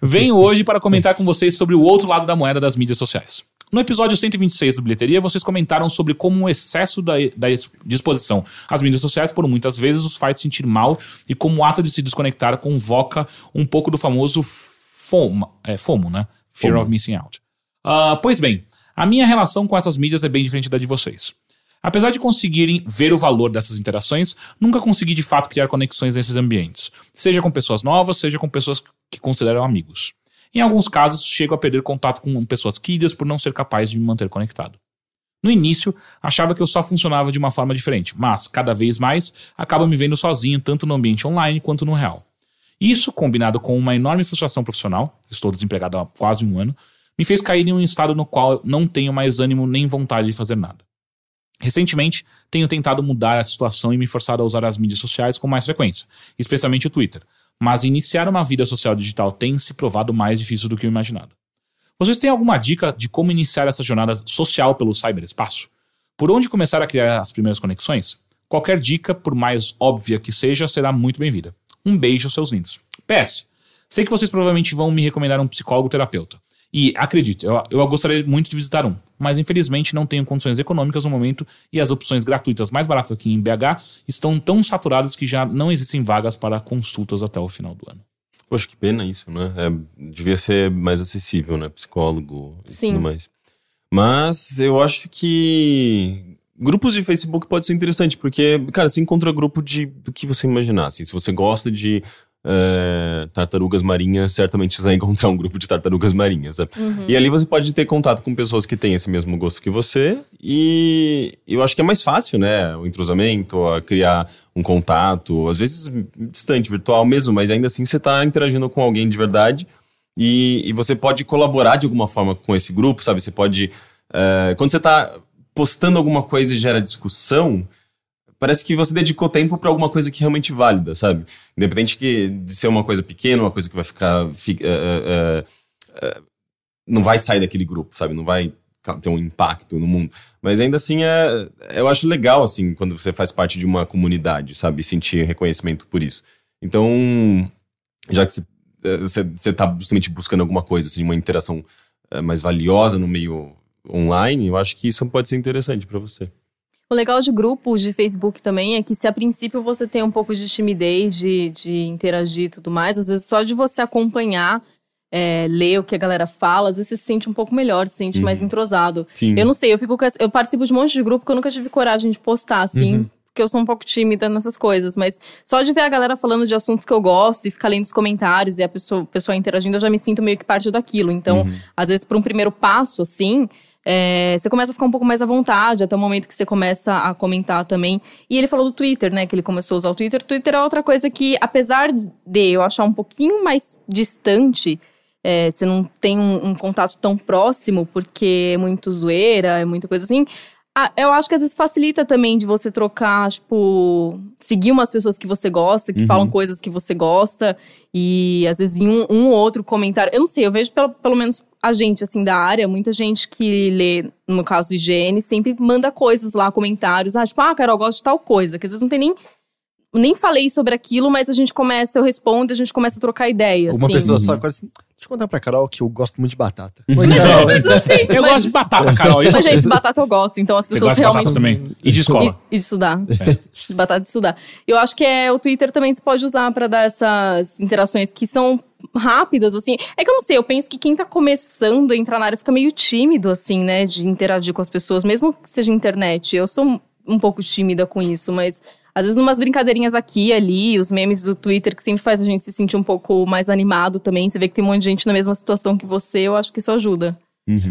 Venho hoje para comentar com vocês sobre o outro lado da moeda das mídias sociais. No episódio 126 do Bilheteria, vocês comentaram sobre como o excesso da, da disposição às mídias sociais, por muitas vezes, os faz sentir mal e como o ato de se desconectar convoca um pouco do famoso FOMO, é, FOMO né? Fear FOMO. of Missing Out. Ah, pois bem, a minha relação com essas mídias é bem diferente da de vocês. Apesar de conseguirem ver o valor dessas interações, nunca consegui de fato criar conexões nesses ambientes, seja com pessoas novas, seja com pessoas que consideram amigos. Em alguns casos, chego a perder contato com pessoas queridas por não ser capaz de me manter conectado. No início, achava que eu só funcionava de uma forma diferente, mas, cada vez mais, acabo me vendo sozinho tanto no ambiente online quanto no real. Isso, combinado com uma enorme frustração profissional, estou desempregado há quase um ano, me fez cair em um estado no qual não tenho mais ânimo nem vontade de fazer nada. Recentemente, tenho tentado mudar a situação e me forçado a usar as mídias sociais com mais frequência, especialmente o Twitter. Mas iniciar uma vida social digital tem se provado mais difícil do que eu imaginado. Vocês têm alguma dica de como iniciar essa jornada social pelo cyberespaço? Por onde começar a criar as primeiras conexões? Qualquer dica, por mais óbvia que seja, será muito bem-vinda. Um beijo, seus lindos. PS. Sei que vocês provavelmente vão me recomendar um psicólogo terapeuta. E acredite, eu, eu gostaria muito de visitar um, mas infelizmente não tenho condições econômicas no momento e as opções gratuitas mais baratas aqui em BH estão tão saturadas que já não existem vagas para consultas até o final do ano. Poxa, que pena isso, né? É, devia ser mais acessível, né? Psicólogo e Sim. tudo mais. Mas eu acho que grupos de Facebook pode ser interessante, porque, cara, você encontra grupo de do que você imaginar. Assim, se você gosta de é, tartarugas marinhas, certamente você vai encontrar um grupo de tartarugas marinhas. sabe? E ali você pode ter contato com pessoas que têm esse mesmo gosto que você. E eu acho que é mais fácil, né? O entrosamento, a criar um contato, às vezes distante, virtual mesmo, mas ainda assim você está interagindo com alguém de verdade. E, e você pode colaborar de alguma forma com esse grupo, sabe? Você pode. é, quando você está postando alguma coisa e gera discussão, parece que você dedicou tempo para alguma coisa que realmente válida, sabe? Independente que, de ser uma coisa pequena, uma coisa que vai ficar. fi- é, é, é, é, não vai sair daquele grupo, sabe? Não vai ter um impacto no mundo. Mas ainda assim, é, eu acho legal, assim, quando você faz parte de uma comunidade, sabe? Sentir reconhecimento por isso. Então, já que você, eh, você, você tá justamente buscando alguma coisa, assim, uma interação eh, mais valiosa no meio online, eu acho que isso pode ser interessante para você. O legal de grupos de Facebook também é que se a princípio você tem um pouco de timidez de, de interagir e tudo mais, às vezes só de você acompanhar, é, ler o que a galera fala, às vezes você se sente um pouco melhor, se sente mais entrosado. Sim. Eu não sei, eu fico eu participo de um monte de grupo que eu nunca tive coragem de postar, assim. Uhum. Porque eu sou um pouco tímida nessas coisas, mas só de ver a galera falando de assuntos que eu gosto e ficar lendo os comentários e a pessoa, pessoa interagindo, eu já me sinto meio que parte daquilo. Então, às vezes, para um primeiro passo, assim, é, você começa a ficar um pouco mais à vontade, até o momento que você começa a comentar também. E ele falou do Twitter, né? Que ele começou a usar o Twitter. Twitter é outra coisa que, apesar de eu achar um pouquinho mais distante, é, você não tem um, um contato tão próximo, porque é muito zoeira, é muita coisa assim. Ah, eu acho que às vezes facilita também de você trocar, tipo, seguir umas pessoas que você gosta, que falam coisas que você gosta, e às vezes em um, um ou outro comentário. Eu não sei, eu vejo pelo, pelo menos a gente, assim, da área, muita gente que lê, no caso do IGN, sempre manda coisas lá, comentários. Ah, tipo, ah, Carol, eu gosto de tal coisa, que às vezes não tem nem. Nem falei sobre aquilo, mas a gente começa, eu respondo, a gente começa a trocar ideia. Uma assim. pessoa só agora assim. Deixa eu contar pra Carol que eu gosto muito de batata. Oi, Carol. Eu gosto de batata, Carol. Mas, você? gente, batata eu gosto, então as Você pessoas gosta de realmente. batata também? E de escola? E, e de estudar. De batata de estudar. Eu acho que é o Twitter também se pode usar pra dar essas interações que são rápidas, assim. É que eu não sei, eu penso que quem tá começando a entrar na área fica meio tímido, assim, né? De interagir com as pessoas, mesmo que seja internet. Eu sou um pouco tímida com isso, mas. Às vezes, umas brincadeirinhas aqui e ali, os memes do Twitter, que sempre faz a gente se sentir um pouco mais animado também. Você vê que tem um monte de gente na mesma situação que você, eu acho que isso ajuda.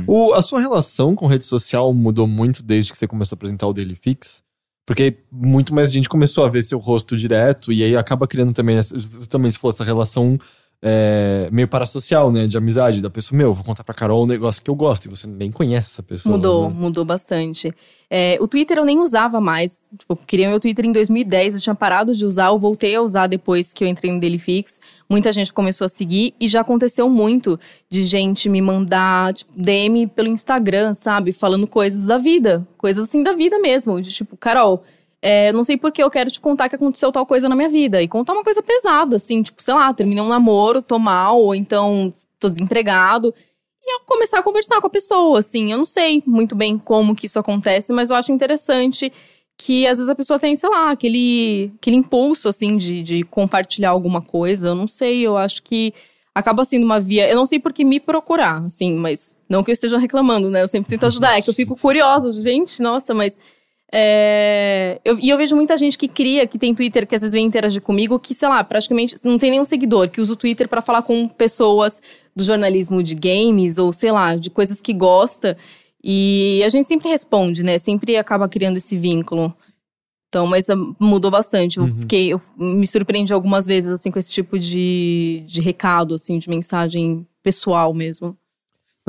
O- a sua relação com rede social mudou muito desde que você começou a apresentar o Daily Fix? Porque muito mais gente começou a ver seu rosto direto e aí acaba criando também, essa, também se for essa relação é, meio parasocial, né? De amizade da pessoa. Meu, vou contar pra Carol um negócio que eu gosto e você nem conhece essa pessoa. Mudou, né? mudou bastante. É, o Twitter eu nem usava mais. Tipo, eu criei meu Twitter em 2010, eu tinha parado de usar, eu voltei a usar depois que eu entrei no Dailyfix. Muita gente começou a seguir e já aconteceu muito de gente me mandar tipo, DM pelo Instagram, sabe? Falando coisas da vida. Coisas assim da vida mesmo. De tipo, Carol, é, não sei porque eu quero te contar que aconteceu tal coisa na minha vida. E contar uma coisa pesada, assim, tipo, sei lá, terminei um namoro, tô mal, ou então tô desempregado. E eu começar a conversar com a pessoa, assim. Eu não sei muito bem como que isso acontece, mas eu acho interessante que às vezes a pessoa tem, sei lá, aquele, aquele impulso, assim, de, de compartilhar alguma coisa. Eu não sei, eu acho que acaba sendo uma via. Eu não sei por que me procurar, assim, mas não que eu esteja reclamando, né? Eu sempre tento ajudar. É que eu fico curiosa, gente, nossa, mas. É, eu, e eu vejo muita gente que cria, que tem Twitter, que às vezes vem interagir comigo, que, sei lá, praticamente não tem nenhum seguidor, que usa o Twitter para falar com pessoas do jornalismo de games, ou sei lá, de coisas que gosta. E a gente sempre responde, né? Sempre acaba criando esse vínculo. Então, mas ah, mudou bastante. Eu Uhum. fiquei, eu me surpreendi algumas vezes, assim, com esse tipo de, de recado, assim, de mensagem pessoal mesmo.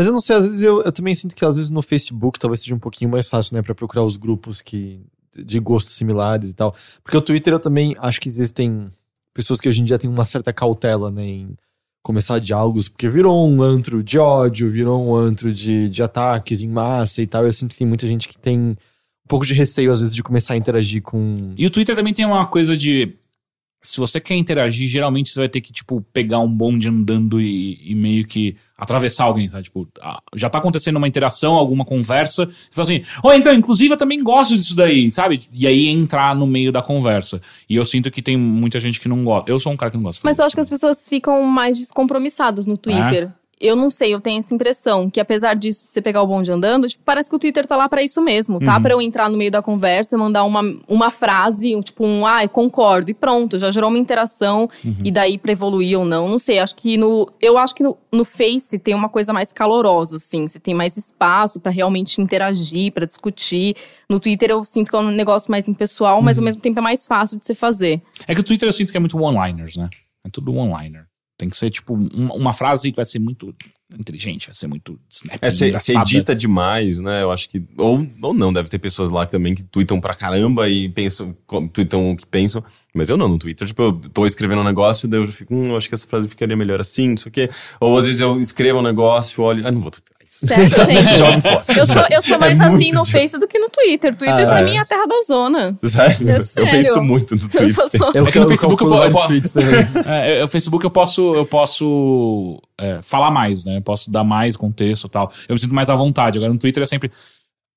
Mas eu não sei, às vezes eu, eu também sinto que às vezes no Facebook talvez seja um pouquinho mais fácil, né, Pra procurar os grupos que de gostos similares e tal. Porque o Twitter eu também acho que existem pessoas que hoje em dia têm uma certa cautela, né, em começar diálogos, porque virou um antro de ódio, virou um antro de, de ataques em massa e tal. Eu sinto que tem muita gente que tem um pouco de receio às vezes de começar a interagir com E o Twitter também tem uma coisa de. Se você quer interagir, geralmente você vai ter que, tipo, pegar um bonde andando e, e meio que atravessar alguém, sabe? Tipo, já tá acontecendo uma interação, alguma conversa, e fala assim, oh, então, inclusive eu também gosto disso daí, sabe? E aí entrar no meio da conversa. E eu sinto que tem muita gente que não gosta. Eu sou um cara que não gosta. de Mas eu acho que as pessoas ficam mais descompromissadas no Twitter. Eu não sei, eu tenho essa impressão que apesar disso, de você pegar o bonde andando, tipo, parece que o Twitter tá lá pra isso mesmo, tá? Uhum. Pra eu entrar no meio da conversa, mandar uma, uma frase, um, tipo um, ah, concordo, e pronto, já gerou uma interação, Uhum. e daí pra evoluir ou não, não sei. Acho que no. Eu acho que no, no Face tem uma coisa mais calorosa, assim. Você tem mais espaço pra realmente interagir, pra discutir. No Twitter eu sinto que é um negócio mais impessoal, mas ao mesmo tempo é mais fácil de você fazer. É que o Twitter eu sinto que é muito one-liners, né? É tudo one-liner. Tem que ser, tipo, um- uma frase que vai ser muito inteligente, vai ser muito snap, É, você engraçada. edita demais, né? Eu acho que. Ou, ou não, deve ter pessoas lá também que tweetam pra caramba e pensam, tweetam o que pensam. Mas eu não, no Twitter, tipo, eu tô escrevendo um negócio, daí eu fico, hum, acho que essa frase ficaria melhor assim, não sei o quê. Ou às vezes eu escrevo um negócio, olho. Ah, não vou twittar isso. Certo, gente? Fora. Eu sou, eu sou mais É assim no Face do que no Twitter. Twitter, Ah, pra é. mim, é a terra da zona. Sério? É Eu sério. penso muito no Eu Twitter. sou só- Eu É que no Facebook eu eu vários po- tweets também. É, é, o Facebook eu posso, eu posso é, falar mais, né? Eu posso dar mais contexto e tal. Eu me sinto mais à vontade. Agora no Twitter é sempre.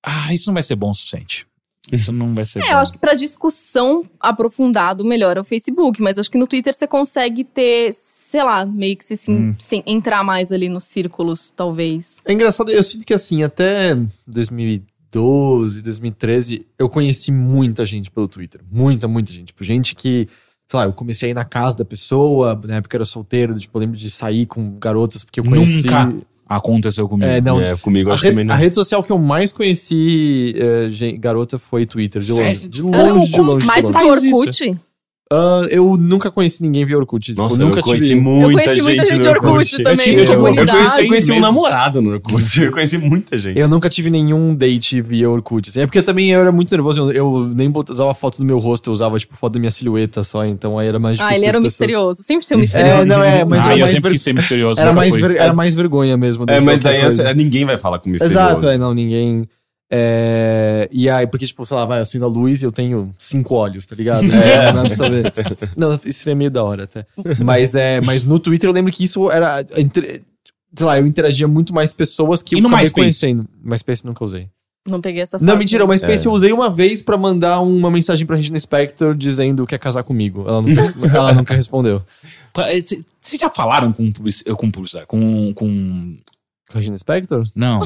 Ah, isso não vai ser bom o suficiente. Isso não vai ser É, bom. eu acho que pra discussão aprofundado, melhor é o Facebook. Mas acho que no Twitter você consegue ter, sei lá, meio que se, se- Hum. se entrar mais ali nos círculos, talvez. É engraçado, eu sinto que assim, até 2012, 2013, eu conheci muita gente pelo Twitter. Muita, muita gente. Tipo, gente que, sei lá, eu comecei a ir na casa da pessoa, na época eu era solteiro, tipo, eu lembro de sair com garotas, porque eu conheci. Nunca aconteceu comigo. É, não. É, comigo A, acho que também rede, não. a rede social que eu mais conheci eh, gen- garota foi Twitter, de longe. De longe, de longe. de Mais do longe. que. Orkut? Ah, eu nunca conheci ninguém via Orkut. tipo, Nossa, eu nunca eu conheci tive. muita eu conheci gente muita gente no de Orkut, Orkut. também, Eu tive- eu Eu, conheci, eu conheci um namorado no Orkut. Eu conheci muita gente. Eu nunca tive nenhum date via Orkut. assim. É porque também eu era muito nervoso. Eu, eu nem bot- usava foto do meu rosto, eu usava, tipo, foto da minha silhueta só. Então aí era mais difícil. Ah, ele era um pessoas- misterioso. Sempre tinha um misterioso. É, não, é, mas ah, era eu mais, sempre ver- quis ser misterioso. era, mais ver- era mais vergonha mesmo. É, mas daí essa- ninguém vai falar com misterioso. Exato, é, não, ninguém. É, e aí, porque, tipo, sei lá, vai, eu acendo a luz e eu tenho cinco olhos, tá ligado? É, não, precisa ver. não, isso seria meio da hora até. Mas, é, mas no Twitter eu lembro que isso era. entre- Sei lá, eu interagia muito mais pessoas que E eu acabei MySpace? conhecendo. MySpace nunca usei. Não peguei essa fase. Não, mentira, o MySpace É. eu usei uma vez pra mandar uma mensagem pra Regina Spector dizendo que quer casar comigo. Ela nunca, ela nunca respondeu. Vocês já falaram com com publicidade? Com. com... Regina Spector? Não.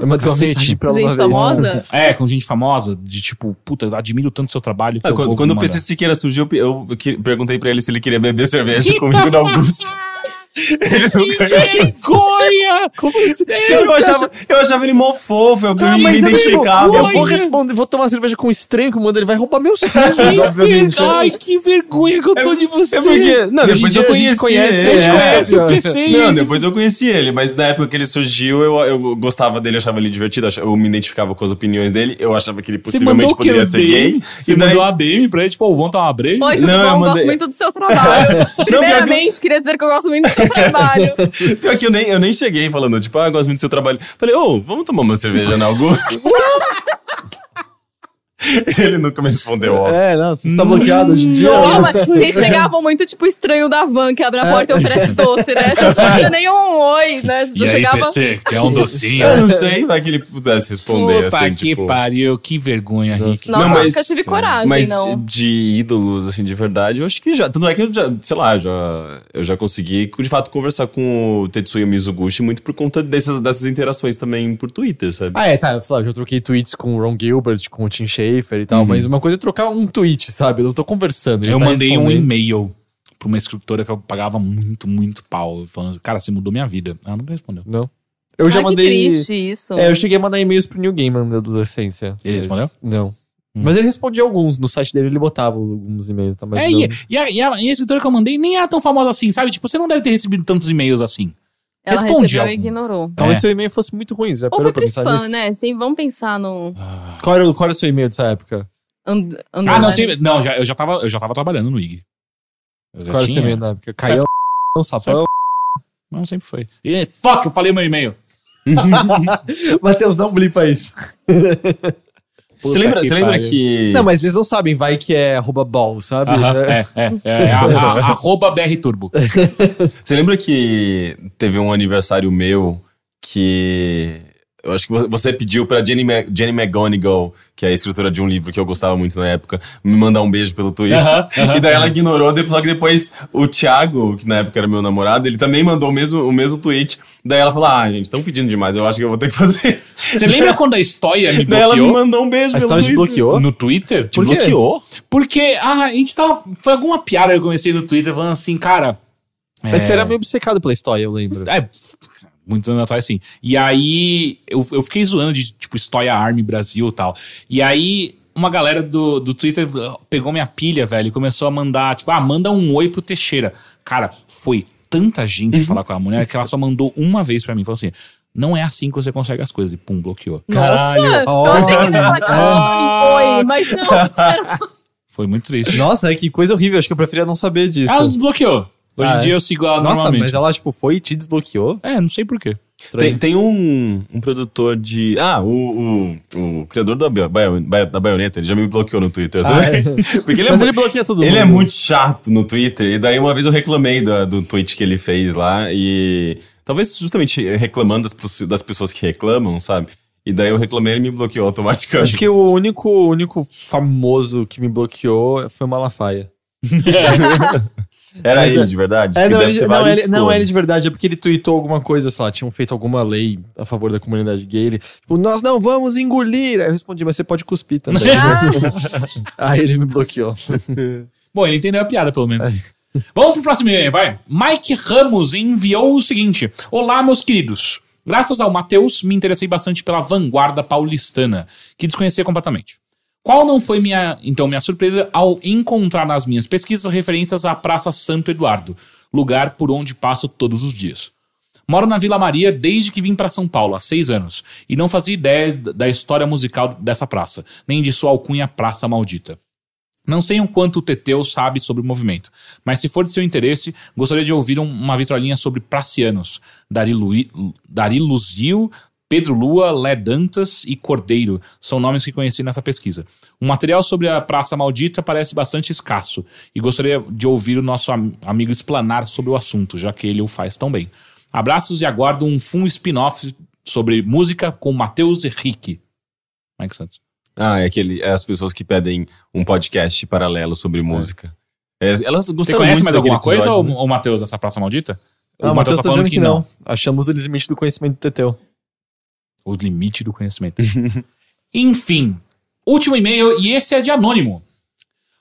Eu mandei uma Cacete. pra Gente famosa? É, com gente famosa, de tipo, puta, eu admiro tanto seu trabalho. Que Ah, eu quando quando o. PC Siqueira surgiu, eu, eu que- perguntei pra ele se ele queria beber cerveja comigo na Augusta. Que vergonha! Como assim? Eu achava, eu achava ele mó fofo, eu Ah, me identificava. eu vou responder, vou tomar cerveja com um estranho, mano, ele vai roubar meus filhos, Que obviamente. ver- Ai, que vergonha que eu tô de você. É porque. Não, depois eu conheci conhece, ele. é. conhece o é. Não, depois eu conheci ele, mas na época que ele surgiu, eu, eu gostava dele, achava ele divertido, eu me identificava com as opiniões dele, eu achava que ele possivelmente o poderia ser DM? gay. Você e daí- mandou DM pra ele, tipo, ô, vamos tomar uma breja? Oi, tudo Não, eu bom? mandei- Gosto muito do seu trabalho. Primeiramente, queria dizer que eu gosto muito do seu trabalho. Pior que eu nem, eu nem cheguei falando, tipo, ah, gosto muito do seu trabalho. Falei, ô, vamos tomar uma cerveja na Augusta? Ele nunca me respondeu, ó. É, não, você tá bloqueado hoje em dia. Não, mas vocês chegavam muito tipo estranho da van, que abre a porta e oferece doce, né? Vocês não tinham nenhum oi, né? Você E aí, chegava. PC, quer um docinho? Eu não sei, vai que ele pudesse responder Puta assim, que tipo... pariu, que vergonha, Rick. Nossa, Não, eu mas- nunca tive coragem, Mas não. de ídolos, assim, de verdade, eu acho que já. Tanto é que eu já, sei lá, já, eu já consegui, de fato, conversar com o Tetsuya Mizuguchi muito por conta dessas, dessas interações também por Twitter, sabe? Ah, é, tá, sei lá, eu já troquei tweets com o Ron Gilbert, com o Tim Schafer e tal, mas uma coisa é trocar um tweet, sabe? Eu não tô conversando. Eu tá mandei um e-mail pra uma escritora que eu pagava muito, muito pau. Falando, cara, você mudou minha vida. Ela não me respondeu. Não. Eu já mandei. que triste isso. É, eu cheguei a mandar e-mails pro New Gaiman da adolescência. Ele Mas- respondeu? Não. Hum. Mas ele respondia alguns. No site dele ele botava alguns e-mails, tá? Mas é, e, e a, e, a, e a escritora que eu mandei nem era tão famosa assim, sabe? Tipo, você não deve ter recebido tantos e-mails assim. Ela responde recebeu e ignorou. Talvez É. seu e-mail fosse muito ruim. Você já Ou foi pra pensar spam, nisso? né? Sim, vamos pensar no. Ah, Qual era, o- qual era o seu e-mail dessa época? And, ah, não, sei, não já, eu, já tava, eu já tava trabalhando no IG. Eu já Qual era o seu e-mail na época? Caiu não sapão. Não, sempre foi. E, fuck, eu falei meu e-mail. Matheus, não blipa isso. Você lembra, que você lembra que. Não, mas eles não sabem, vai que é arroba ball, sabe? Aham, é, é, é, a, a, arroba BR Turbo. Você lembra que teve um aniversário meu que. Eu acho que vo- você pediu pra Jenny, Ma Jenny McGonigal, que é a escritora de um livro que eu gostava muito na época, me mandar um beijo pelo Twitter. Aham, aham. E daí ela ignorou, depois- só que depois o Thiago, que na época era meu namorado, ele também mandou o mesmo, o mesmo tweet. Daí ela falou: Ah, gente, estão pedindo demais, eu acho que eu vou ter que fazer. Você lembra quando a Stoia me Daí ela me bloqueou mandou um beijo A pelo história te bloqueou? no Twitter? Te bloqueou? Porque ah, a gente tava. Foi alguma piada que eu comecei no Twitter falando assim, cara. Mas é, você era meio obcecado pela história, eu lembro. É, muitos anos atrás, sim. E aí, eu, eu fiquei zoando de, tipo, Stoia Army Brasil e tal. E aí, uma galera do, do Twitter pegou minha pilha, velho, e começou a mandar, tipo, ah, manda um oi pro Teixeira. Cara, foi tanta gente falar com a mulher que ela só mandou uma vez pra mim. Falou assim, não é assim que você consegue as coisas. E pum, bloqueou. Caralho. Nossa! Eu achei que ia falar que tava oi, mas não. Era... Foi muito triste. Nossa, que coisa horrível. Acho que eu preferia não saber disso. Ela desbloqueou. Hoje Ah, em é? dia eu sigo ela Nossa, normalmente. mas ela, tipo, foi e te desbloqueou? É, não sei porquê. Tem, tem um, um produtor de. Ah, o, o, o criador da, Baio- da baioneta, ele já me bloqueou no Twitter Ah, também. Porque ele é, Mas ele bloqueia todo ele mundo. é muito chato no Twitter. E daí uma vez eu reclamei do, do tweet que ele fez lá. E talvez justamente reclamando das, pessoas- das pessoas que reclamam, sabe? E daí eu reclamei e ele me bloqueou automaticamente. Acho que o único, o único famoso que me bloqueou foi o Malafaia. Era Mas ele é- de verdade. É, não, ele, não, ele, não, ele de verdade, é porque ele tweetou alguma coisa, sei lá, tinham feito alguma lei a favor da comunidade gay. Ele, tipo, nós não vamos engolir. Aí eu respondi, mas você pode cuspir também. Aí ele me bloqueou. Bom, ele entendeu a piada, pelo menos. Vamos pro próximo e-mail, vai. Mike Ramos enviou o seguinte: Olá, meus queridos. Graças ao Matheus, me interessei bastante pela vanguarda paulistana, que desconhecia completamente. Qual não foi minha, então, minha surpresa ao encontrar nas minhas pesquisas referências à Praça Santo Eduardo, lugar por onde passo todos os dias. Moro na Vila Maria desde que vim para São Paulo, há seis anos, e não fazia ideia da história musical dessa praça, nem de sua alcunha Praça Maldita. Não sei o quanto o Teteu sabe sobre o movimento, mas se for de seu interesse, gostaria de ouvir um- uma vitrolinha sobre pracianos, Dari, Lui, Dari Luzio, Pedro Lua, Lé Dantas e Cordeiro são nomes que conheci nessa pesquisa. O material sobre a Praça Maldita parece bastante escasso e gostaria de ouvir o nosso am- amigo explanar sobre o assunto, já que ele o faz tão bem. Abraços e aguardo um full spin-off sobre música com Matheus Henrique. Mike Santos. Ah, é, aquele, é as pessoas que pedem um podcast paralelo sobre música. É, elas Você conhece muito mais alguma coisa, episódio, ou, né? ou Matheus, essa Praça Maldita? Ah, o Matheus tá falando dizendo que não. Achamos o limite do conhecimento do Teteu. O limite do conhecimento. Enfim, último e-mail, e esse é de anônimo.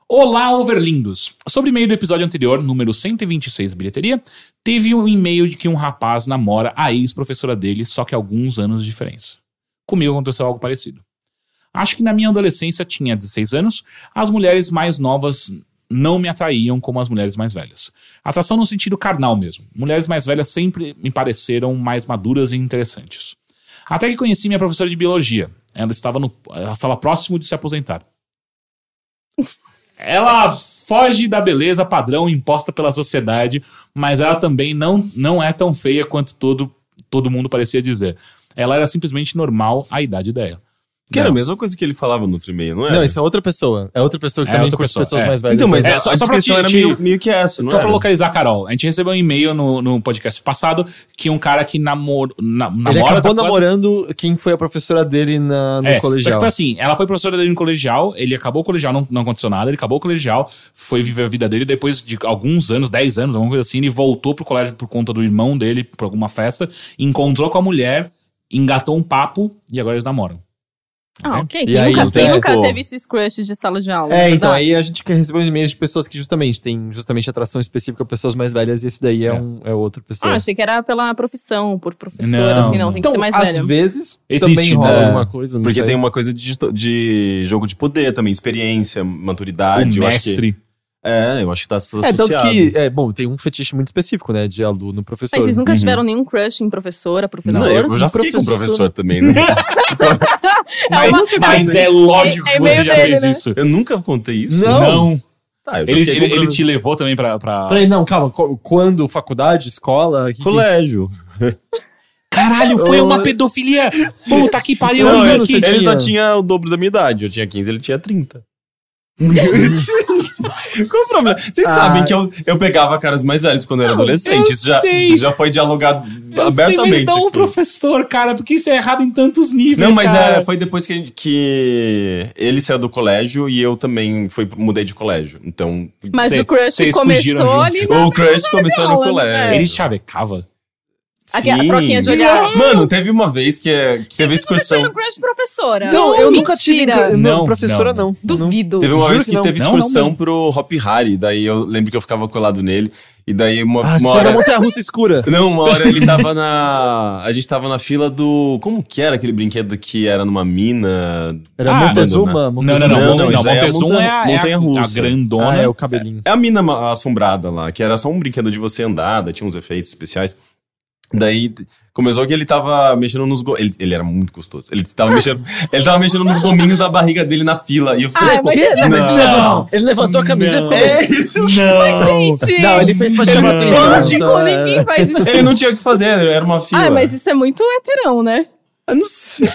Olá, overlindos. Sobre e-mail do episódio anterior, número 126, bilheteria, teve um e-mail de que um rapaz namora a ex-professora dele, só que alguns anos de diferença. Comigo aconteceu algo parecido. Acho que na minha adolescência, tinha 16 anos, as mulheres mais novas não me atraíam como as mulheres mais velhas. Atração no sentido carnal mesmo. Mulheres mais velhas sempre me pareceram mais maduras e interessantes. Até que conheci minha professora de biologia. Ela estava, no, ela estava próximo de se aposentar. Ela foge da beleza padrão imposta pela sociedade, mas ela também não, não é tão feia quanto todo, todo mundo parecia dizer. Ela era simplesmente normal à idade dela. Que era a Não. mesma coisa que ele falava no outro e-mail, não é? Não, isso é outra pessoa. É outra pessoa que É também outra curte pessoa, pessoas é. mais velhas. Então, mas É, só- a só pra te- era te- meio, meio que essa, não Só era? pra localizar a Carol, a gente recebeu um e-mail no, no podcast passado que um cara que namor, na, namora. Ele acabou tá quase- namorando quem foi a professora dele na, no É, Só que colegial. foi assim, ela foi professora dele no colegial, ele acabou o colegial, não, não aconteceu nada, ele acabou o colegial, foi viver a vida dele, depois de alguns anos, 10 anos, alguma coisa assim, ele voltou pro colégio por conta do irmão dele, por alguma festa, encontrou com a mulher, engatou um papo e agora eles namoram. Ah, ok. E Quem, aí, nunca, então, quem nunca tipo- teve esses crushes de sala de aula? É, então verdade? aí a gente quer receber uns e-mails de pessoas que justamente têm justamente atração específica a pessoas mais velhas e esse daí é, É. um, é outra pessoa. Ah, achei que era pela profissão, por professor, Não, assim, não, tem então, que ser mais às velho. vezes Existe, também rola né? alguma coisa, Porque sei. tem uma coisa de, de jogo de poder também, experiência, O maturidade. eu acho que, mestre. É, eu acho que tá associado. É, tanto que, é, bom, tem um fetiche muito específico, né, de aluno professor. Mas vocês nunca Uhum. tiveram nenhum crush em professora, professor? Não, eu já Um fiquei com professor. também, né? Mas, uma- mas é lógico É- é que você meio já dele, fez né? isso. eu nunca contei isso. Não. Tá, eu já Ele, fiquei com ele, ele professor. te levou também pra. pra... Peraí, não, calma. qu- Quando? Faculdade? Escola? Que- que- Colégio. Caralho, foi uma pedofilia! Puta que pariu! Quantos anos aqui. você Ele só tinha? tinha o dobro da minha idade. Eu tinha 15, ele tinha 30. Qual o problema? Vocês Ah. sabem que eu, eu pegava caras mais velhos quando eu era adolescente. eu Isso já, sei. isso já foi dialogado Eu sei, abertamente. mas não professor, cara, porque isso é errado em tantos níveis. Não, mas cara. é, foi depois que, que ele saiu do colégio e eu também fui, mudei de colégio. Então, Mas Cê- o crush começou ali na... o crush começou no né? colégio. Ele chavecava. Aqui, a troquinha de olhar. Mano, teve uma vez que, é- que teve Você foi excursão. no crush de professora? Não, eu nunca tive. Não, Não, professora não, não. Duvido. Teve uma Juro vez que que, teve Não, não excursão pro Hop Harry, daí eu lembro que eu ficava colado nele, e daí uma, Ah, uma você era hora... montanha russa escura. Não, uma hora ele tava na... A gente tava na fila do... Como que era aquele brinquedo que era numa mina? Era Ah, Montezuma. Não, não, Montezuma. não. Não, Não, não, não, isso aí é a Montezuma montanha- é a, é a- grandona. Ah, é o cabelinho. É a mina assombrada lá, que era só um brinquedo de você andar, daí tinha uns efeitos especiais. Daí começou que ele tava mexendo nos go... ele, ele era muito gostoso. Ele tava mexendo, ele tava mexendo nos gominhos da barriga dele na fila. E eu fiquei Ah, tipo, mas Não, mas ele Não. levantou, ele levantou a camisa e Não. ficou é isso. Mas, gente... Não, ele fez pra chamar Não. atenção. Lógico, tá? ninguém faz isso. Ele não tinha o que fazer, era uma fila. Ah, mas isso é muito heterão, né? Eu não sei.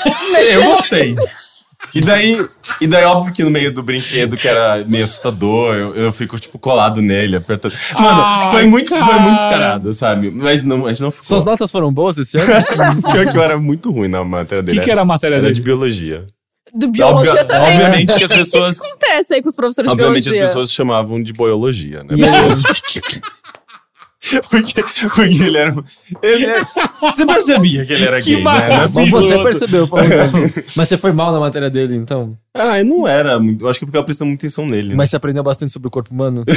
Eu gostei. E daí, e daí, óbvio que no meio do brinquedo, que era meio assustador, eu, eu fico, tipo, colado nele, apertando. Mano, Ai, foi, muito, foi muito descarado, sabe? Mas não, a gente não ficou. Suas notas foram boas esse ano? Pior que eu era muito ruim na matéria O dele. que, que era a matéria Era dele? de biologia. Do biologia Obvia- também. Obviamente que as pessoas. O que acontece aí com os professores de Obviamente as biologia? pessoas chamavam de boiologia, né? Aí, Porque, porque ele era. Ele era- Você percebia que ele era Que gay, né? É mas você percebeu, Paulo. Mas você foi mal na matéria dele, então. Ah, eu não era. Eu acho que eu ficava prestando muita atenção nele. né? Mas você aprendeu bastante sobre o corpo humano.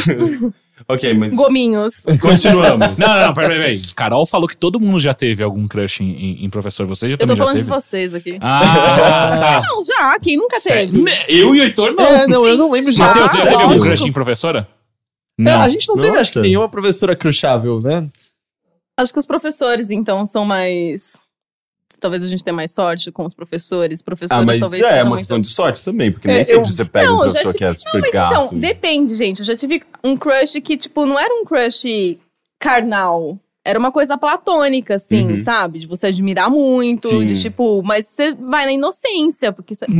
Ok, mas. Gominhos. Continuamos. Não, não, não, peraí, peraí. Carol falou que todo mundo já teve algum crush em, em- em professor. Você já Eu tô também já falando de teve? vocês aqui. Ah, tá. Não, já, quem nunca teve? Eu e o Heitor não. É, não, eu não lembro de Matheus, você já teve algum crush em professora? É, Não. a gente não teve, acho que Nossa. nenhuma professora crunchável, né? Acho que os professores, então, são mais. Talvez a gente tenha mais sorte com os professores. Professores Ah, mas talvez é sejam uma muito- questão de sorte também, porque É, nem sempre eu- você pega Não, um professor tive- que é Não, super mas gato. então, depende, gente. Eu já tive um crush que, tipo, não era um crush carnal. Era uma coisa platônica, assim, Uhum. sabe? De você admirar muito, Sim. de tipo, mas você vai na inocência, porque você.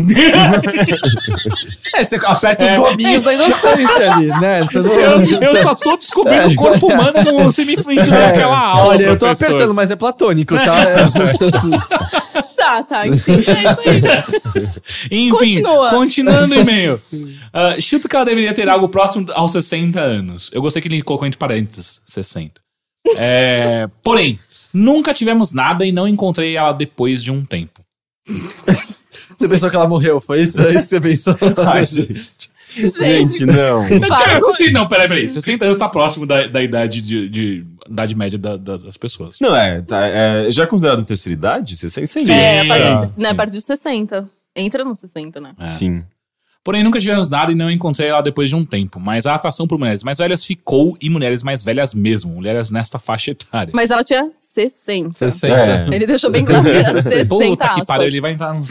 É, você aperta É. os gominhos da inocência ali, né? Não... Eu, eu só tô descobrindo o corpo humano, não, você me ensinou É, aquela aula. Olha, eu tô professor. apertando, mas é platônico, tá? É. Tá, tá, entendi. É isso aí. Enfim, Continua. continuando o e-mail. Ah, chuto que ela deveria ter algo próximo aos 60 anos. Eu gostei que ele colocou entre parênteses 60. É, porém, nunca tivemos nada e não encontrei ela depois de um tempo. Você pensou que ela morreu, foi isso? É isso que você pensou? Ai, gente. Gente, não. Cara, assim, não, peraí, peraí. 60 anos tá próximo da, da idade, de, de- idade média da- da- das pessoas. Não, é, tá, é. Já é considerado terceira idade? Você sem Sim. É, a partir, de, né, a partir de 60. Entra no 60, né? É. Sim. Porém, nunca tivemos nada e não encontrei ela depois de um tempo. Mas a atração por mulheres mais velhas ficou e mulheres mais velhas mesmo. Mulheres nesta faixa etária. Mas ela tinha 60. 60. É. Ele deixou bem claro que era 60 Puta que pariu, ele vai entrar no...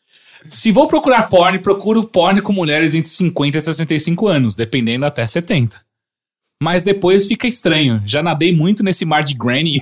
Se vou procurar porn, procuro porn com mulheres entre 50 e 65 anos, dependendo até 70. Mas depois fica estranho. Já nadei muito nesse mar de granny.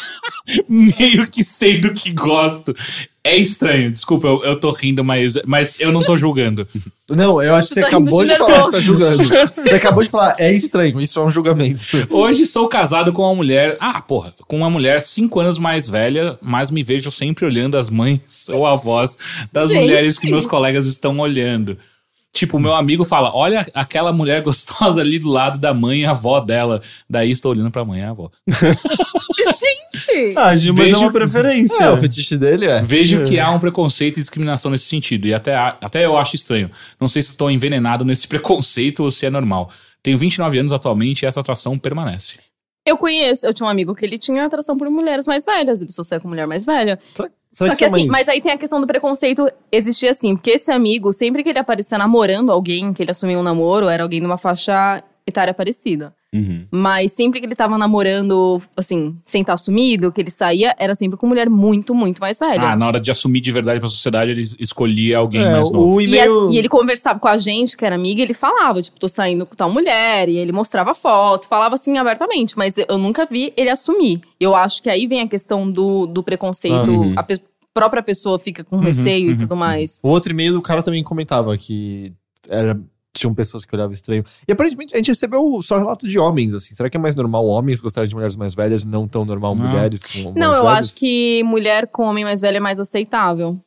Meio que sei do que gosto. É estranho, desculpa, eu, eu tô rindo, mas, mas eu não tô julgando. Não, eu acho que você tá acabou de de falar que tá julgando. Você acabou de falar, é estranho, isso é um julgamento. Hoje sou casado com uma mulher. Ah, porra, com uma mulher cinco anos mais velha, mas me vejo sempre olhando as mães ou avós das Gente. mulheres que meus colegas estão olhando. Tipo, meu amigo fala: olha aquela mulher gostosa ali do lado da mãe e avó dela. Daí estou olhando pra mãe e a avó. Gente! Ah, Gil, mas Vejo- é uma preferência. É, o fetiche dele é. Vejo que há um preconceito e discriminação nesse sentido. E até, até eu acho estranho. Não sei se estou envenenado nesse preconceito ou se é normal. Tenho 29 anos atualmente e essa atração permanece. Eu conheço, eu tinha um amigo que ele tinha atração por mulheres mais velhas, ele só com mulher mais velha. Será, Só que sua assim, mas aí tem a questão do preconceito existir assim, porque esse amigo, sempre que ele aparecia namorando alguém, que ele assumia um namoro, era alguém de uma faixa etária parecida. Uhum. Mas sempre que ele tava namorando, assim, sem estar assumido, que ele saía, era sempre com mulher muito, muito mais velha. Ah, na hora de assumir de verdade pra sociedade, ele escolhia alguém É, mais novo. E, a- e-mail. e ele conversava com a gente, que era amiga, e ele falava, tipo, tô saindo com tal mulher, e ele mostrava foto, falava assim abertamente, mas eu nunca vi ele assumir. Eu acho que aí vem a questão do, do preconceito, Uhum. a pe- própria pessoa fica com receio e tudo mais. O outro e-mail do cara também comentava que era, tinham pessoas que olhavam estranho. E aparentemente a gente recebeu só relato de homens, assim. Será que é mais normal homens gostarem de mulheres mais velhas e não tão normal Não. mulheres com mais Não, eu velhas? acho que mulher com homem mais velho é mais aceitável.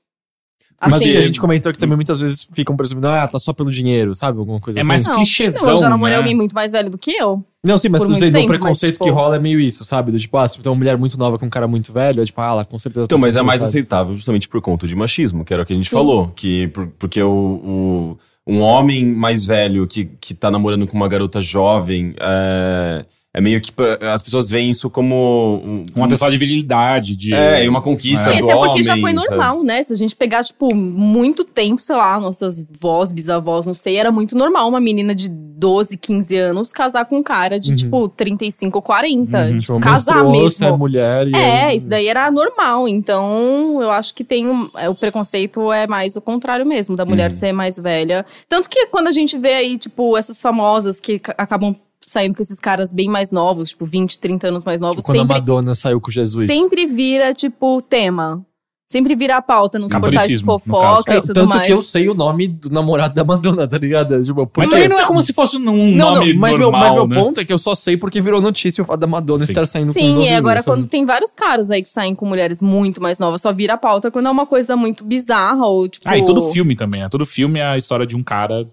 Mas Assim, que a gente comentou que também muitas vezes ficam presumindo, ah, tá só pelo dinheiro, sabe? Alguma coisa É assim. mais não, clichêzão, não, eu já namorei né? alguém muito mais velho do que eu. Não, sim, mas dizendo, tempo, o preconceito mas, tipo- que rola é meio isso, sabe? Do tipo, ah, se tem uma mulher muito nova com um cara muito velho, é tipo, ah, ela com certeza Então, tá mas é mais sabe? aceitável justamente por conta de machismo, que era o que a gente Sim. falou. Que, por- porque o, o- um homem mais velho que, que tá namorando com uma garota jovem é, é meio que. As pessoas veem isso como. Um, Um atestado de virilidade, de... É, e uma conquista Sim, do até porque já homem, foi sabe? normal, né? Se a gente pegar, tipo, muito tempo, sei lá, nossas vós, bisavós, não sei, era muito normal uma menina de 12, 15 anos casar com um cara de, Uhum. tipo, 35 ou 40. Uhum. Tipo, Tipo, casar é mesmo. mulher e É, aí- isso daí era normal. Então, eu acho que tem um, é, o preconceito é mais o contrário mesmo, da mulher Uhum. ser mais velha. Tanto que quando a gente vê aí, tipo, essas famosas que ca- acabam saindo com esses caras bem mais novos, tipo, 20, 30 anos mais novos, Tipo, quando a sempre Madonna saiu com Jesus. sempre vira, tipo, tema. Sempre vira a pauta nos portais de fofoca É, e tudo tanto mais. que eu sei o nome do namorado da Madonna, tá ligado? Tipo, por Mas não é como se fosse um Não, nome não, mas, meu, normal, mas meu né? ponto é que eu só sei porque virou notícia o fato da Madonna Sim. estar saindo com um Sim, e agora sabe? quando tem vários caras aí que saem com mulheres muito mais novas, só vira a pauta quando é uma coisa muito bizarra ou tipo. Ah, e todo filme também, né? Todo filme é a história de um cara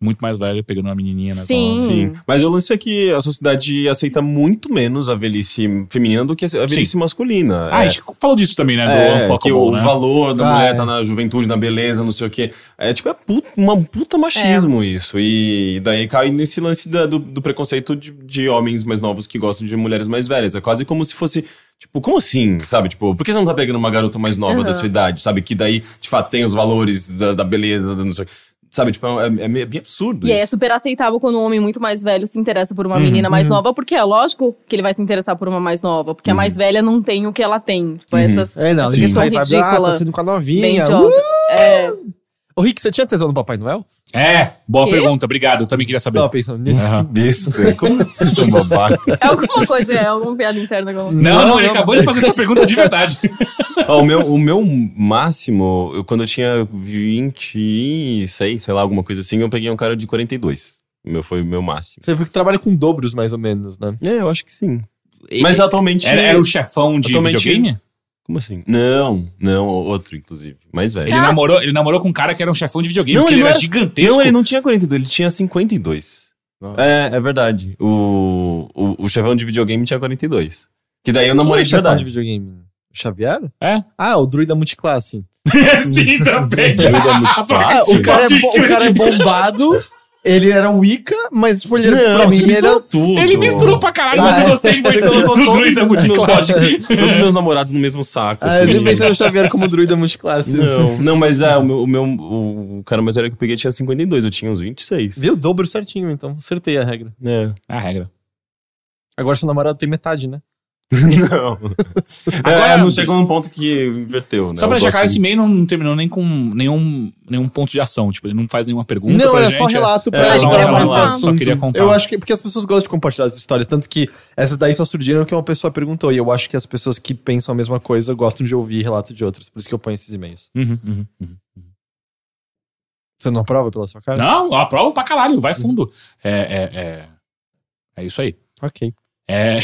muito mais velho pegando uma menininha, né? Sim. Sim. Mas o lance é que a sociedade aceita muito menos a velhice feminina do que a velhice masculina. Ah, a é, gente falou disso também, né? Do é, que o né? valor da Ah, mulher é. tá na juventude, na beleza, não sei o quê. É tipo, é puta, uma puta machismo isso. E daí cai nesse lance da- do, do preconceito de, de homens mais novos que gostam de mulheres mais velhas. É quase como se fosse. Tipo, como assim? Sabe? Tipo, por que você não tá pegando uma garota mais nova da Aham. sua idade? Sabe? Que daí, de fato, tem os valores da, da beleza, da não sei o quê. Sabe? Tipo, é, é meio- bem absurdo. E é super aceitável quando um homem muito mais velho se interessa por uma Uhum, menina mais nova, porque é lógico que ele vai se interessar por uma mais nova, porque a mais velha não tem o que ela tem. Tipo, essas É, não, essa ninguém questão sai e vai, ah, ridícula. tá sendo com a novinha. Uh! É, Ô, Rick, você tinha tesão no Papai Noel? É, boa Quê? pergunta, obrigado. Eu também queria saber. Tava pensando nisso. Aham. Besta. Como vocês são babaca? é alguma coisa, é alguma piada interna com você. Não, não, Não, ele não. acabou de fazer essa pergunta de verdade. Ó, o, meu, o meu máximo, eu, quando eu tinha 26, sei lá, alguma coisa assim, eu peguei um cara de 42. O meu foi o meu máximo. Você viu que trabalha com dobros, mais ou menos, né? É, eu acho que sim. Mas atualmente. Era, era o chefão de Atualmente- videogame? Como assim? Não, não, outro, inclusive. Mais velho. Ele, namorou, ele namorou com um cara que era um chefão de videogame, Não, porque ele ele, não era era- gigantesco. Não, ele não tinha 42, ele tinha 52. Nossa. É, é verdade. O, o, o chefão de videogame tinha 42. Que daí eu Quem namorei é de chefão verdade. de videogame? O Xavier? É? Ah, o druida multiclasse. Sim, também. Druida multiclasse. Ah, o, cara é bo- o cara é bombado, ele era Wicca, mas tipo, ele era, pra mim, ele era... misturou tudo. Ele misturou pra caralho, mas Ah, eu é. gostei muito colocou todos druida multiclasse. Todos os meus namorados no mesmo saco. Ah, eu assim. sempre pensei no Xavier como druida multiclasse. Não, não, mas é, o meu, o meu o cara mais velho que eu peguei tinha 52, eu tinha uns 26. Viu? Dobro certinho, então. Acertei a regra. É. É a regra. Agora seu namorado tem metade, né? Não. Agora- é, não chegou num ponto que inverteu, né? Só pra claro, gosto esse e-mail não, terminou nem com nenhum, nenhum ponto de ação. Tipo, ele não faz nenhuma pergunta Não, pra era gente. só relato pra é, É, Ele só um queria relato, contar. só queria contar. Eu acho que porque as pessoas gostam de compartilhar as histórias, tanto que essas daí só surgiram que uma pessoa perguntou. E eu acho que as pessoas que pensam a mesma coisa gostam de ouvir relato de outras. Por isso que eu ponho esses e-mails. Uhum, uhum, uhum. Você não aprova pela sua cara? Não, aprova pra caralho, vai fundo. É, é, é, é isso aí. Ok. É,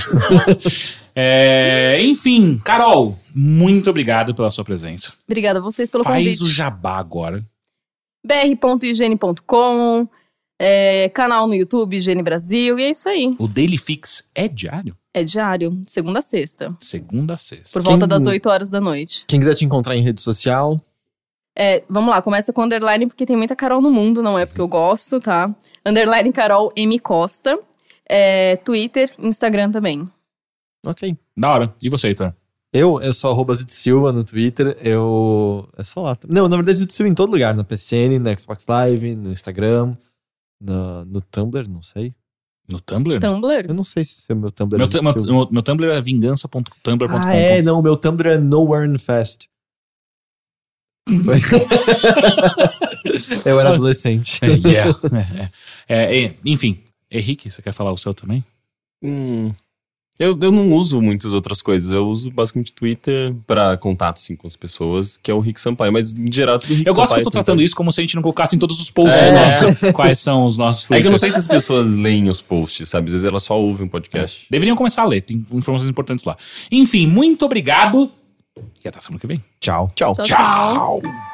é, enfim, Carol, muito obrigado pela sua presença. Obrigada a vocês pelo Faz convite. o jabá agora. br.higiene.com, é, canal no YouTube, Higiene Brasil, e é isso aí. O Daily Fix é diário? É diário, segunda a sexta, Segunda a sexta. por volta Quem- das 8 horas da noite. Quem quiser te encontrar em rede social, É, vamos lá, começa com underline, porque tem muita Carol no mundo, não é porque eu gosto, tá? Underline Carol M Costa. É, Twitter, Instagram também. ok. Da hora. E você, Heitor? Eu, eu sou arroba Silva no Twitter, eu... É só lá. Não, na verdade Zid Silva em todo lugar, na PCN, na Xbox Live, no Instagram, no, no Tumblr, não sei. No Tumblr? Tumblr. Eu não sei se o meu Tumblr Meu, é meu, meu, meu Tumblr é vingança.tumblr.com. Ah, é, não, o meu Tumblr é Nowhere Fest. eu era adolescente. É, yeah. É, é, enfim, Henrique, você quer falar o seu também? Hum, eu, eu não uso muitas outras coisas. Eu uso basicamente Twitter pra contato assim, com as pessoas, que é o Rick Sampaio. Mas em geral, tudo Rick Eu gosto que eu Sampaio. tô tratando isso como se a gente não colocasse em todos os posts É. nossos quais são os nossos É que eu não sei se as pessoas leem os posts, sabe? Às vezes elas só ouvem o podcast. Deveriam começar a ler, tem informações importantes lá. Enfim, muito obrigado e até semana que vem. Tchau. Tchau. Tchau, tchau. Tchau.